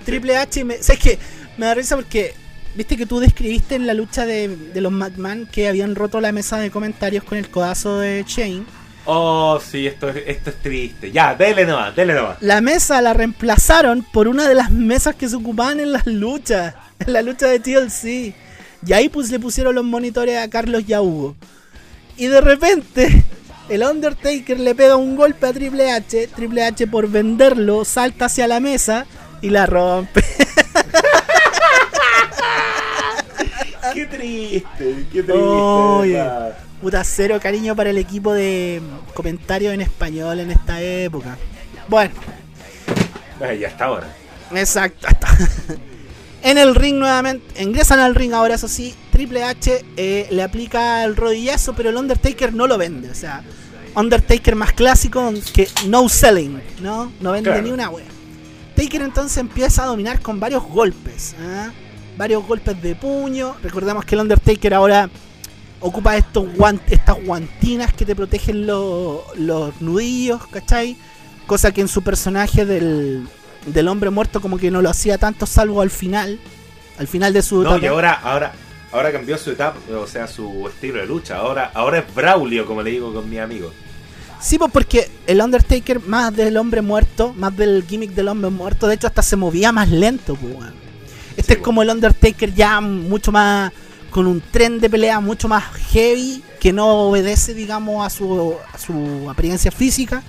Triple H, me, ¿sabes qué? Me da risa porque, viste que tú describiste en la lucha de, de los McMahon que habían roto la mesa de comentarios con el codazo de Shane. Oh, sí, esto es, esto es triste. Ya, dele nomás, dele nomás. La mesa la reemplazaron por una de las mesas que se ocupaban en las luchas, en la lucha de TLC. Y ahí pues le pusieron los monitores a Carlos y a Hugo. Y de repente, el Undertaker le pega un golpe a Triple H. Triple H por venderlo salta hacia la mesa y la rompe. Qué triste, qué triste. Oye. Puta cero cariño para el equipo de comentarios en español en esta época. Bueno, ya está ahora. Exacto. en el ring nuevamente, ingresan al ring ahora, eso sí, Triple H eh, le aplica el rodillazo, pero el Undertaker no lo vende. O sea, Undertaker más clásico que no selling, ¿no? No vende Claro. ni una wea. Taker entonces empieza a dominar con varios golpes, ¿ah? varios golpes de puño. Recordemos que el Undertaker ahora ocupa estos guan- estas guantinas que te protegen lo- los nudillos, ¿cachai? Cosa que en su personaje del, del hombre muerto como que no lo hacía tanto salvo al final. Al final de su No, y etapa. ahora, ahora, ahora cambió su etapa, o sea, su estilo de lucha. Ahora, ahora es Braulio, como le digo con mi amigo. Sí, pues porque el Undertaker, más del hombre muerto, más del gimmick del hombre muerto, de hecho hasta se movía más lento, pues. Este Sí, es como el Undertaker ya mucho más, con un tren de pelea mucho más heavy, que no obedece, digamos, a su, a su apariencia física.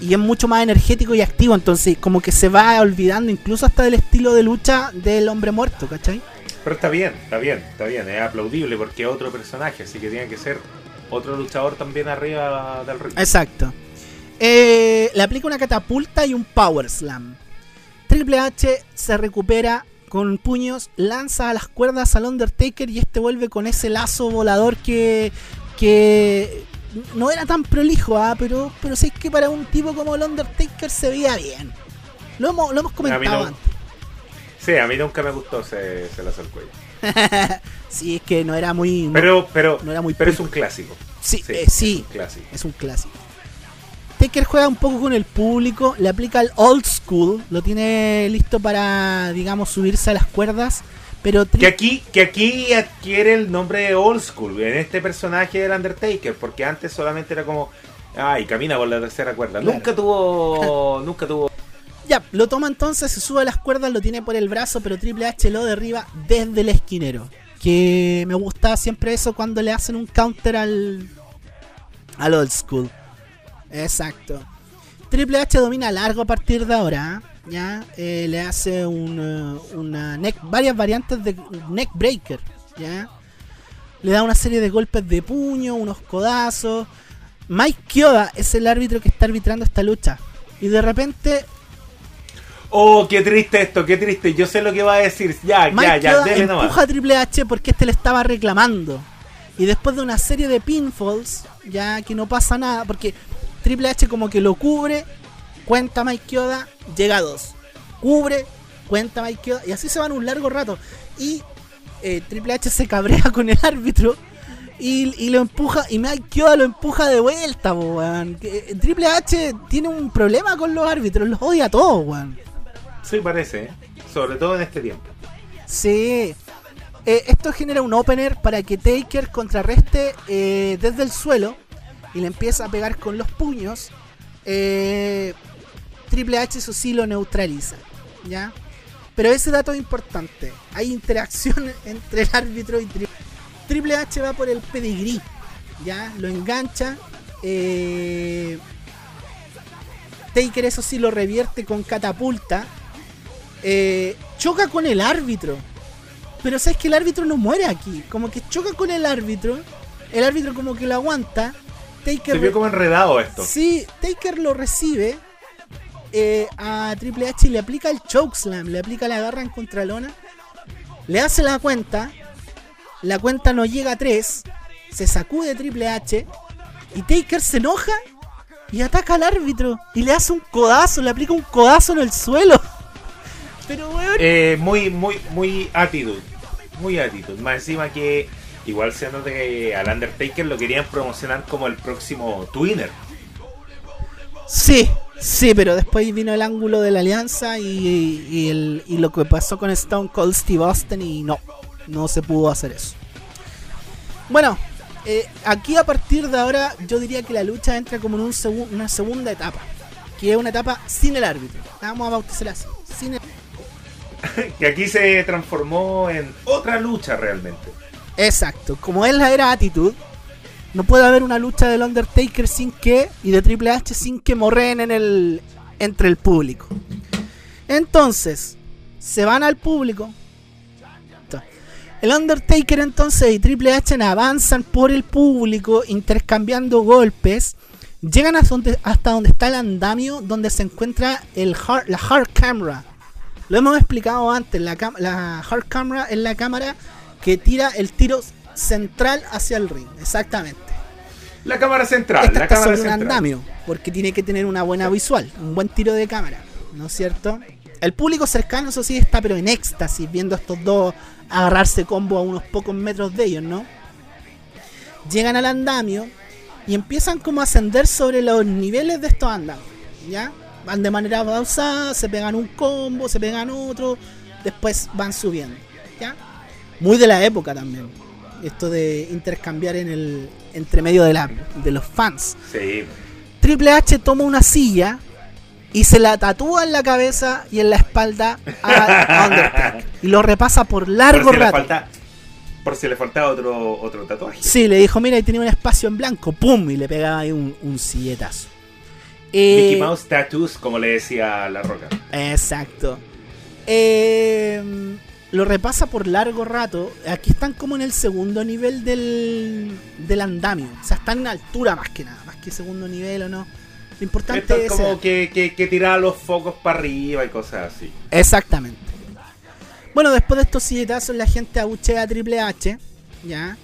Y es mucho más energético y activo, entonces como que se va olvidando incluso hasta del estilo de lucha del hombre muerto, ¿cachai? Pero está bien, está bien, está bien. Es aplaudible porque es otro personaje, así que tiene que ser otro luchador también arriba del ring. Exacto. Eh, le aplica una catapulta y un power slam. Triple H se recupera con puños, lanza a las cuerdas al Undertaker y este vuelve con ese lazo volador que, que no era tan prolijo, ¿ah? pero, pero sí que para un tipo como el Undertaker se veía bien. Lo hemos, lo hemos comentado no. antes. Sí, a mí nunca me gustó ese, ese lazo al cuello. Sí, es que no era muy... Pero, pero, no era muy pero es un clásico. sí, sí, eh, es un clásico. Es un clásico. Taker juega un poco con el público, le aplica el old school, lo tiene listo para, digamos, subirse a las cuerdas, pero Que aquí, que aquí adquiere el nombre de Old School en este personaje del Undertaker, porque antes solamente era como, ay, camina por la tercera cuerda. Claro. Nunca tuvo, nunca tuvo. Ya, lo toma entonces, se sube a las cuerdas, lo tiene por el brazo, pero Triple H lo derriba desde el esquinero. Que me gusta siempre eso cuando le hacen un counter al, al old school. Exacto. Triple H domina largo a partir de ahora. ¿ah? Ya Eh, le hace un, eh, una neck, varias variantes de neck breaker. Ya le da una serie de golpes de puño, unos codazos. Mike Kyoda es el árbitro que está arbitrando esta lucha. Y de repente Oh, qué triste esto, qué triste. Yo sé lo que va a decir. Ya, Mike ya, ya, dele empuja nomás. a Triple H porque este le estaba reclamando. Y después de una serie de pinfalls, ya que no pasa nada, porque Triple H como que lo cubre, cuenta Mike Kyoda, llega a dos. Cubre, cuenta Mike Kyoda, y así se van un largo rato. Y eh, Triple H se cabrea con el árbitro y, y lo empuja, y Mike Kyoda lo empuja de vuelta, po, weón. Eh, Triple H tiene un problema con los árbitros, los odia a todos, weón. Sí, parece, ¿eh? sobre todo en este tiempo. Sí. Eh, esto genera un opener para que Taker contrarreste eh, desde el suelo y le empieza a pegar con los puños. Triple H eso sí lo neutraliza. ¿Ya? Pero ese dato es importante. Hay interacción entre el árbitro y Triple Triple H va por el pedigrí. ¿Ya? Lo engancha. Taker eso sí lo revierte con catapulta. Eh, choca con el árbitro. Pero sabes que el árbitro no muere aquí. Como que choca con el árbitro. El árbitro como que lo aguanta. Se Taker, vio como enredado esto. sí, Taker lo recibe. eh, a Triple H y le aplica el chokeslam, le aplica la garra en contralona, le hace la cuenta, la cuenta no llega a 3, se sacude Triple H y Taker se enoja y ataca al árbitro y le hace un codazo, le aplica un codazo en el suelo. Pero weón, Eh, muy, muy, muy actitud. Muy actitud. Más encima que igual se nota que al Undertaker lo querían promocionar como el próximo Twinner. Sí, sí, pero después vino el ángulo de la alianza y, y el- y lo que pasó con Stone Cold Steve Austin y no, no se pudo hacer eso. Bueno, eh, aquí a partir de ahora yo diría que la lucha entra como en un segu- una segunda etapa, que es una etapa sin el árbitro. Vamos a bautizarla así, sin el- que aquí se transformó en otra lucha realmente. Exacto, como es la era Attitude, no puede haber una lucha del Undertaker sin que, y de Triple H sin que morren en el, entre el público. Entonces, se van al público. El Undertaker entonces y Triple H avanzan por el público intercambiando golpes. Llegan hasta donde, hasta donde está el andamio, donde se encuentra la hard camera. Lo hemos explicado antes, la, la hard camera es la cámara que tira el tiro central hacia el ring, exactamente. La cámara central, Esta la está cámara sobre un andamio, porque tiene que tener una buena visual, un buen tiro de cámara, ¿no es cierto? El público cercano, eso sí, está pero en éxtasis, viendo a estos dos agarrarse combo a unos pocos metros de ellos, ¿no? Llegan al andamio y empiezan como a ascender sobre los niveles de estos andamios, ¿ya? Van de manera pausada, se pegan un combo, se pegan otro, después van subiendo, ¿ya? Muy de la época también, esto de intercambiar en el entre medio de, la, de los fans. Sí. Triple H toma una silla y se la tatúa en la cabeza y en la espalda a Undertaker. Y lo repasa por largo por si le rato. falta por si le faltaba otro otro tatuaje. Sí, le dijo, mira, ahí tenía un espacio en blanco, ¡pum! Y le pegaba ahí un, un silletazo. Eh, Mickey Mouse Tattoos, como le decía La Roca. Exacto. Eh, lo repasa por largo rato. Aquí están como en el segundo nivel del, del andamio. O sea, están en altura más que nada, más que segundo nivel o no. Lo importante Esto es es... como que, que, que tiraba los focos para arriba y cosas así. Exactamente. Bueno, después de estos silletazos, la gente abuchea a Triple H. ¿Ya?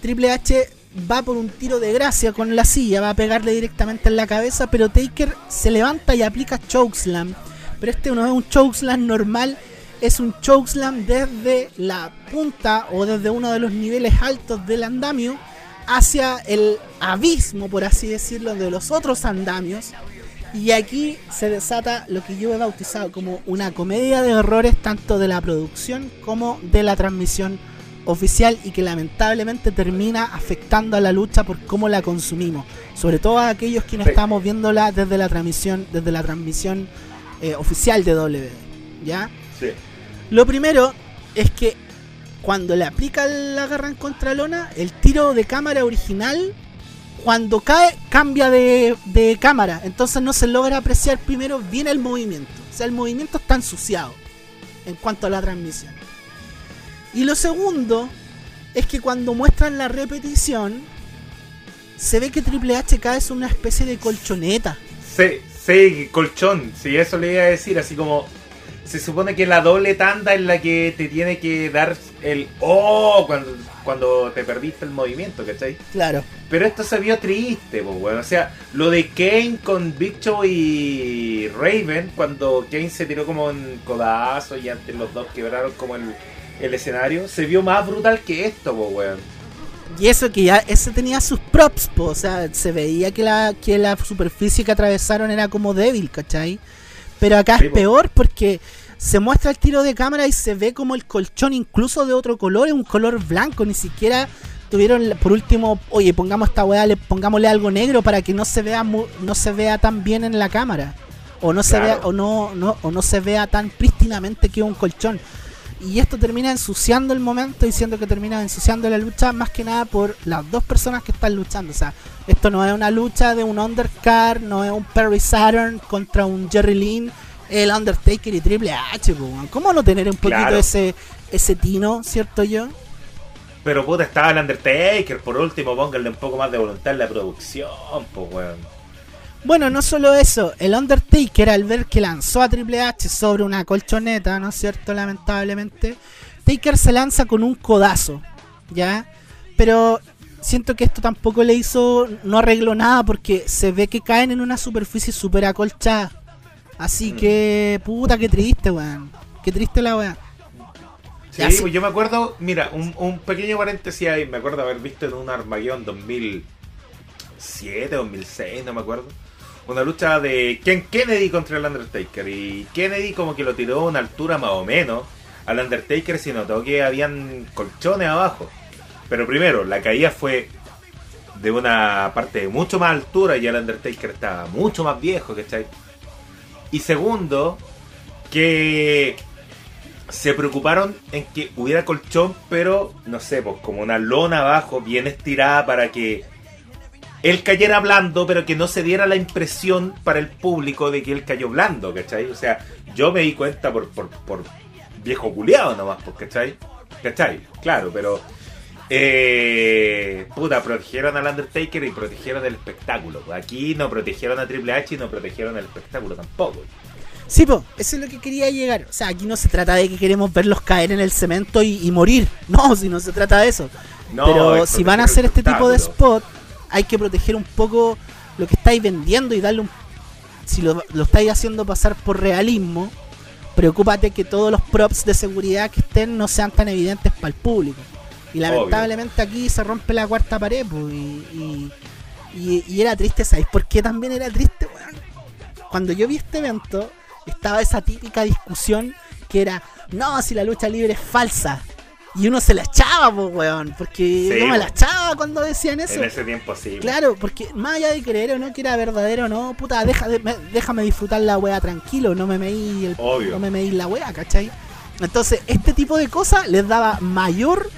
Triple H va por un tiro de gracia con la silla, va a pegarle directamente en la cabeza, pero Taker se levanta y aplica chokeslam. Pero este no es un chokeslam normal, es un chokeslam desde la punta o desde uno de los niveles altos del andamio hacia el abismo, por así decirlo, de los otros andamios. Y aquí se desata lo que yo he bautizado como una comedia de errores tanto de la producción como de la transmisión oficial y que lamentablemente termina afectando a la lucha por cómo la consumimos. Sobre todo a aquellos quienes Sí. estamos viéndola desde la transmisión, desde la transmisión eh, oficial de WWE. ¿Ya? Sí. Lo primero es que cuando le aplica la garra en contralona, el tiro de cámara original, cuando cae, cambia de, de cámara. Entonces no se logra apreciar primero bien el movimiento. O sea, el movimiento está ensuciado en cuanto a la transmisión. Y lo segundo es que cuando muestran la repetición, se ve que Triple H cae es una especie de colchoneta. Sí, sí, colchón, sí, eso le iba a decir, así como se supone que la doble tanda es la que te tiene que dar el oh cuando, cuando te perdiste el movimiento, ¿cachai? Claro. Pero esto se vio triste, pues, bueno. O sea, lo de Kane con Big Show y Raven, cuando Kane se tiró como en codazo y antes los dos quebraron como el, el escenario, se vio más brutal que esto, pues, weón. Y eso que ya ese tenía sus props, po, o sea, se veía que la, que la superficie que atravesaron era como débil, ¿cachai? Pero acá Sí, es po. peor porque se muestra el tiro de cámara y se ve como el colchón incluso de otro color, es un color blanco, ni siquiera tuvieron por último, oye, pongamos esta weá, le, pongámosle algo negro para que no se vea mu- no se vea tan bien en la cámara. O no se vea, o no, no, o no se vea tan prístinamente que un colchón. Y esto termina ensuciando el momento, diciendo que termina ensuciando la lucha más que nada por las dos personas que están luchando. O sea, esto no es una lucha de un undercard, no es un Perry Saturn contra un Jerry Lynn, el Undertaker y Triple H. ¿Cómo no tener un poquito Claro. ese ese tino, cierto yo? Pero puta, estaba el Undertaker, por último, pónganle un poco más de voluntad en la producción, pues, weón. Bueno, no solo eso, el Undertaker al ver que lanzó a Triple H sobre una colchoneta, ¿no es cierto? Lamentablemente, Taker se lanza con un codazo, ¿ya? Pero siento que esto tampoco le hizo, no arregló nada porque se ve que caen en una superficie súper acolchada. Así Mm. que, puta, qué triste, weón. Qué triste la weá. Sí, pues yo me acuerdo, mira, un, un pequeño paréntesis ahí, me acuerdo haber visto en un Armageddon 2007, 2006, no me acuerdo. Una lucha de Ken Kennedy contra el Undertaker. Y Kennedy como que lo tiró a una altura más o menos. Al Undertaker se notó que habían colchones abajo. Pero primero, la caída fue de una parte de mucho más altura y el Undertaker estaba mucho más viejo, ¿cachai? Y segundo, que se preocuparon en que hubiera colchón, pero no sé, pues como una lona abajo, bien estirada para que él cayera blando, pero que no se diera la impresión para el público de que él cayó blando, ¿cachai? O sea, yo me di cuenta por, por, por viejo culiado nomás, pues, ¿cachai? ¿cachai? Claro, pero eh, puta, protegieron al Undertaker y protegieron el espectáculo. Aquí no protegieron a Triple H y no protegieron el espectáculo tampoco. Sí, po, eso es lo que quería llegar. O sea, aquí no se trata de que queremos verlos caer en el cemento y, y morir. No, si no se trata de eso. No, Pero si van a hacer este tipo de spot, hay que proteger un poco lo que estáis vendiendo y darle un... Si lo, lo estáis haciendo pasar por realismo, preocúpate que todos los props de seguridad que estén no sean tan evidentes para el público. Y lamentablemente aquí se rompe la cuarta pared, pues, y, y, y- y era triste, ¿sabéis por qué también era triste, weón? Cuando yo vi este evento, estaba esa típica discusión que era, no, si la lucha libre es falsa. Y uno se la echaba, pues, weón, porque Sí, yo me la echaba cuando decían eso. En ese tiempo sí. Claro, porque más allá de creer o no que era verdadero o no, puta, deja de- me- déjame disfrutar la wea tranquilo, no me meí el, Obvio. no me meí la wea, ¿cachai? Entonces, este tipo de cosas les daba mayor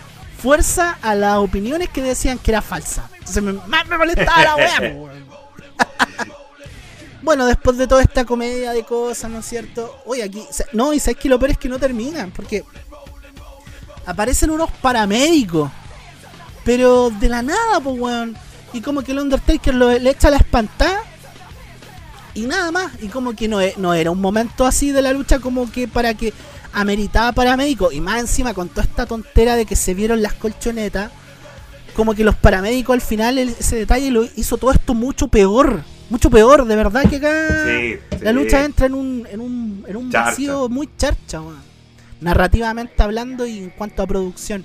fuerza a las opiniones que decían que era falsa. Entonces, me, más me molestaba la wea, weón. Bueno, después de toda esta comedia de cosas, ¿no es cierto? Oye, aquí, no, y sabes que lo peor es que no terminan, porque aparecen unos paramédicos, pero de la nada, pues, weón. Y como que el Undertaker lo- le echa la espantada y nada más. Y como que no, e- no era un momento así de la lucha como que para que ameritaba paramédicos. Y más encima con toda esta tontera de que se vieron las colchonetas, como que los paramédicos al final ese detalle lo hizo todo esto mucho peor. Mucho peor, de verdad que acá Sí, la lucha entra en un, en un, en un vacío muy charcha, weón. Narrativamente hablando y en cuanto a producción.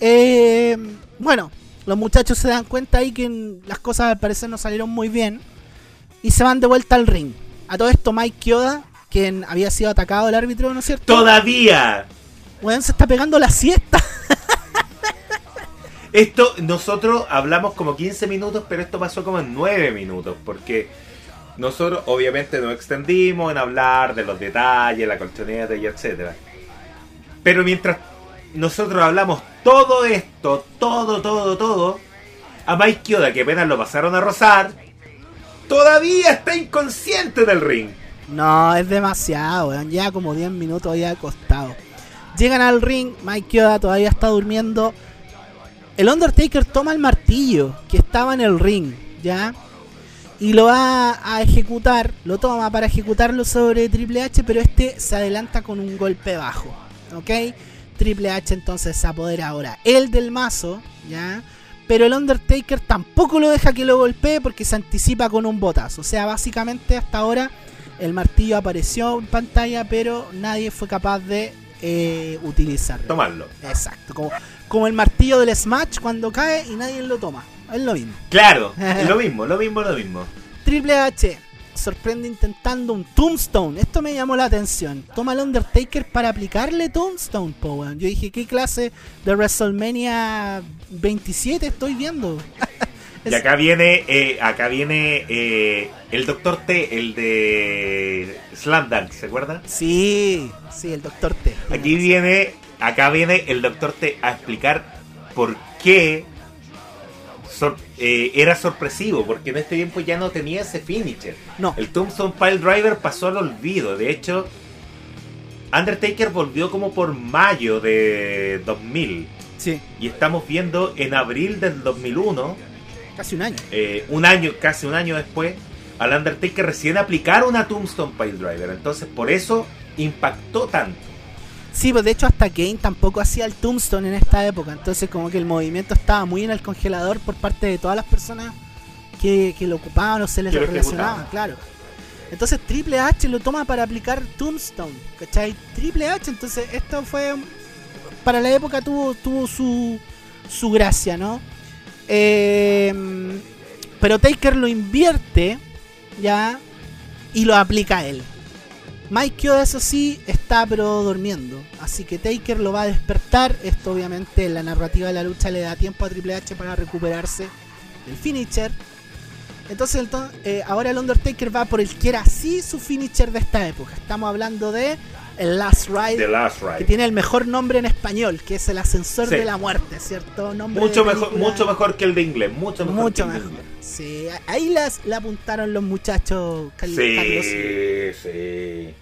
Eh, bueno, los muchachos se dan cuenta ahí que las cosas al parecer no salieron muy bien y se van de vuelta al ring. A todo esto Mike Kyoda, quien había sido atacado el árbitro, ¿no es cierto? Todavía. Weón, se está pegando la siesta. Esto, nosotros hablamos como 15 minutos, pero esto pasó como en 9 minutos, porque nosotros obviamente nos extendimos en hablar de los detalles, la colchoneta y etcétera. Pero mientras nosotros hablamos todo esto, todo, todo, todo, a Mike Kyoda, que apenas lo pasaron a rozar, todavía está inconsciente del ring. No, es demasiado, weón. Ya como 10 minutos había acostado. Llegan al ring, Mike Kyoda todavía está durmiendo. El Undertaker toma el martillo que estaba en el ring, ¿ya? Y lo va a ejecutar, lo toma para ejecutarlo sobre Triple H, pero este se adelanta con un golpe bajo, ¿ok? Triple H entonces se apodera ahora él del mazo, ¿ya? Pero el Undertaker tampoco lo deja que lo golpee porque se anticipa con un botazo. O sea, básicamente hasta ahora el martillo apareció en pantalla, pero nadie fue capaz de eh, utilizarlo. Tomarlo. Exacto, como, como el martillo del Smash cuando cae y nadie lo toma. Es lo mismo. Claro, lo mismo, lo mismo, lo mismo. Triple H sorprende intentando un Tombstone. Esto me llamó la atención. Toma al Undertaker para aplicarle Tombstone, po, weón. Yo dije, ¿qué clase de WrestleMania 27 estoy viendo? Y acá viene, eh, acá viene eh, el Doctor T, el de Slam Dunk, ¿se acuerdan? Sí, sí, el Doctor T. Aquí viene, acá viene el Doctor T a explicar por qué sor- eh, era sorpresivo, porque en este tiempo ya no tenía ese finisher. No, El Tombstone Pile Driver pasó al olvido. De hecho, Undertaker volvió como por mayo de 2000. sí, Y estamos viendo en abril del 2001 casi un año. eh, un año, casi un año después, al Undertaker recién aplicar una Tombstone Pile Driver. Entonces, por eso impactó tanto. Sí, pues de hecho hasta Kane tampoco hacía el Tombstone en esta época. Entonces como que el movimiento estaba muy en el congelador por parte de todas las personas que, que lo ocupaban o se les relacionaban, claro. Entonces Triple H lo toma para aplicar Tombstone, ¿cachai? Triple H, entonces esto fue... Para la época tuvo, tuvo su, su gracia, ¿no? Eh, pero Taker lo invierte, ¿ya? Y lo aplica él. Kyoda, eso sí, está pero durmiendo. Así que Taker lo va a despertar. Esto obviamente en la narrativa de la lucha le da tiempo a Triple H para recuperarse del finisher. Entonces ento- eh, ahora el Undertaker va por el que era así su finisher de esta época. Estamos hablando de el Last Ride, The Last que Ride. tiene el mejor nombre en español, que es el ascensor Sí. de la muerte, ¿cierto? Nombre Mucho mejor, mucho mejor que el de inglés. Mucho mejor. Mucho que el de mejor. inglés. Sí, ahí las, la apuntaron los muchachos cal- Sí, sí.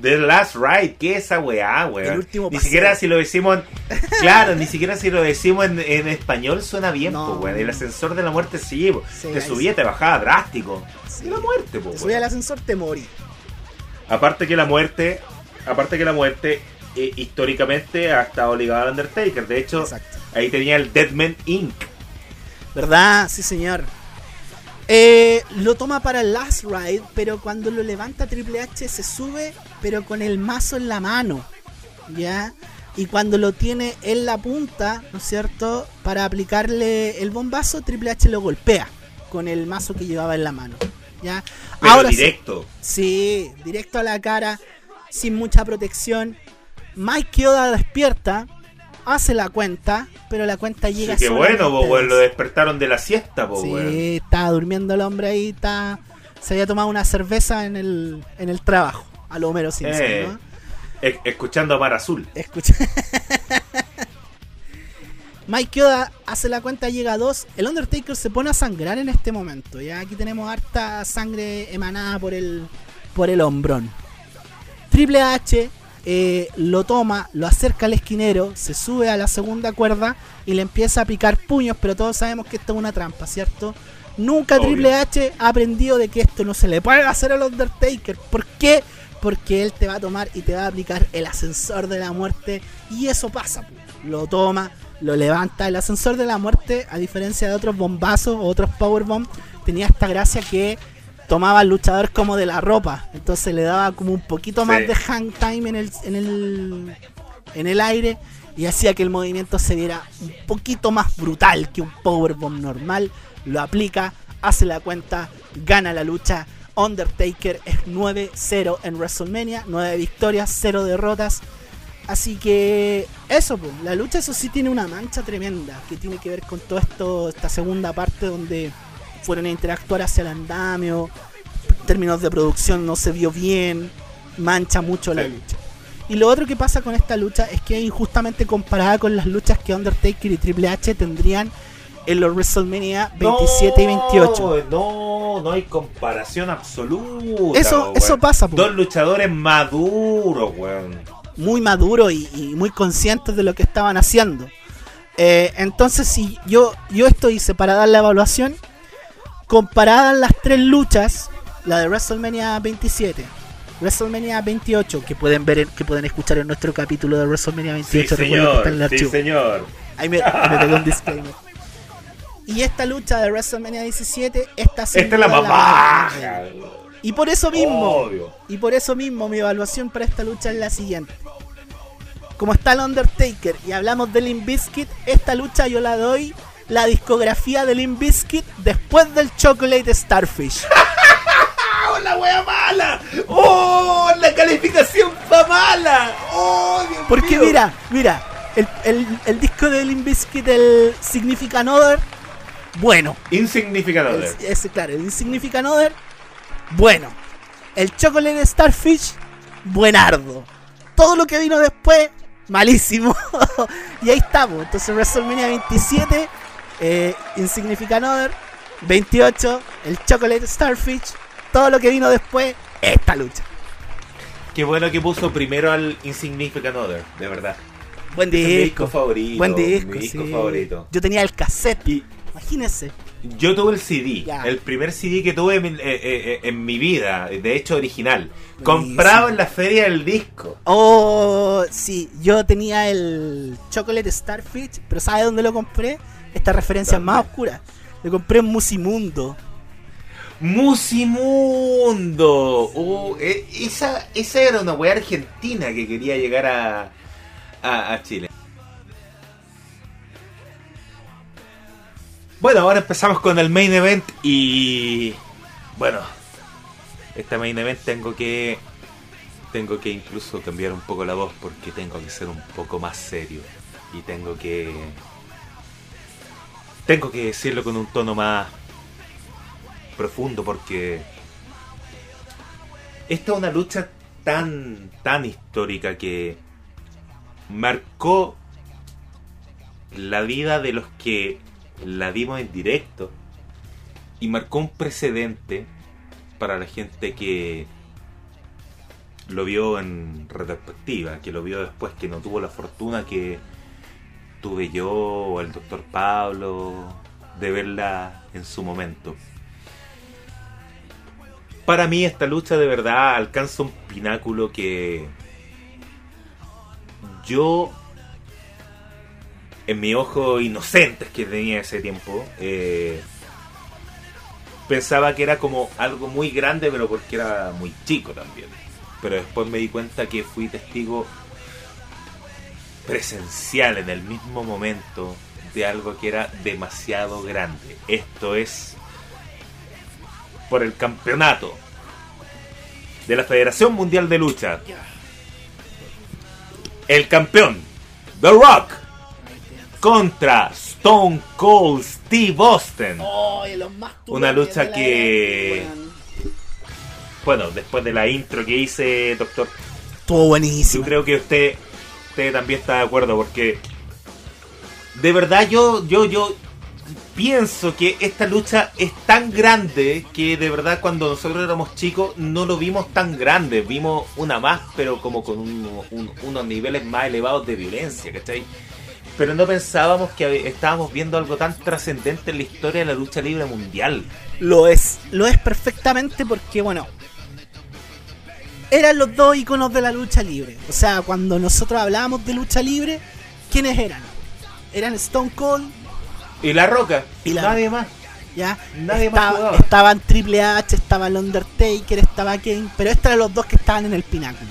The Last Ride, ¿qué es esa weá, weón? El último Ni paseo. siquiera si lo decimos en, Claro, ni siquiera si lo decimos en, en español suena bien, No. po, weón. El ascensor de la muerte sí, po. Sí, te subía, te bajaba drástico. Sí. Y la muerte, po, Te subí al ascensor, te morí. Aparte que la muerte, aparte que la muerte eh, históricamente ha estado ligada al Undertaker. De hecho, Exacto. ahí tenía el Deadman Inc. ¿Verdad? Sí, señor. Eh, lo toma para el Last Ride, pero cuando lo levanta Triple H se sube, pero con el mazo en la mano. ¿Ya? Y cuando lo tiene en la punta, ¿no es cierto? Para aplicarle el bombazo, Triple H lo golpea con el mazo que llevaba en la mano. ¿Ya? Pero Ahora sí- directo. Sí, directo a la cara, sin mucha protección. Mike Kyoda despierta, hace la cuenta, pero la cuenta Sí, llega qué bueno, po. Lo despertaron de la siesta, po, Sí, estaba durmiendo el hombre ahí, está, se había tomado una cerveza en el, en el trabajo, a lo Homero Simpson, Eh. ¿no? Escuchando a Mar Azul. Escucha. Mike Kyoda hace la cuenta, llega a 2. El Undertaker se pone a sangrar en este momento. Ya aquí tenemos harta sangre emanada por el, por el hombrón. Triple H eh, lo toma, lo acerca al esquinero, se sube a la segunda cuerda y le empieza a picar puños, pero todos sabemos que esto es una trampa, ¿cierto? Nunca Obvio. Triple H ha aprendido de que esto no se le puede hacer al Undertaker. ¿Por qué? Porque él te va a tomar y te va a aplicar el ascensor de la muerte. Y eso pasa. Lo toma, lo levanta. El ascensor de la muerte, a diferencia de otros bombazos o otros powerbombs, tenía esta gracia que tomaba al luchador como de la ropa. Entonces le daba como un poquito más Sí. de hang time en el, en el, en el aire. Y hacía que el movimiento se viera un poquito más brutal que un powerbomb normal. Lo aplica, hace la cuenta, gana la lucha. Undertaker es 9-0 en WrestleMania, 9 victorias, 0 derrotas. Así que eso, la lucha eso sí tiene una mancha tremenda que tiene que ver con todo esto, esta segunda parte donde fueron a interactuar hacia el andamio, en términos de producción no se vio bien, mancha mucho la lucha. Y lo otro que pasa con esta lucha es que es injustamente comparada con las luchas que Undertaker y Triple H tendrían en los WrestleMania 27 y 28. No, no hay comparación absoluta. Eso- eso pasa, po. Dos luchadores maduros, weón. muy maduros y, y muy conscientes de lo que estaban haciendo. Eh, entonces, si yo, yo esto hice para dar la evaluación, comparadas las tres luchas, la de WrestleMania 27, WrestleMania 28, que pueden ver, en- que pueden escuchar en nuestro capítulo de WrestleMania 28, sí, que está en el. Sí, archivo. señor. Ahí me, ahí me pegó un disclaimer. Y esta lucha de WrestleMania 17, esta, es la más baja. Y por eso mismo, Obvio. y por eso mismo mi evaluación para esta lucha es la siguiente. Como está el Undertaker y hablamos de Limp Bizkit, esta lucha yo la doy la discografía de Limp Bizkit después del Chocolate Starfish. ¡Oh, la wea mala! ¡Oh, la calificación fue mala! ¡Oh, Dios Porque mío! mira, mira, el, el- el disco de Limp Bizkit, el Significant Other, bueno. Insignificante. El- ese, claro, el Insignificant Other, bueno. El Chocolate Starfish, buenardo. Todo lo que vino después, malísimo. y ahí estamos. Entonces WrestleMania 27, eh, Insignificant Other, 28, el Chocolate Starfish. Todo lo que vino después, esta lucha. Qué bueno que puso primero al Insignificant Other, de verdad. Buen Es mi disco. disco favorito. Buen disco, Mi disco sí. favorito. Yo tenía el cassette. Y Imagínense. Yo tuve el CD, Ya. el primer CD que tuve en, mi- eh, eh, eh, en mi vida, de hecho original. Comprado en la feria del disco. Oh, sí, yo tenía el Chocolate Starfish, pero ¿sabe dónde lo compré? Esta referencia más oscura. Lo compré en Musimundo. Musimundo. Uh, eh, esa, esa era una wea argentina que quería llegar a, a, a Chile. Bueno, ahora empezamos con el main event y bueno, este main event tengo que tengo que incluso cambiar un poco la voz porque tengo que ser un poco más serio y tengo que tengo que decirlo con un tono más profundo porque esta es una lucha tan tan histórica que marcó la vida de los que la vimos en directo y marcó un precedente para la gente que lo vio en retrospectiva, que lo vio después, que no tuvo la fortuna que tuve yo o el doctor Pablo de verla en su momento. Para mí esta lucha de verdad alcanza un pináculo que yo en mi ojo inocentes que tenía ese tiempo eh, pensaba que era como algo muy grande pero porque era muy chico también pero después me di cuenta que fui testigo presencial en el mismo momento de algo que era demasiado grande esto es por el campeonato de la Federación Mundial de Lucha el campeón The Rock contra Stone Cold Steve Austin. Una lucha que- Bueno, después de la intro que hice, doctor, Estuvo yo buenísimo. creo que usted, también está de acuerdo porque de verdad yo, yo, yo pienso que esta lucha es tan grande que de verdad cuando nosotros éramos chicos no lo vimos tan grande, vimos una más pero como con un- un- unos niveles más elevados de violencia, ¿cachai? Pero no pensábamos que estábamos viendo algo tan trascendente en la historia de la lucha libre mundial. Lo es, lo es perfectamente porque, bueno, eran los dos iconos de la lucha libre. O sea, cuando nosotros hablábamos de lucha libre, ¿quiénes eran? Eran Stone Cold, Y La Roca, Y La nadie más. ya. Nadie más jugaba. estaban Triple H, estaba el Undertaker, estaba Kane, pero estos eran los dos que estaban en el pináculo.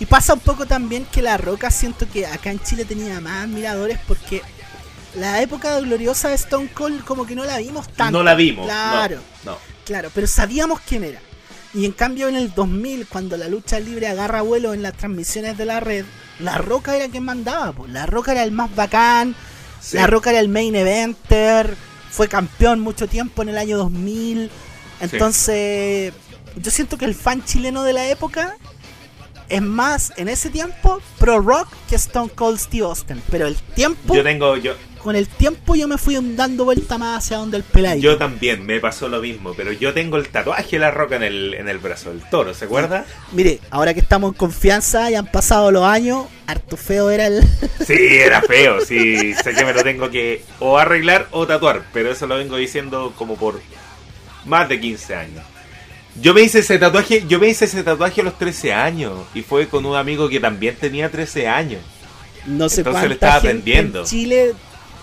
Y pasa un poco también que La Roca siento que acá en Chile tenía más admiradores porque la época gloriosa de Stone Cold como que no la vimos tanto. No la vimos. Claro. No, no. Claro, pero sabíamos quién era. Y en cambio en el 2000, cuando la lucha libre agarra vuelo en las transmisiones de la red, La Roca era quien mandaba. po. La Roca era el más bacán, Sí. La Roca era el main eventer, fue campeón mucho tiempo en el año 2000. Entonces, yo siento que el fan chileno de la época es más en ese tiempo pro rock que Stone Cold Steve Austin. Pero el tiempo, Yo tengo, yo, con el tiempo yo me fui dando vuelta más hacia donde el peladito. yo también me pasó lo mismo, pero yo tengo el tatuaje de la roca en el, en el brazo del toro, ¿se acuerda? Mire, ahora que estamos en confianza y han pasado los años, harto feo era el. Sí, era feo, sí, sé que me lo tengo que o arreglar o tatuar, pero eso lo vengo diciendo como por más de 15 años. Yo me hice ese tatuaje, yo me hice ese tatuaje a los 13 años y fue con un amigo que también tenía 13 años. No sé Entonces cuánta le estaba gente aprendiendo. en Chile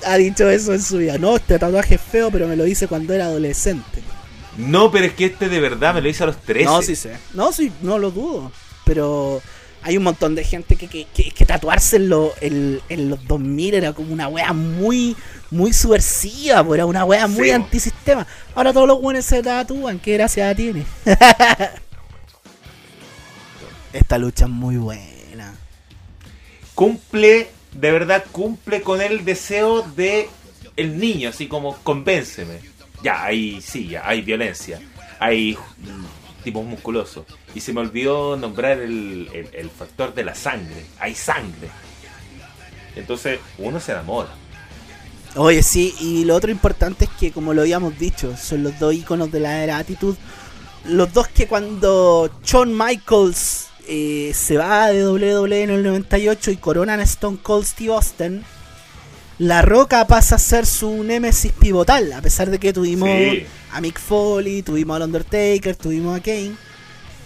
ha dicho eso en su vida. No, este tatuaje es feo, pero me lo hice cuando era adolescente. No, pero es que este de verdad me lo hice a los 13. No, sí sé. No, sí, no lo dudo. Pero hay un montón de gente que, que, que- que tatuarse en, lo- en- en los 2000 era como una wea muy muy subversiva, era una wea muy Sí, antisistema. Ahora todos los buenos se tatúan, qué gracia tiene. Esta lucha es muy buena. cumple, de verdad cumple con el deseo de el niño, así como convénceme. Ya, hay, sí, ya, hay violencia, hay mm, tipos musculosos. Y se me olvidó nombrar el, el- factor de la sangre, hay sangre. Entonces uno se enamora. Oye, sí, y lo otro importante es que, como lo habíamos dicho, son los dos iconos de la era Attitude. Los dos que cuando Shawn Michaels eh, se va de WWE en el 98 y coronan a Stone Cold Steve Austin, La Roca pasa a ser su némesis pivotal, a pesar de que tuvimos Sí. a Mick Foley, tuvimos al Undertaker, tuvimos a Kane.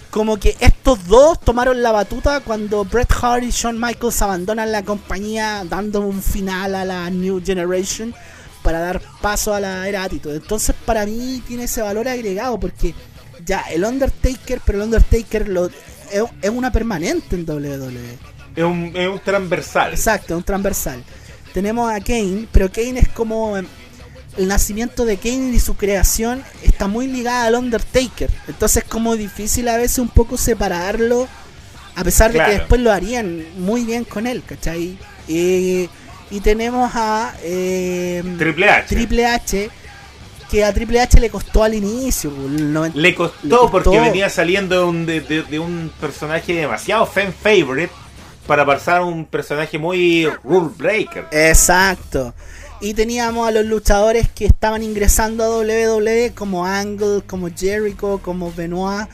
Como que estos dos tomaron la batuta cuando Bret Hart y Shawn Michaels abandonan la compañía dando un final a la New Generation para dar paso a la era Attitude. Entonces para mí tiene ese valor agregado porque ya el Undertaker, pero el Undertaker lo, es, es una permanente en WWE. Es un, es un transversal. Exacto, un transversal. Tenemos a Kane, pero Kane es como em, el nacimiento de Kane y su creación está muy ligada al Undertaker. Entonces es como difícil a veces un poco separarlo, a pesar de Claro. que después lo harían muy bien con él, ¿cachai? Y, y tenemos a em, Triple H. Triple H, que a Triple H le costó al inicio. Le costó, Le costó. porque venía saliendo de un, de, de- de un personaje demasiado fan favorite para pasar a un personaje muy rule breaker. Exacto. Y teníamos a los luchadores que estaban ingresando a WWE como Angle, como Jericho, como Benoit,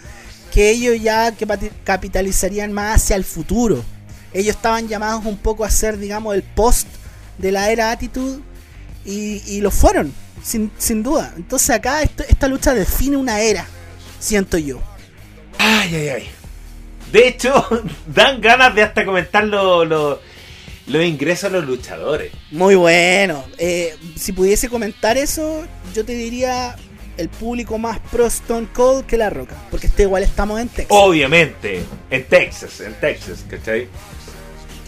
que ellos ya que capitalizarían más hacia el futuro. Ellos estaban llamados un poco a ser, digamos, el post de la era Attitude y, y lo fueron, sin, sin duda. Entonces acá esto- esta lucha define una era, siento yo. Ay, ay, ay. De hecho, dan ganas de hasta comentar lo- lo- los ingresos de los luchadores. Muy bueno. Eh, si pudiese comentar eso, yo te diría el público más pro Stone Cold que La Roca. Porque este igual estamos en Texas. Obviamente, en Texas, en Texas, ¿cachai?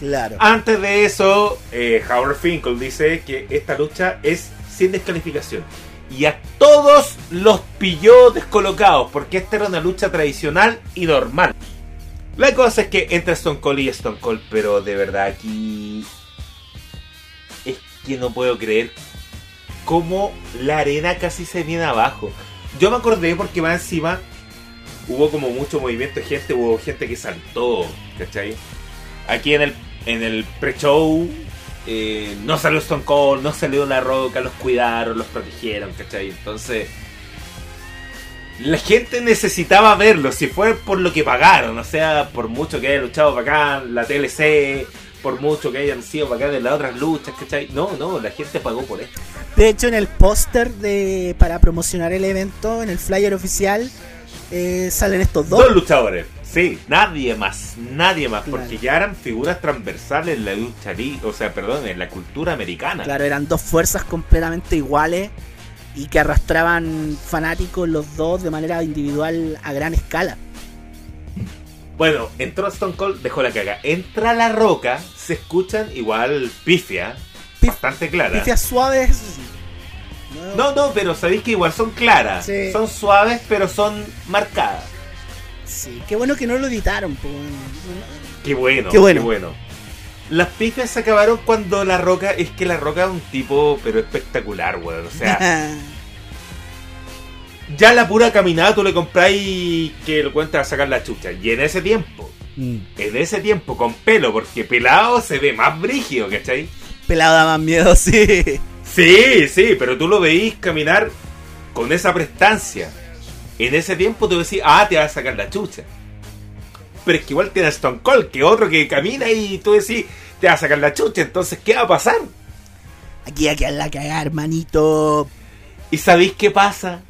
Claro. Antes de eso, eh, Howard Finkel dice que esta lucha es sin descalificación. Y a todos los pilló descolocados, porque esta era una lucha tradicional y normal. La cosa es que entre Stone Cold y Stone Cold, pero de verdad aquí es que no puedo creer cómo la arena casi se viene abajo. Yo me acordé porque más encima hubo como mucho movimiento de gente, hubo gente que saltó, ¿cachai? Aquí en el, en el pre-show eh, no salió Stone Cold, no salió La Roca, los cuidaron, los protegieron, ¿cachai? Entonces, la gente necesitaba verlo, si fue por lo que pagaron, o sea, por mucho que hayan luchado bacán, la TLC, por mucho que hayan sido bacán en las otras luchas, ¿cachai? No, no, la gente pagó por esto. De hecho, en el póster de para promocionar el evento, en el flyer oficial, eh, salen estos dos. Dos luchadores, sí, nadie más, nadie más, Claro. porque ya eran figuras transversales en la lucha, li- o sea, perdón, en la cultura americana. Claro, eran dos fuerzas completamente iguales y que arrastraban fanáticos los dos de manera individual a gran escala. Bueno, entró Stone Cold, dejó la caga. Entra la roca, se escuchan igual pifia, Pif- bastante clara. Pifias suaves. No, no, pero sabéis que igual son claras. Sí. Son suaves, pero son marcadas. Sí, qué bueno que no lo editaron. po. Qué bueno, Qué bueno. Las pifias se acabaron cuando la roca, es que la roca es un tipo, pero espectacular, weón. O sea, ya la pura caminada tú le compráis que el cuenta a sacar la chucha. Y en ese tiempo, Mm. en ese tiempo con pelo, porque pelado se ve más brígido, ¿cachai? Pelado da más miedo, sí. Sí, sí, pero tú lo veís caminar con esa prestancia. En ese tiempo tú decís, ah, te vas a sacar la chucha. Pero es que igual tienes Stone Cold, que otro que camina y tú decís, te vas a sacar la chucha. Entonces, ¿qué va a pasar? Aquí hay que la cagar, hermanito. ¿Y sabéis qué pasa?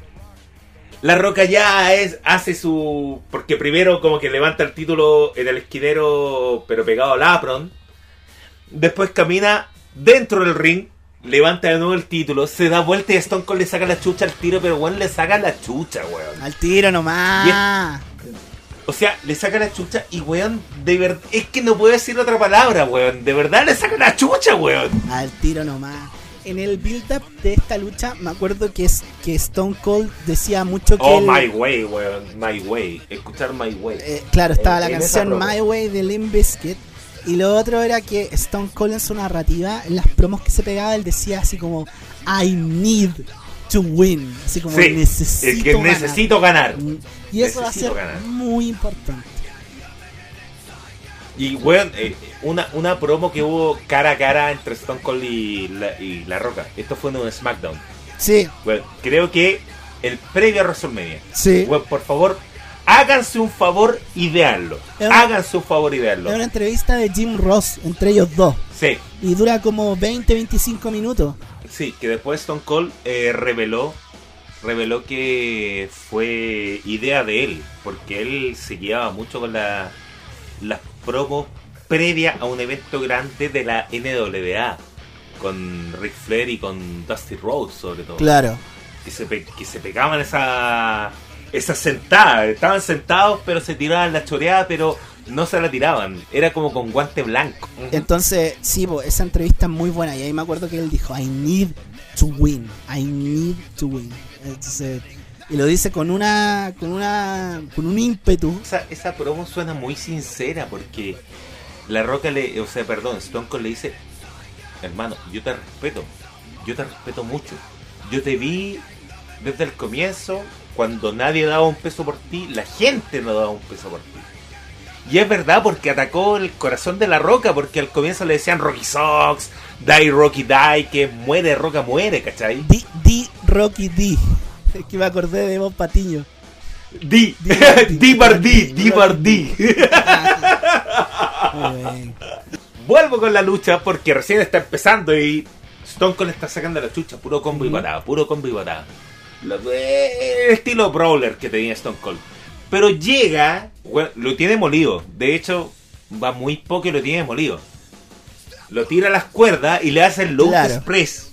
La Roca ya es, hace su... Porque primero como que levanta el título en el esquinero, pero pegado al apron. Después camina dentro del ring, levanta de nuevo el título, se da vuelta y Stone Cold le saca la chucha al tiro, pero weón le saca la chucha, weón. Al tiro nomás. O sea, le saca la chucha y weón, de verdad... Es que no puedo decir otra palabra, weón. De verdad le saca la chucha, weón. Al tiro nomás. En el build-up de esta lucha, me acuerdo que, es, que Stone Cold decía mucho que. Oh, my way, weón. My way. Escuchar my way. eh, claro, estaba la En- canción. My Way de Limp Bizkit. Y lo otro era que Stone Cold en su narrativa, en las promos que se pegaba, él decía así como: I need to win. Así como Sí, necesito. el que ganar". necesito ganar. Y eso va a Necesito ser ganar. muy importante. Y, weón, eh, una, una promo que hubo cara a cara entre Stone Cold y La, y La Roca. Esto fue en un SmackDown. Sí, Weón, creo que el previo a WrestleMania. sí. Weón, por favor, Háganse un favor un- Háganse un favor y veanlo. Es una entrevista de Jim Ross entre ellos dos. Sí, Y dura como 20-25 minutos. sí, que después Stone Cold eh, reveló reveló que fue idea de él, porque él se guiaba mucho con la, las promos previa a un evento grande de la NWA, con Ric Flair y con Dusty Rhodes sobre todo. Claro. que se, pe- que se pegaban esa, esa sentada. Estaban sentados, pero se tiraban la choreada, pero no se la tiraban. Era como con guante blanco. Entonces, sí, po, esa entrevista es muy buena. Y ahí me acuerdo que él dijo, I need to win. I need to win. Entonces, y lo dice con una, con una, con un ímpetu. Esa, esa promo suena muy sincera porque La Roca le, o sea, perdón, Stone Cold le dice, hermano, yo te respeto, yo te respeto mucho. Yo te vi desde el comienzo, cuando nadie daba un peso por ti, la gente no daba un peso por ti. Y es verdad porque atacó el corazón de la Roca, porque al comienzo le decían Rocky Sox, Die Rocky Die, que muere Roca muere, ¿cachai? D, D, Rocky D. Es que me acordé de Bob Patiño. Di, Di- Di Bardí, Di Bardí. Bien. Vuelvo con la lucha porque recién está empezando y Stone Cold está sacando la chucha, puro combo y Ujú. patada, puro combo y patada. El estilo brawler que tenía Stone Cold. Pero llega, bueno, lo tiene molido. De hecho, va muy poco y lo tiene molido. Lo tira a las cuerdas y le hace el low Claro. express.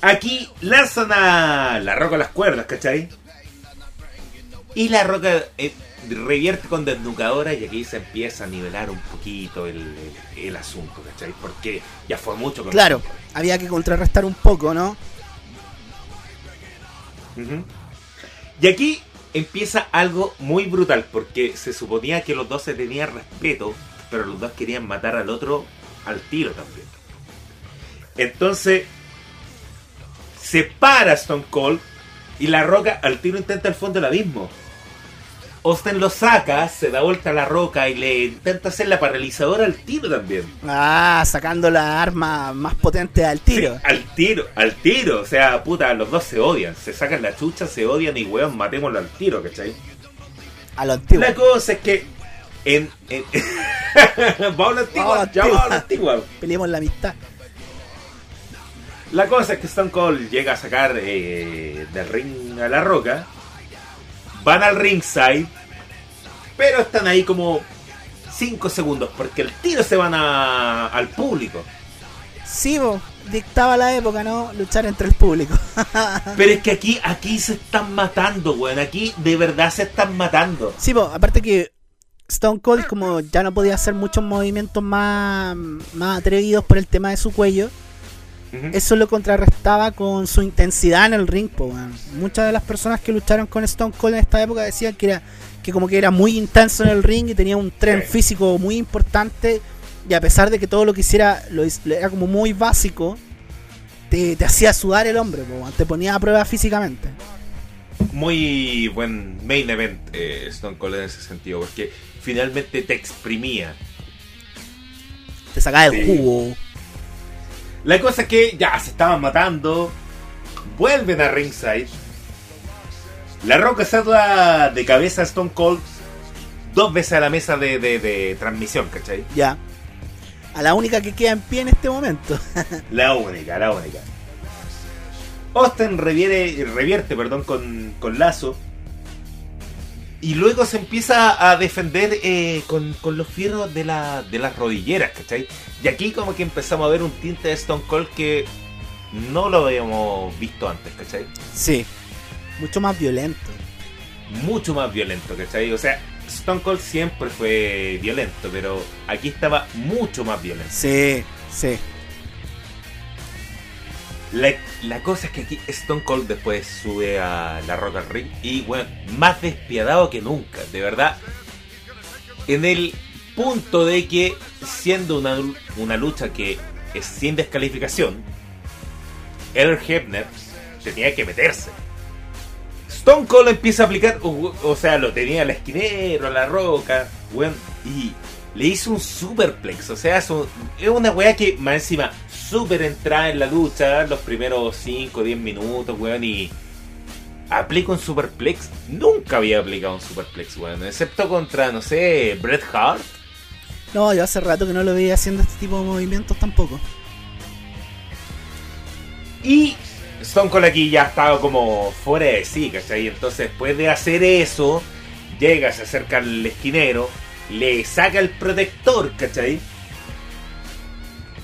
Aquí lanzan a la roca a las cuerdas, ¿cachai? Y la roca eh, revierte con desnucadora y aquí se empieza a nivelar un poquito el, el- el asunto, ¿cachai? Porque ya fue mucho con Claro, había que contrarrestar un poco, ¿no? Y aquí empieza algo muy brutal, porque se suponía que los dos se tenían respeto, pero los dos querían matar al otro al tiro también. Entonces, se para Stone Cold y la roca al tiro intenta el fondo del abismo. Austin lo saca, se da vuelta a la roca y le intenta hacer la paralizadora al tiro también. Ah, sacando la arma más potente al tiro. Sí, al tiro, al tiro. O sea, puta, los dos se odian. Se sacan la chucha, se odian y weón, matémoslo al tiro, ¿cachai? A lo antiguo. La cosa es que en. en... vamos a la antigua, ya vamos a la antigua. Peleemos la amistad. La cosa es que Stone Cold llega a sacar eh, del ring a la roca. Van al ringside. Pero están ahí como 5 segundos. Porque el tiro se van a- al público. Sí, bo, dictaba la época, ¿no? Luchar entre el público. Pero es que aquí, aquí se están matando, weón. Aquí de verdad se están matando. sí, bo, aparte que Stone Cold, como ya no podía hacer muchos movimientos más, más atrevidos por el tema de su cuello, Eso lo contrarrestaba con su intensidad en el ring, po, weón. Muchas de las personas que lucharon con Stone Cold en esta época decían que era que como que era muy intenso en el ring y tenía un tren físico muy importante y a pesar de que todo lo que hiciera lo, era como muy básico, te, te hacía sudar el hombre, po, te ponía a prueba físicamente. muy buen main event eh, Stone Cold en ese sentido, porque finalmente te exprimía. Te sacaba el Sí. jugo. La cosa es que ya se estaban matando, vuelven a ringside. La Roca salta de cabeza a Stone Cold dos veces a la mesa de, de- de transmisión, ¿cachai? Ya. A la única que queda en pie en este momento. La única, la única. Austin reviere- revierte perdón, con, con Lazo. Y luego se empieza a defender eh, con, con los fierros de, la, de las rodilleras, ¿cachai? Y aquí como que empezamos a ver un tinte de Stone Cold que no lo habíamos visto antes, ¿cachai? sí. Mucho más violento. Mucho más violento, ¿cachai? O sea, Stone Cold siempre fue violento, pero aquí estaba mucho más violento. Sí, sí. La, la cosa es que aquí Stone Cold después sube a la Rock al Ring y, bueno, más despiadado que nunca, de verdad. En el punto de que, siendo una, una lucha que es sin descalificación, Elder Hebner tenía que meterse. Stone Cold empieza a aplicar, o, o sea, lo tenía al esquinero, a la roca, weón, y le hizo un superplex. O sea, es, un- es una weá que más encima super entrada en la lucha, los primeros 5 o 10 minutos, weón, y aplica un superplex. Nunca había aplicado un superplex, weón. Excepto contra, no sé, Bret Hart. No, yo hace rato que no lo veía haciendo este tipo de movimientos tampoco. Y Stone Cold aquí ya estaba como fuera de sí, ¿cachai? Entonces después de hacer eso, llega, se acerca al esquinero, le saca el protector, ¿cachai?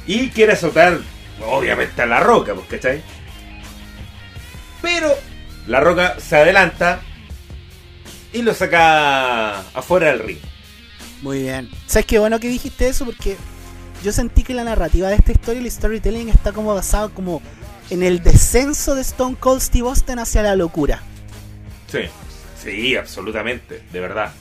Y quiere azotar, obviamente, a la roca, pues, ¿cachai? Pero la roca se adelanta y lo saca afuera del ring. Muy bien. ¿Sabes qué bueno que dijiste eso? Porque yo sentí que la narrativa de esta historia, el storytelling, está como basado como en el descenso de Stone Cold Steve Austin hacia la locura. Sí, sí, absolutamente, de verdad.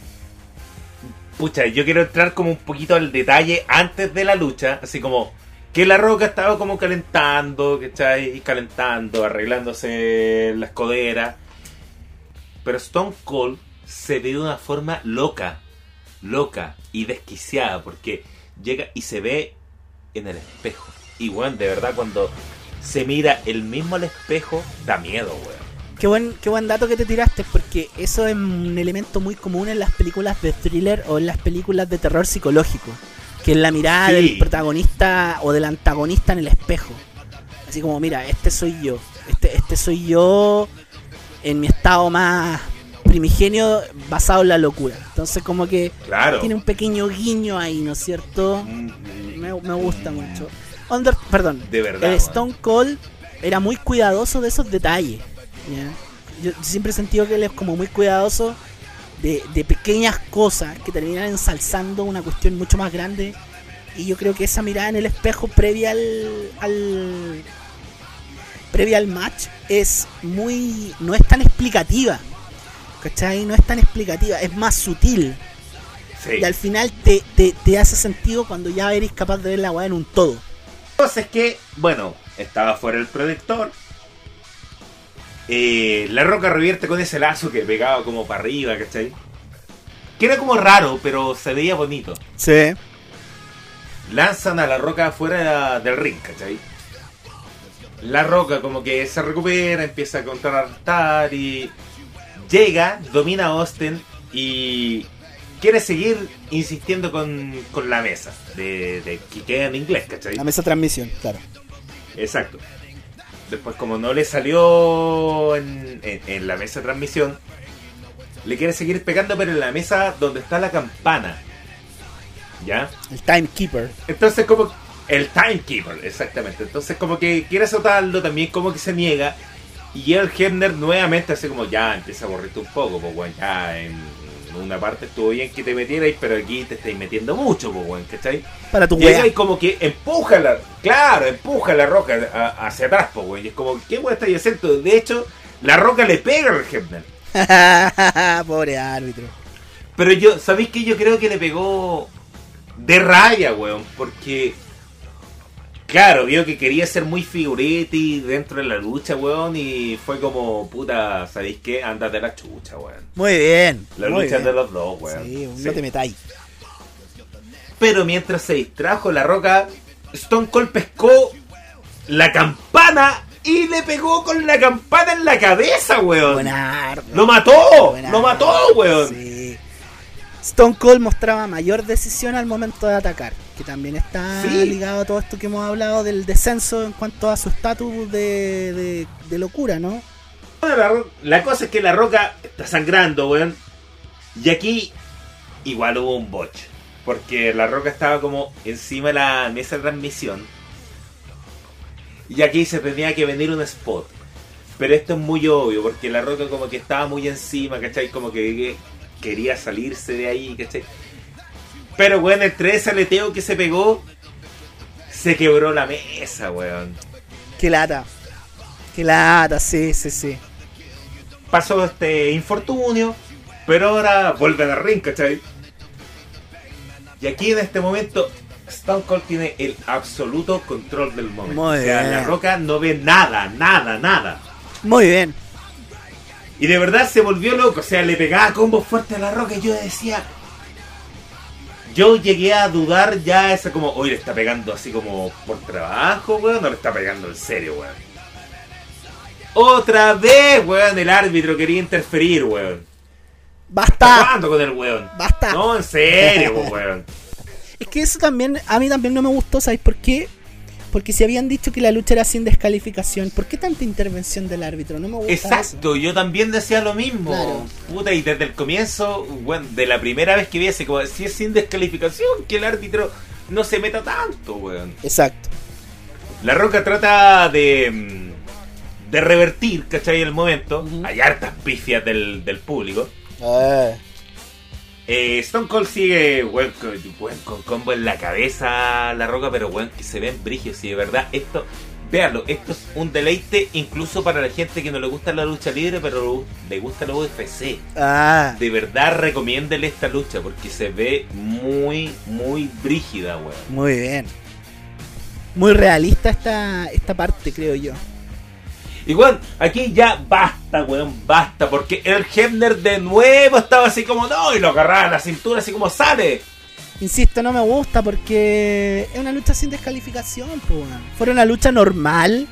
Pucha, yo quiero entrar como un poquito al detalle antes de la lucha, así como que la roca estaba como calentando, ¿cachai? Calentando, arreglándose la escodera. Pero Stone Cold se ve de una forma loca, loca y desquiciada, porque llega y se ve en el espejo. Y bueno, de verdad, cuando se mira el mismo al espejo, da miedo, weón. Qué buen, qué buen dato que te tiraste, porque eso es un elemento muy común en las películas de thriller o en las películas de terror psicológico. Que es la mirada Sí. del protagonista o del antagonista en el espejo. Así como, mira, este soy yo. Este, este soy yo en mi estado más primigenio basado en la locura. Entonces como que Claro. tiene un pequeño guiño ahí, ¿no es cierto? Mm, Me, me gusta mucho. Under, perdón, De verdad, el. Stone Cold era muy cuidadoso de esos detalles. ¿Ya? Yo siempre he sentido que él es como muy cuidadoso de, de pequeñas cosas que terminan ensalzando una cuestión mucho más grande. Y yo creo que esa mirada en el espejo previa al, al previa al match es muy no es tan explicativa. ¿Cachai? No es tan explicativa, es más sutil. Sí. Y al final te, te, te hace sentido cuando ya eres capaz de ver la weá en un todo. Entonces que, bueno, estaba fuera el protector. Eh, la roca revierte con ese lazo que pegaba como para arriba, ¿cachai? Que era como raro, pero se veía bonito. Sí. Lanzan a la roca fuera del ring, ¿cachai? La roca como que se recupera, empieza a contrarrestar y llega, domina a Austin y quiere seguir insistiendo con, con la mesa de, de que queda en inglés, ¿cachai? La mesa de transmisión, claro. Exacto. Después, como no le salió en, en- en la mesa de transmisión, le quiere seguir pegando, pero en la mesa donde está la campana. ¿Ya? El timekeeper. Entonces, como. El timekeeper, exactamente. Entonces, como que quiere azotarlo, también como que se niega. Y el Hebner nuevamente hace como ya, empieza a aburrirte un poco, pues, weón. Ya en una parte estuvo bien que te metierais, pero aquí te estáis metiendo mucho, pues, weón, ¿cachai? Para tu Llega y como que empuja la, claro, empuja la roca a- hacia atrás, po, güey. Y es como, ¿qué güey estáis haciendo? De hecho, la roca le pega al Hebner. Pobre árbitro. Pero yo, ¿sabéis que yo creo que le pegó de raya, weón? Porque, claro, vio que quería ser muy figuretti dentro de la lucha, weón. Y fue como, puta, ¿sabéis qué? Ándate a la chucha, weón. Muy bien. La muy lucha bien. de los dos, weón. Sí, Sí. no te metáis. Pero mientras se distrajo la roca, Stone Cold pescó la campana y le pegó con la campana en la cabeza, weón. Buenardo. ¡Lo mató! ¡Lo mató, weón! Sí. Stone Cold mostraba mayor decisión al momento de atacar, que también está Sí. ligado a todo esto que hemos hablado del descenso en cuanto a su estatus de, de- de locura, ¿no? La, la cosa es que la roca está sangrando, weón. Y aquí igual hubo un botch. Porque la roca estaba como encima de la mesa de transmisión. Y aquí se tenía que venir un spot. Pero esto es muy obvio, porque la roca como que estaba muy encima, ¿cachai? Como que quería salirse de ahí, ¿cachai? Pero, weón, entre ese aleteo que se pegó, se quebró la mesa, weón. Qué lata. Qué lata, sí, sí, sí. pasó este infortunio, pero ahora vuelven al ring, ¿cachai? Y aquí en este momento, Stone Cold tiene el absoluto control del momento. Muy o sea, bien. la roca no ve nada, nada, nada. Muy bien. Y de verdad se volvió loco, o sea, le pegaba combos fuertes a la roca y yo decía. Yo llegué a dudar ya esa como, oye, le está pegando así como por trabajo, weón, no le está pegando en serio, weón. Otra vez, weón, el árbitro quería interferir, weón. Basta. ¿Cuándo con el weón? Basta. No, en serio, weón. Es que eso también, a mí también no me gustó, ¿sabes por qué? Porque si habían dicho que la lucha era sin descalificación, ¿por qué tanta intervención del árbitro? No me gusta eso. Exacto, yo también decía lo mismo. Claro. Puta, y desde el comienzo, bueno, de la primera vez que vi ese, como si es sin descalificación, que el árbitro no se meta tanto, weón. Exacto. La Roca trata de, mm, de revertir, ¿cachai? El momento. Hay hartas pifias del, del público. Ah. Eh, Stone Cold sigue, weón, con, weón, con combo en la cabeza, La Roca, pero weón, que se ven brigios. Y de verdad, esto, véanlo, esto es un deleite incluso para la gente que no le gusta la lucha libre, pero le gusta la UFC. Ah. De verdad, recomiéndele esta lucha porque se ve muy, muy brígida, weón. Muy bien. Muy realista esta, esta parte, creo yo. Y weón, aquí ya basta, weón, basta, porque el Hebner de nuevo estaba así como no, y lo agarraba a la cintura así como sale. Insisto, no me gusta porque es una lucha sin descalificación, pues. weón. Fuera una lucha normal,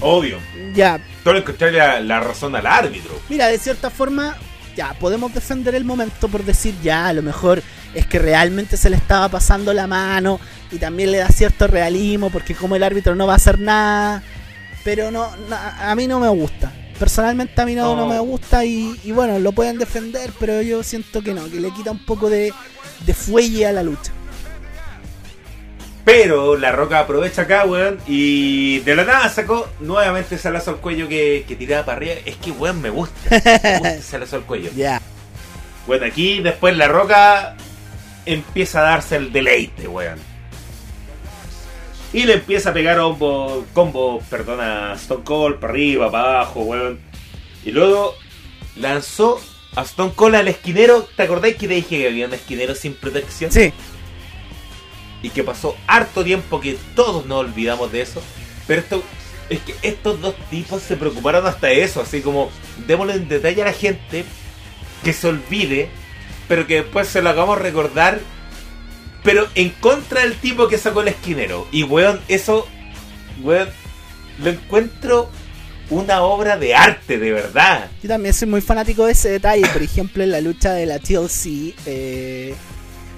Obvio. ya, Todo le encontré la, la razón al árbitro. mira, de cierta forma, ya, podemos defender el momento por decir, ya, a lo mejor es que realmente se le estaba pasando la mano y también le da cierto realismo porque como el árbitro no va a hacer nada, pero no, no, a mí no me gusta. Personalmente a mí no, No. me gusta y, y bueno, lo pueden defender, pero yo siento que no, que le quita un poco de, de fuelle a la lucha. Pero la roca aprovecha acá, weón, y de la nada sacó nuevamente ese lazo al cuello que, que tiraba para arriba. Es que, weón, me gusta. Me gusta ese lazo al cuello. Ya. Bueno, aquí después la roca empieza a darse el deleite, weón. Y le empieza a pegar combo, combo perdona, Stone Cold para arriba, para abajo, weón. Y luego lanzó a Stone Cold al esquinero. ¿Te acordáis que te dije que había un esquinero sin protección? Sí, Y que pasó harto tiempo que todos nos olvidamos de eso. Pero esto es que estos dos tipos se preocuparon hasta eso, así como démosle en detalle a la gente que se olvide, pero que después se lo hagamos recordar, pero en contra del tipo que sacó el esquinero. Y weón, eso, weón, lo encuentro una obra de arte, de verdad. Yo también soy muy fanático de ese detalle. Por ejemplo, en la lucha de la TLC, eh,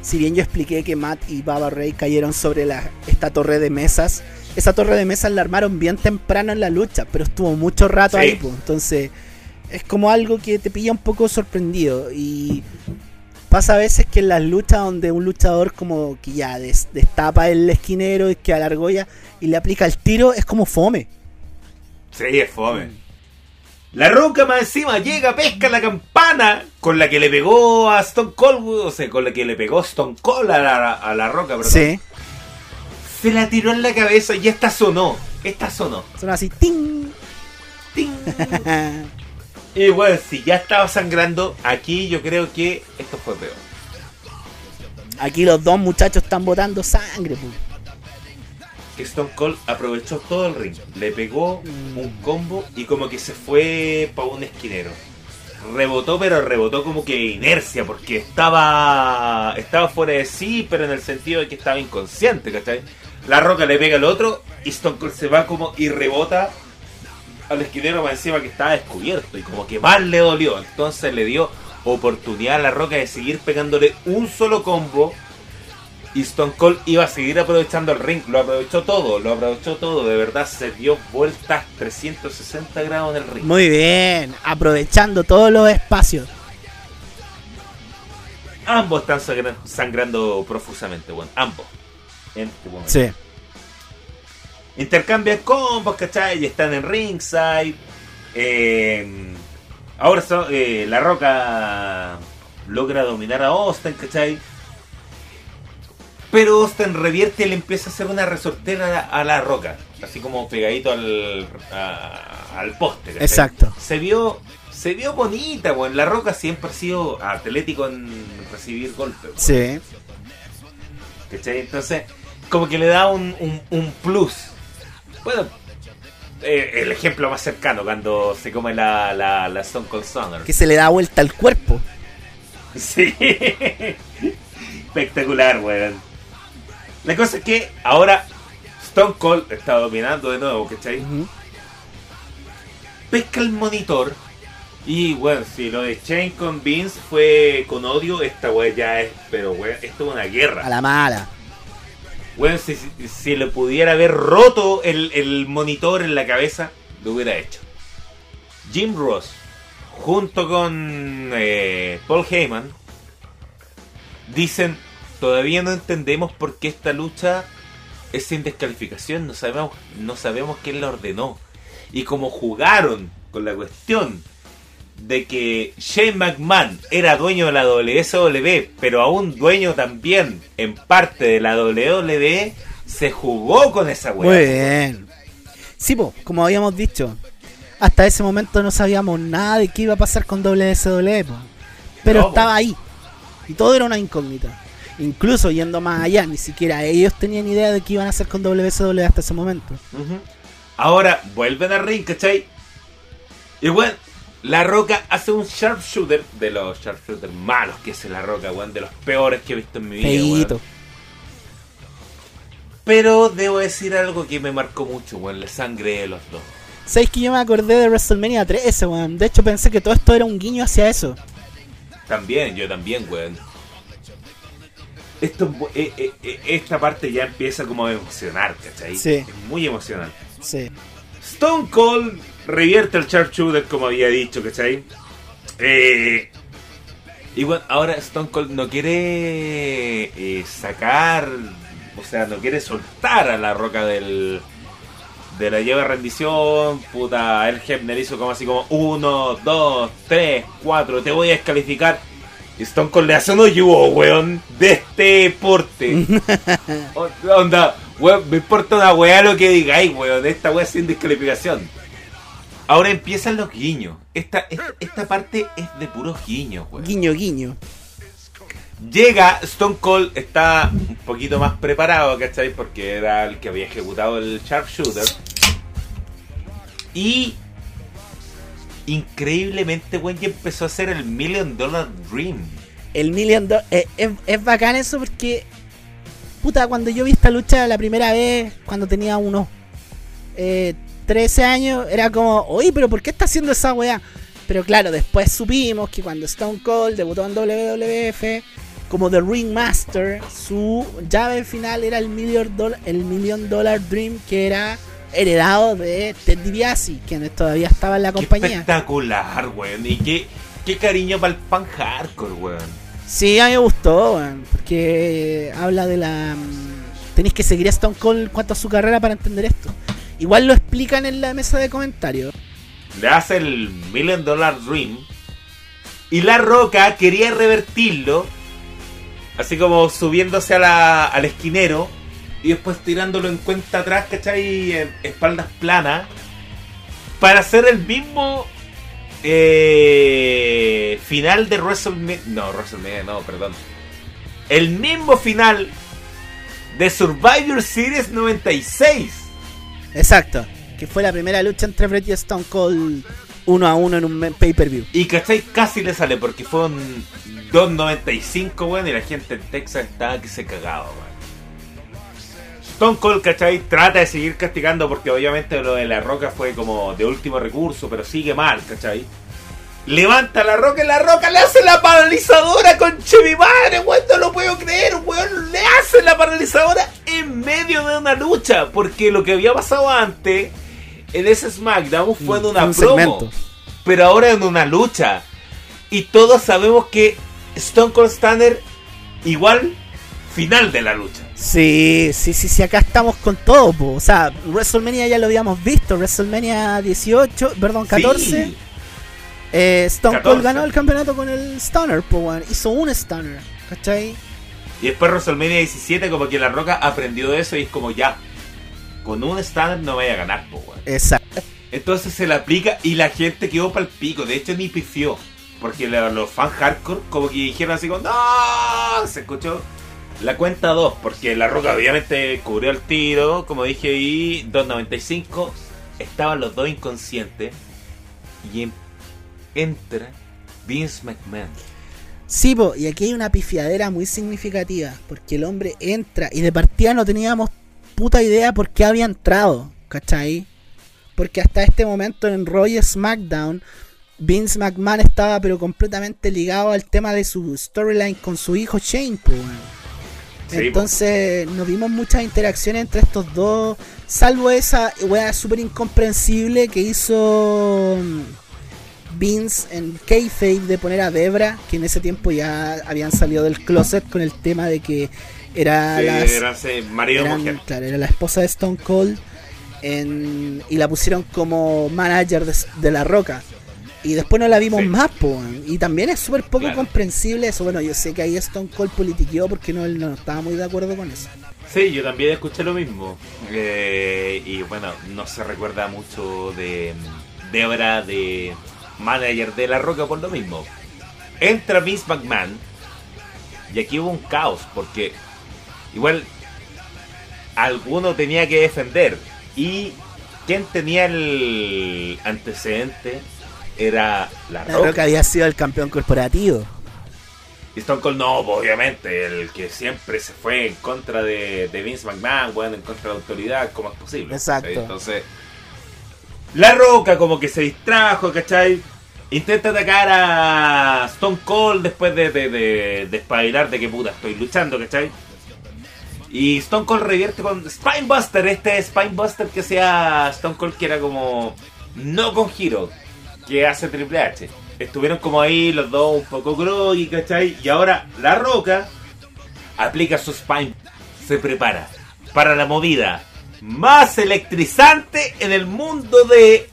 si bien yo expliqué que Matt y Baba Ray cayeron sobre la, esta torre de mesas, esa torre de mesas la armaron bien temprano en la lucha, pero estuvo mucho rato Sí. ahí. pues. Entonces, es como algo que te pilla un poco sorprendido. Y pasa a veces que en las luchas donde un luchador como que ya des- destapa el esquinero y que a la argolla y le aplica el tiro, es como fome. Sí, es fome. La roca más encima llega, pesca la campana con la que le pegó a Stone Cold, o sea, con la que le pegó Stone Cold a la, a la roca, perdón. Sí. Se la tiró en la cabeza y esta sonó. Esta sonó. Son así, ¡ting! ¡Ting! y bueno, si ya estaba sangrando, aquí yo creo que esto fue peor. Aquí los dos muchachos están botando sangre, pues. Que Stone Cold aprovechó todo el ring. Le pegó un combo y como que se fue para un esquinero. Rebotó, pero rebotó como que inercia, porque estaba estaba fuera de sí, pero en el sentido de que estaba inconsciente, ¿cachai? La roca le pega al otro y Stone Cold se va como y rebota al esquinero más encima que estaba descubierto y como que más le dolió. Entonces le dio oportunidad a la roca de seguir pegándole un solo combo y Stone Cold iba a seguir aprovechando el ring, lo aprovechó todo, lo aprovechó todo, de verdad se dio vueltas 360 grados en el ring. Muy bien, aprovechando todos los espacios. Ambos están sangra- sangrando profusamente, bueno, ambos. En este momento. Sí. Intercambian combos, ¿cachai? Y están en ringside. Eh, ahora eh, La Roca logra dominar a Austin, ¿cachai? Pero Austin revierte y le empieza a hacer una resortera a La Roca. Así como pegadito al, a- al poste, ¿cachai? Exacto. Se vio, se vio bonita, weón. La Roca siempre ha sido atlético en recibir golpes. Sí. ¿Cachai? Entonces, como que le da un, un, un plus. Bueno, eh, el ejemplo más cercano cuando se come la, la, la Stone Cold Stunner. Que se le da vuelta al cuerpo. Sí. Espectacular, weón. La cosa es que ahora Stone Cold está dominando de nuevo, ¿cachai? Ujú. pesca el monitor. Y bueno, si lo de Shane con Vince fue con odio, esta weá ya es. Pero weón, esto es una A guerra. la mala. Si, si- si le pudiera haber roto el, el monitor en la cabeza, lo hubiera hecho. Jim Ross, junto con eh, Paul Heyman, dicen: Todavía no entendemos por qué esta lucha es sin descalificación. No sabemos, no sabemos quién la ordenó. Y como jugaron con la cuestión de que Shane McMahon era dueño de la WSW, pero aún dueño también en parte de la WWE, se jugó con esa Muy weá. bien. Sí, po, como habíamos dicho, hasta ese momento no sabíamos nada de qué iba a pasar con WSW, po. pero No, po. estaba ahí. Y todo era una incógnita. Incluso yendo más allá, ni siquiera ellos tenían idea de qué iban a hacer con WSW hasta ese momento. Ahora vuelven al ring, ¿cachai? Y bueno, La Roca hace un sharpshooter de los sharpshooters malos que es La Roca, weón, de los peores que he visto en mi vida. weón. Pero debo decir algo que me marcó mucho, weón, la sangre de los dos. ¿Sabéis que yo me acordé de WrestleMania 13, weón? De hecho pensé que todo esto era un guiño hacia eso. También, yo también, weón. Esto, eh, eh, eh, esta parte ya empieza como a emocionar, ¿cachai? Sí. Es muy emocional. Sí. Stone Cold revierte el sharpshooter como había dicho, ¿cachai? Eh, y bueno, ahora Stone Cold no quiere eh, sacar, o sea, no quiere soltar a la roca del de la de rendición. Puta, el Hebner hizo como así como 1, 2, 3, 4, te voy a descalificar. Stone Cold le hace un hoyo, weón, de este porte. O- Onda, weón, me importa una weá lo que digáis, weón. Esta weá sin descalificación. Ahora empiezan los guiños. Esta, esta, esta parte es de puros guiños, weón. Guiño, guiño. Llega, Stone Cold está un poquito más preparado, ¿cachai? Porque era el que había ejecutado el sharpshooter. Y increíblemente, ya empezó a hacer el Million Dollar Dream. El Million Do- eh, es, es bacán eso porque. Puta, cuando yo vi esta lucha la primera vez, cuando tenía unos eh, 13 años, era como, oye, pero ¿por qué está haciendo esa weá? Pero claro, después supimos que cuando Stone Cold debutó en WWF como The Ring Master, su llave final era el Million, Dollar, el Million Dollar Dream, que era heredado de Ted DiBiase, quien todavía estaba en la Qué compañía. espectacular, weón. Y qué, qué cariño para el pan hardcore, weón. Sí, a mí me gustó, weón, porque habla de la... mm, Tenéis que seguir a Stone Cold cuanto a su carrera para entender esto. Igual lo explican en la mesa de comentarios. Le hace el Million Dollar Dream. Y La Roca quería revertirlo. Así como subiéndose a al esquinero. Y después tirándolo en cuenta atrás, ¿cachai? En espaldas planas. Para hacer el mismo eh, final de WrestleMania. No, WrestleMania, no, perdón. El mismo final de Survivor Series 96. Exacto. Que fue la primera lucha entre Bret y Stone Cold uno a uno en un pay-per-view. Y ¿cachai? Casi le sale porque fue un 2.95, weón, y la gente en Texas estaba que se cagaba, weón. Stone Cold, ¿cachai? Trata de seguir castigando porque obviamente lo de la roca fue como de último recurso, pero sigue mal, ¿cachai? Levanta la roca y la roca le hace la paralizadora con mi madre, weón, no lo puedo creer, weón, le hace la paralizadora en medio de una lucha, porque lo que había pasado antes en ese SmackDown fue en una un promo segmento. pero ahora en una lucha. Y todos sabemos que Stone Cold Stunner igual final de la lucha. Sí, sí, sí, sí, acá estamos con todo, po. O sea, WrestleMania ya lo habíamos visto, WrestleMania 18, perdón, 14. Sí. eh, Stone 14. Cold ganó el campeonato con el Stunner, po, weón. Hizo un Stunner, ¿cachai? Y después WrestleMania 17 como que La Roca aprendió de eso y es como ya. Con un Stunner no vaya a ganar, po, weón. Exacto. Entonces se le aplica y la gente quedó para el pico. De hecho ni pifió. Porque la- los fans hardcore como que dijeron así como ¡No! Se escuchó la cuenta 2. Porque La Roca obviamente cubrió el tiro. Como dije ahí, 2.95. Estaban los dos inconscientes. Y en- entra Vince McMahon. Sí, po, y aquí hay una pifiadera muy significativa, porque el hombre entra y de partida no teníamos puta idea por qué había entrado, ¿cachai? porque hasta este momento en Raw y SmackDown, Vince McMahon estaba pero completamente ligado al tema de su storyline con su hijo Shane. po, weón. Sí, po. Entonces no vimos muchas interacciones entre estos dos, salvo esa wea súper incomprensible que hizo Vince en Kayfabe de poner a Debra, que en ese tiempo ya habían salido del closet con el tema de que era Sí, las- era ese marido eran- mujer. claro, era la esposa de Stone Cold en- y la pusieron como manager de, de La Roca. Y después no la vimos Sí. más, po. Y también es súper poco Claro. comprensible eso. Bueno, yo sé que ahí Stone Cold politiqueó porque no, él no estaba muy de acuerdo con eso. Sí, yo también escuché lo mismo. Eh, y bueno, no se recuerda mucho de Debra, de manager de La Roca por lo mismo. Entra Vince McMahon y aquí hubo un caos porque igual alguno tenía que defender y quien tenía el antecedente era La La Roca. Roca había sido el campeón corporativo. Y Stone Cold no, pues, obviamente, el que siempre se fue en contra de, de Vince McMahon, bueno, en contra de la autoridad, como es posible. Exacto. Entonces, La Roca como que se distrajo, ¿cachai? Intenta atacar a Stone Cold después de, de, de, de espabilar de que puta estoy luchando, ¿cachai? Y Stone Cold revierte con Spinebuster, este Spinebuster que sea Stone Cold que era como no con giro, que hace Triple H. Estuvieron como ahí los dos un poco groggy, ¿cachai? Y ahora La Roca aplica su Spine, se prepara para la movida más electrizante en el mundo de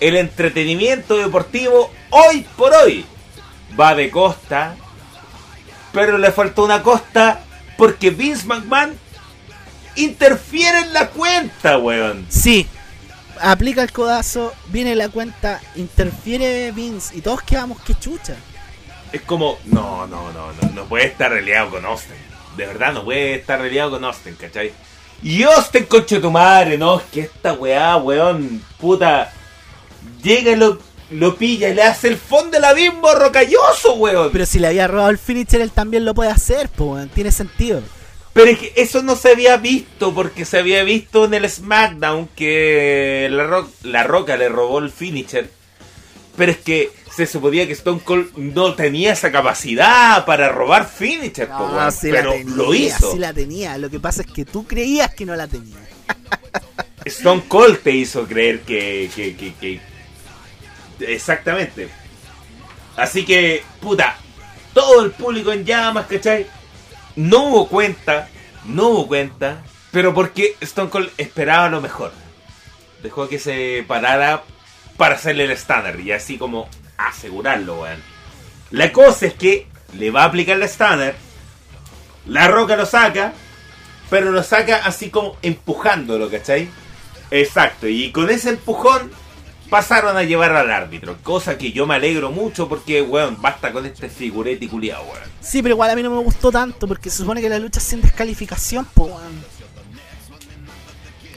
el entretenimiento deportivo hoy por hoy. Va de costa, pero le faltó una costa porque Vince McMahon interfiere en la cuenta, weón. Sí, aplica el codazo, viene la cuenta, interfiere Vince y todos quedamos que chucha. Es como, no, no, no, no, no puede estar reliado con Austin. De verdad, no puede estar reliado con Austin, ¿cachai? Y Austin, conche tu madre, no, es que esta weá, weón, puta, llega y lo, lo pilla y le hace el fondo del abismo rocalloso, weón. Pero si le había robado el finisher, él también lo puede hacer, pues, weón, tiene sentido. Pero es que eso no se había visto, porque se había visto en el SmackDown que la, Ro- la Roca le robó el finisher. Pero es que se suponía que Stone Cold no tenía esa capacidad para robar finisher, po, weón. sí pero la tenía, lo hizo. sí la tenía. Lo que pasa es que tú creías que no la tenía. Stone Cold te hizo creer que, que, que, que- Exactamente. Así que, puta, todo el público en llamas, ¿cachai? No hubo cuenta, no hubo cuenta, pero porque Stone Cold esperaba lo mejor. Dejó que se parara para hacerle el estándar y así como asegurarlo, weón. La cosa es que le va a aplicar el estándar, la roca lo saca, pero lo saca así como empujándolo, ¿cachai? Exacto, y con ese empujón pasaron a llevar al árbitro, cosa que yo me alegro mucho porque, weón, basta con este figurete culiao, weón. Sí, pero igual a mí no me gustó tanto porque se supone que la lucha es sin descalificación, pues, weón.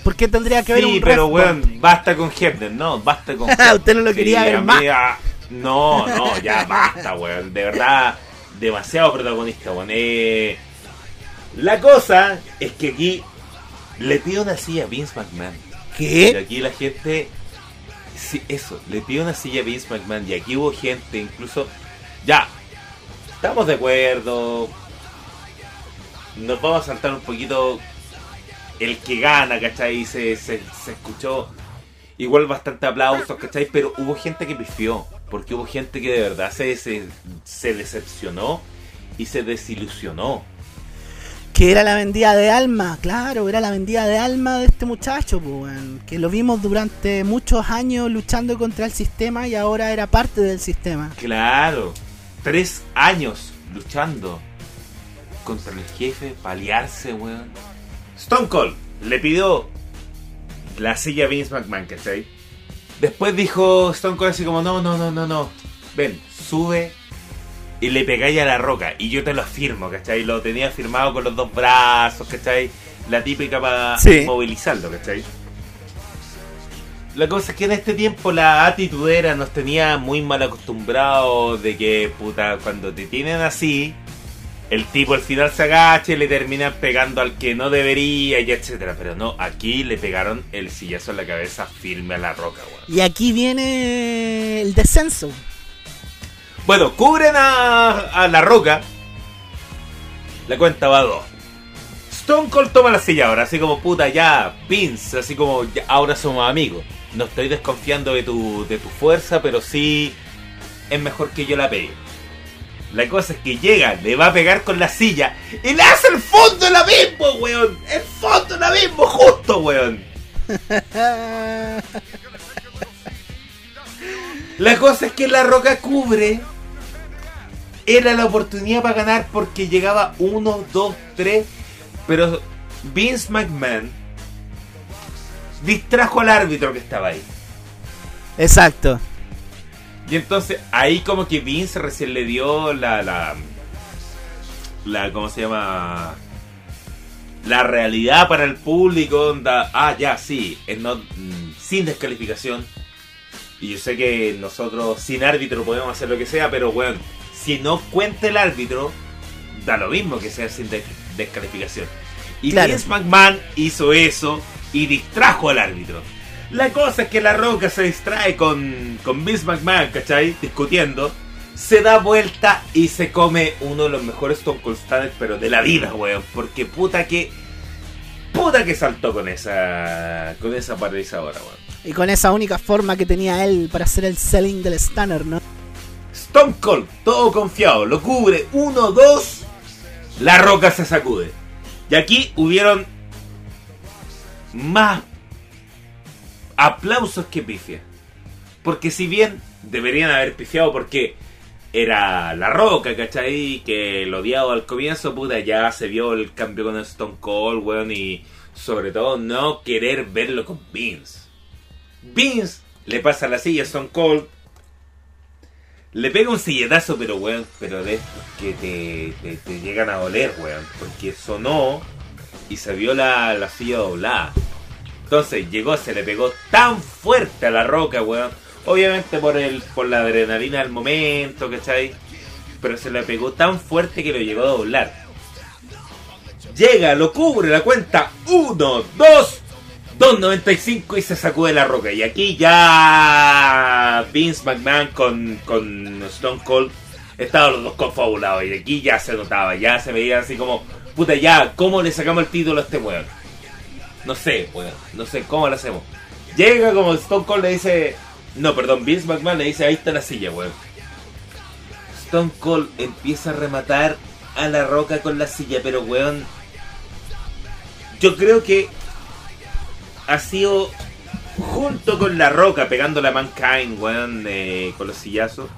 ¿Por qué tendría que haber Sí, un pero ref weón, basta con Hebner, no, basta con Usted no lo quería ver a mí, más. ah, No, no, ya basta, weón. De verdad, demasiado protagonista, weón. Eh, la cosa es que aquí le pido una silla a Vince McMahon. Y ¿Qué? aquí la gente. Sí, eso, le pido una silla a Vince McMahon. Y aquí hubo gente, incluso. Ya, estamos de acuerdo. Nos vamos a saltar un poquito el que gana, ¿cachai? Se, se, se escuchó igual bastante aplausos, ¿cachai? Pero hubo gente que pifió. Porque hubo gente que de verdad se, se, se decepcionó y se desilusionó. Que era la vendida de alma, claro, era la vendida de alma de este muchacho, pues, weón. Que lo vimos durante muchos años luchando contra el sistema y ahora era parte del sistema. Claro, tres años luchando contra el jefe, paliarse, weón. Stone Cold le pidió la silla a Vince McMahon, ¿cachai? Después dijo Stone Cold así como, no, no, no, no, no. Ven, sube y le pegáis a la roca. Y yo te lo afirmo, ¿cachai? Lo tenía firmado con los dos brazos, ¿cachai? La típica para Sí. movilizarlo, ¿cachai? La cosa es que en este tiempo la atitudera nos tenía muy mal acostumbrados de que, puta, cuando te tienen así, el tipo al final se agacha y le terminan pegando al que no debería y etcétera. Pero no, aquí le pegaron el sillazo en la cabeza firme a la roca, weón. Y aquí viene el descenso. Bueno, cubren a, a la roca. La cuenta va a dos. Stone Cold toma la silla ahora, así como puta ya, Vince, así como ya, ahora somos amigos. No estoy desconfiando de tu, de tu fuerza, pero sí es mejor que yo la pegue. La cosa es que llega, le va a pegar con la silla y le hace el fondo del abismo, weón. El fondo del abismo, justo, weón. La cosa es que la roca cubre. Era la oportunidad para ganar porque llegaba 1, 2, 3. Pero Vince McMahon distrajo al árbitro que estaba ahí. Exacto. Y entonces ahí como que Vince recién le dio la... la, la ¿Cómo se llama? La realidad para el público. Onda, ah, ya, sí. es no, mm, sin descalificación. Y yo sé que nosotros sin árbitro podemos hacer lo que sea, pero bueno, si no cuenta el árbitro, da lo mismo que sea sin des- descalificación. Y Claro. Vince McMahon hizo eso y distrajo al árbitro. La cosa es que la roca se distrae con, con Vince McMahon, ¿cachai? Discutiendo. Se da vuelta y se come uno de los mejores Stone Cold Stunners, pero de la vida, weón. Porque puta que. Puta que saltó con esa. Con esa paralizadora, weón. Y con esa única forma que tenía él para hacer el selling del Stunner, ¿no? Stone Cold, todo confiado, lo cubre, uno, dos, la roca se sacude. Y aquí hubieron más aplausos que pifia. Porque si bien deberían haber pifiado porque era la roca, ¿cachai? Que el odiado al comienzo, puta, ya se vio el cambio con Stone Cold, weón, y sobre todo no querer verlo con Vince. Vince le pasa la silla a Stone Cold, le pega un silletazo, pero weón, pero de estos que te llegan a doler, weón. Porque sonó y se vio la, la silla doblada. Entonces llegó, se le pegó tan fuerte a la roca, weón. Obviamente por el por la adrenalina del momento, ¿cachai? Pero se le pegó tan fuerte que lo llegó a doblar. Llega, lo cubre, la cuenta 1, 2, 2.95 y se sacude la roca. Y aquí ya Vince McMahon con, con Stone Cold estaban los dos confabulados. Y aquí ya se notaba, ya se veía así como, puta, ya, ¿cómo le sacamos el título a este weón? No sé, weón, no sé cómo lo hacemos. Llega como Stone Cold le dice, no, perdón, Vince McMahon le dice, ahí está la silla, weón. Stone Cold empieza a rematar a la roca con la silla, pero weón, yo creo que ha sido junto con la roca pegándole a Mankind, weón, eh, con los sillazos.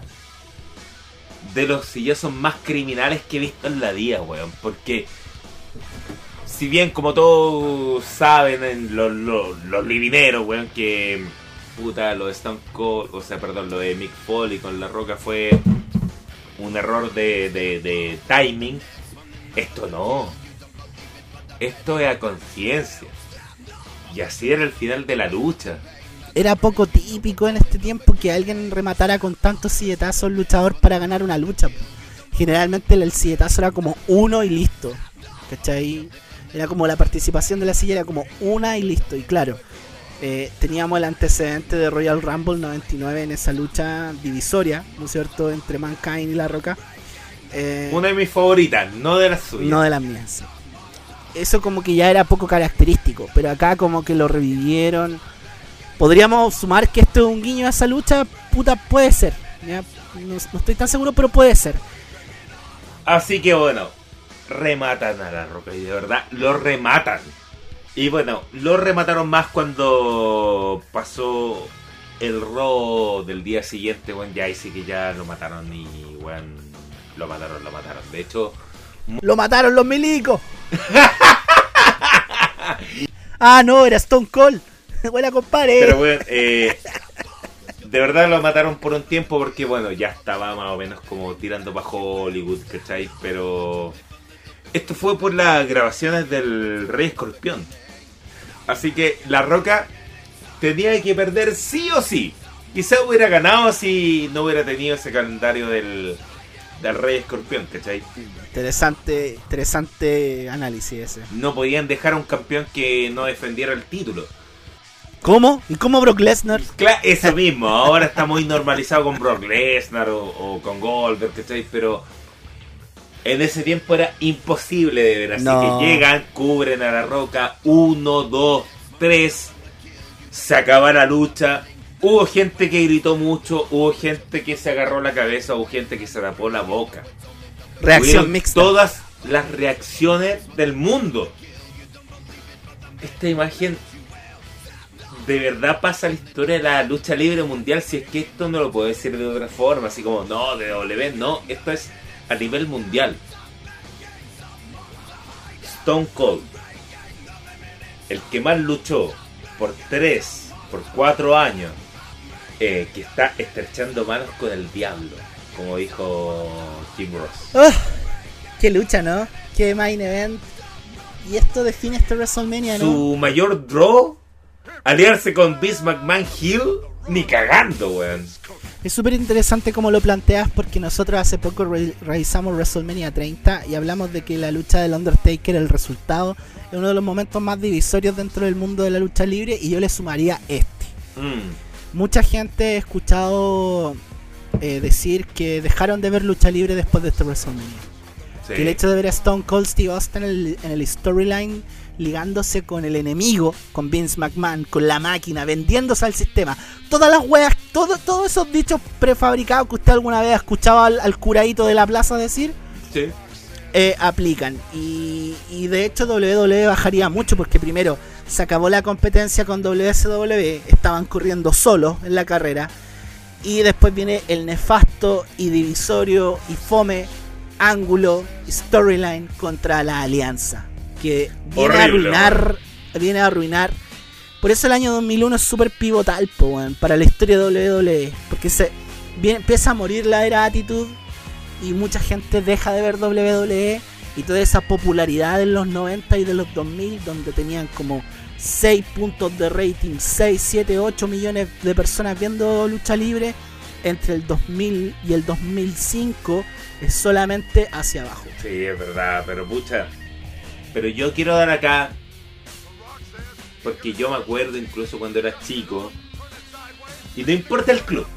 De los sillazos más criminales que he visto en la vida, weón. Porque, si bien como todos saben, en los, los, livineros, weón, que puta, lo de Stone Cold, o sea, perdón, lo de Mick Foley con la roca fue un error de, de, timing. Esto no. Esto es a conciencia. Y así era el final de la lucha. Era poco típico en este tiempo que alguien rematara con tantos silletazos luchador para ganar una lucha. Generalmente el silletazo era como uno y listo. ¿Cachai? Era como la participación de la silla era como una y listo. Y claro, eh, teníamos el antecedente de Royal Rumble 99 en esa lucha divisoria, ¿no es cierto?, entre Mankind y La Roca. Eh, Una de mis favoritas, no de las suyas. no de las mías. sí. Eso como que ya era poco característico, pero acá como que lo revivieron. Podríamos sumar que esto es un guiño a esa lucha, puta, puede ser. ¿ya? No, no estoy tan seguro, pero puede ser. Así que bueno, rematan a la roca y de verdad lo rematan. Y bueno, lo remataron más cuando pasó el robo del día siguiente, bueno, ya ahí sí que ya lo mataron y bueno, lo mataron, lo mataron. De hecho, ¡Lo mataron los milicos! ah, no, era Stone Cold. Buena compadre. pero bueno, eh, de verdad lo mataron por un tiempo porque bueno, ya estaba más o menos como tirando bajo Hollywood, ¿cachai? Pero esto fue por las grabaciones del Rey Escorpión. Así que La Roca tenía que perder sí o sí. Quizá hubiera ganado si no hubiera tenido ese calendario del, del Rey Escorpión, ¿cachai? Interesante, interesante análisis ese. No podían dejar a un campeón que no defendiera el título. ¿Cómo? ¿Y cómo Brock Lesnar? Claro, eso mismo, ahora está muy normalizado con Brock Lesnar o, o con Goldberg, ¿cachai? Pero en ese tiempo era imposible de ver, así No. que llegan, cubren a la roca, uno, dos, tres, se acaba la lucha. Hubo gente que gritó mucho, hubo gente que se agarró la cabeza, hubo gente que se tapó la boca. Reacción Hubieron mixta. Todas las reacciones del mundo. Esta imagen de verdad pasa la historia de la lucha libre mundial. Si es que esto no lo puedo decir de otra forma, así como no, de W, no, esto es a nivel mundial. Stone Cold, el que más luchó por tres, por cuatro años, eh, que está estrechando manos con el diablo, como dijo Jim Ross. ¡Ah! Qué lucha, ¿no? Qué main event. Y esto define este WrestleMania, ¿no? Su mayor draw, aliarse con Vince McMahon Hill, ni cagando, weón. Es súper interesante cómo lo planteas porque nosotros hace poco re- revisamos WrestleMania 30 y hablamos de que la lucha del Undertaker, el resultado, es uno de los momentos más divisorios dentro del mundo de la lucha libre y yo le sumaría este. Mm, Mucha gente he escuchado eh, decir que dejaron de ver lucha libre después de este WrestleMania. sí. Que el hecho de ver a Stone Cold Steve Austin en el, en el storyline ligándose con el enemigo, con Vince McMahon, con la máquina, vendiéndose al sistema. Todas las weas, todo, todos esos dichos prefabricados que usted alguna vez ha escuchado al, al curadito de la plaza decir, Sí. eh, aplican. Y, y de hecho WWE bajaría mucho porque primero se acabó la competencia con WSW, estaban corriendo solos en la carrera. Y después viene el nefasto y divisorio y fome ángulo storyline contra la alianza. Que viene a Horrible, arruinar. Viene a arruinar. Por eso el año 2001 es súper pivotal po, weón, para la historia de WWE. Porque se viene- empieza a morir la era Attitude y mucha gente deja de ver WWE y toda esa popularidad de los 90 y de los 2000 donde tenían como 6 puntos de rating, 6, 7, 8 millones de personas viendo lucha libre entre el 2000 y el 2005 es solamente hacia abajo. Sí, es verdad, pero pucha. Pero yo quiero dar acá. Porque yo me acuerdo incluso cuando era chico. Y no importa el club.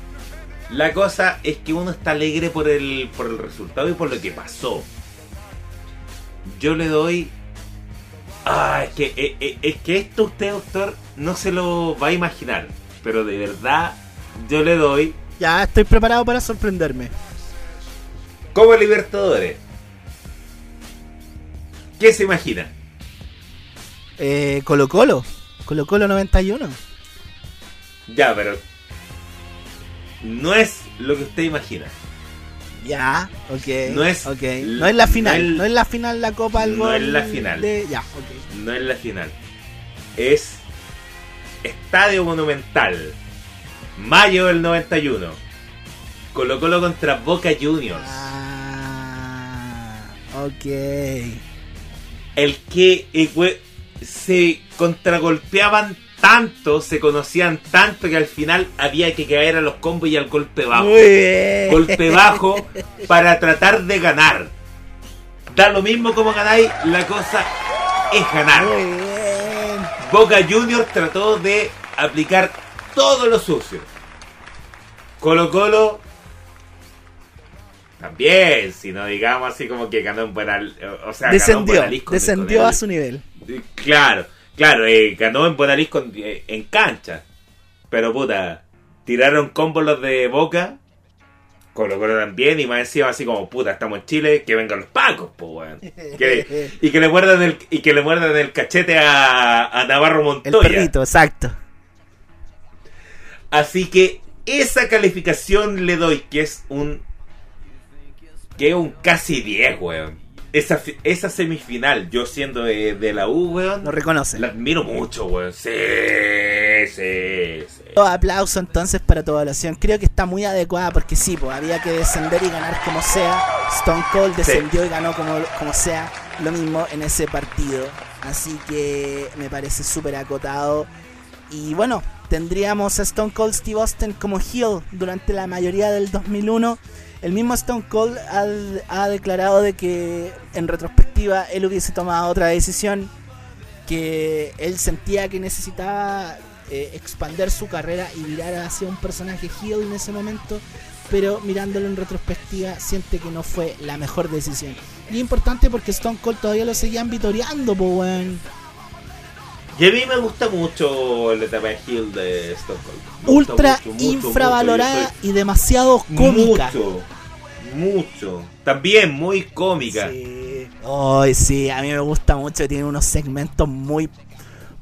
La cosa es que uno está alegre por el, por el resultado y por lo que pasó. Yo le doy. Ah, es que, eh, eh, es que esto usted, doctor, no se lo va a imaginar. Pero de verdad, yo le doy Ya estoy preparado para sorprenderme. como Libertadores. ¿Qué se imagina? Eh, Colo Colo. Colo Colo 91. Ya, pero no es lo que usted imagina. Ya, ok. No es- ok. No es la final. no es- No es la final la Copa del no Gol es la final. de- Ya, ok. No es la final. Es Estadio Monumental. Mayo del 91. Colo Colo contra Boca Juniors. Ah, ok. El que eh, se contragolpeaban tanto, se conocían tanto que al final había que caer a los combos y al golpe bajo. Golpe bajo para tratar de ganar. Da lo mismo como ganáis, la cosa es ganar. Muy bien. Boca Juniors trató de aplicar todo lo sucio. Colo Colo también, si no digamos así como que ganó en Buenal, o sea, ganó en Descendió. Con- Descendió a su nivel. Claro, claro, eh, ganó en Buenalís eh, en cancha. Pero puta, tiraron combos los de Boca. Colo Colo también, y más encima así como, puta, estamos en Chile, que vengan los pacos, pues weón. Que- y que le muerdan el, y que le muerdan el cachete a, a Navarro El Montoya. perrito, exacto. Así que esa calificación le doy, que es un. Que es un casi 10, weón. Esa, esa semifinal, yo siendo de, de la U, weón, Lo reconoce. la admiro mucho, weón. Sí, sí, sí. Todo aplauso entonces para tu evaluación. Creo que está muy adecuada porque sí, pues había que descender y ganar como sea. Stone Cold descendió y ganó como, como sea. Lo mismo en ese partido. Así que me parece súper acotado. Y bueno, tendríamos a Stone Cold Steve Austin como heel durante la mayoría del 2001. El mismo Stone Cold ha, declarado de que en retrospectiva él hubiese tomado otra decisión, que él sentía que necesitaba eh, expander su carrera y virar hacia un personaje heel en ese momento, pero mirándolo en retrospectiva siente que no fue la mejor decisión. Y importante porque Stone Cold todavía lo seguían vitoreando, po, weón. Y a mí me gusta mucho la etapa de Hill de Stone Cold. Me gusta Ultra mucho, mucho, mucho. infravalorada y demasiado cómica. Mucho, mucho. También muy cómica. Sí. Ay, sí, a mí me gusta mucho. Tiene unos segmentos muy,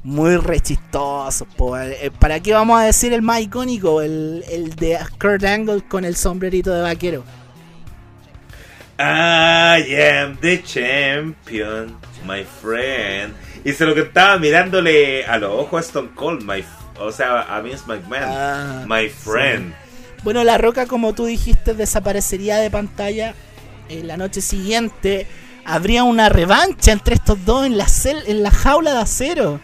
muy rechistosos. Eh, ¿Para qué vamos a decir el más icónico? El, el de Kurt Angle con el sombrerito de vaquero. I am the champion, my friend. Y se lo que estaba mirándole a los ojos a Stone Cold, my, o sea, a Vince McMahon, Ah, my friend. Bueno, La Roca, como tú dijiste, desaparecería de pantalla. En la noche siguiente habría una revancha entre estos dos en la, cel- en la jaula de acero.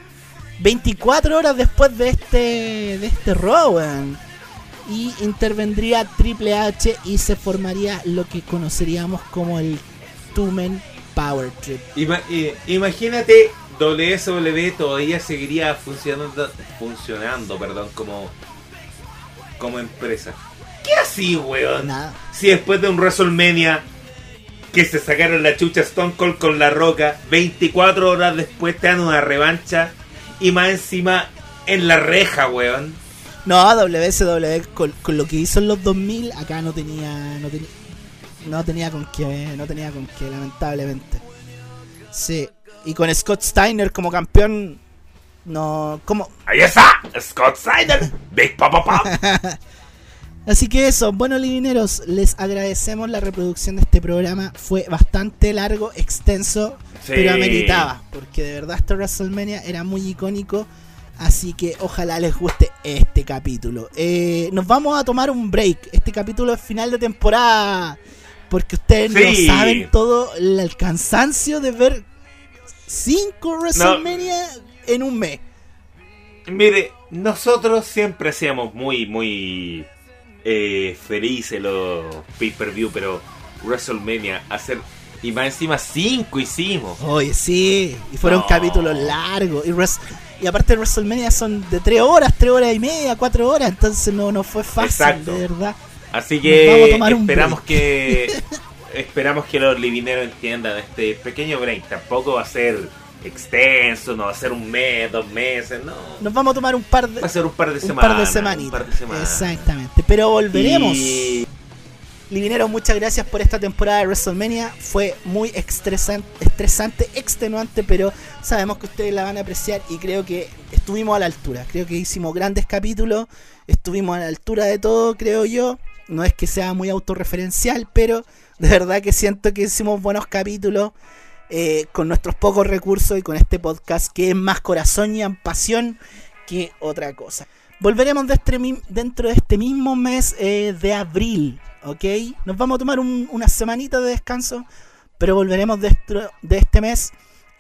24 horas después de este, de este weón. Y intervendría Triple H y se formaría lo que conoceríamos como el Tumen Power Trip. Ima- imagínate, WSW todavía seguiría funcionando, funcionando, perdón, como, como empresa. ¿Qué así, weón? Nada. Si después de un WrestleMania que se sacaron la chucha Stone Cold con la roca, 24 horas después te dan una revancha y más encima en la reja, weón. No, WSW con, con lo que hizo en los 2000 acá no tenía no, tenía no tenía con qué, no tenía con qué, lamentablemente. Sí, y con Scott Steiner como campeón no como Ahí está, Scott Snyder, Big Papa Pop. Así que eso, bueno livineros, les agradecemos la reproducción de este programa. Fue bastante largo, extenso, Sí. pero ameritaba, porque de verdad este WrestleMania era muy icónico. Así que ojalá les guste este capítulo. Eh, nos vamos a tomar un break. Este capítulo es final de temporada. Porque ustedes Sí. no saben todo el cansancio de ver cinco WrestleMania en un mes. Mire, nosotros siempre hacíamos muy, muy eh, felices los pay-per-view, pero WrestleMania, hacer. Y más encima 5 hicimos. Oye, sí, y fueron No. capítulos largos. Y, Res- y aparte WrestleMania son de 3 horas, 3 horas y media, 4 horas. Entonces no, no fue fácil, Exacto. de verdad. Así que esperamos que esperamos que los livineros entiendan este pequeño break. Tampoco va a ser extenso, no va a ser un mes, dos meses, no. Nos vamos a tomar un par de, Va a ser un par de un semanas. par de un semanitas. par de semanas. Exactamente. Pero volveremos. Y- Livineros, muchas gracias por esta temporada de WrestleMania. Fue muy estresante, estresante, extenuante, pero sabemos que ustedes la van a apreciar y creo que estuvimos a la altura. Creo que hicimos grandes capítulos, estuvimos a la altura de todo, creo yo. No es que sea muy autorreferencial, pero de verdad que siento que hicimos buenos capítulos eh, con nuestros pocos recursos y con este podcast que es más corazón y pasión que otra cosa. Volveremos este dentro de este mismo mes eh, de abril, ¿ok? Nos vamos a tomar un- una semanita de descanso, pero volveremos dentro de este mes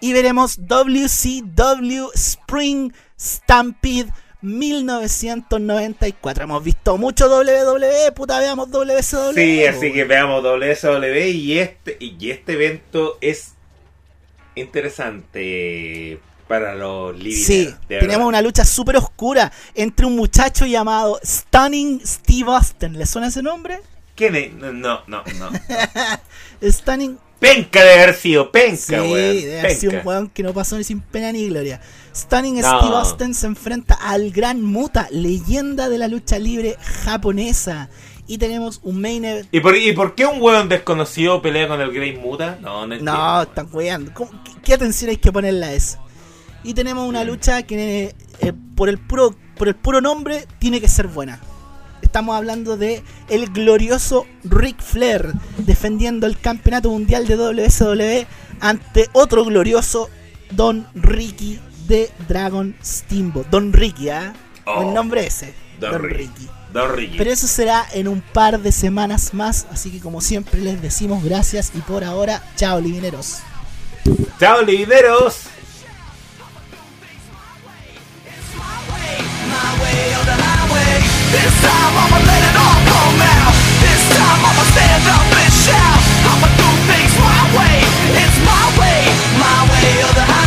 y veremos WCW Spring Stampede 1994. Hemos visto mucho WWE, puta, veamos WCW. Sí, así que veamos WSW y este, y este evento es interesante para los livineros. Sí, de tenemos una lucha súper oscura entre un muchacho llamado Stunning Steve Austin. ¿Le suena ese nombre? ¿Quién es? No, no, no. no. Stunning. penca de haber sido, penca, Sí, weón. debe haber sido un penca. weón que no pasó ni sin pena ni gloria. Stunning No. Steve Austin se enfrenta al Gran Muta, leyenda de la lucha libre japonesa. Y tenemos un main event. ¿Y por, ¿Y por qué un weón desconocido pelea con el Great Muta? No, no entiendo. No, están weando. ¿Cómo- qué, qué atención hay que ponerle a eso? Y tenemos una lucha que eh, por, el puro, por el puro nombre tiene que ser buena. Estamos hablando de el glorioso Ric Flair defendiendo el campeonato mundial de WSW ante otro glorioso Don Ricky de Dragon Steamboat. Don Ricky, ¿ah? ¿eh? Oh, el nombre ese. Don, Don Ricky. Ricky. Don Ricky. Pero eso será en un par de semanas más. Así que, como siempre, les decimos gracias. Y por ahora, chao, Livineros. Chao, Livineros. This time I'ma let it all come out This time I'ma stand up and shout I'ma do things my way It's my way, my way or the highway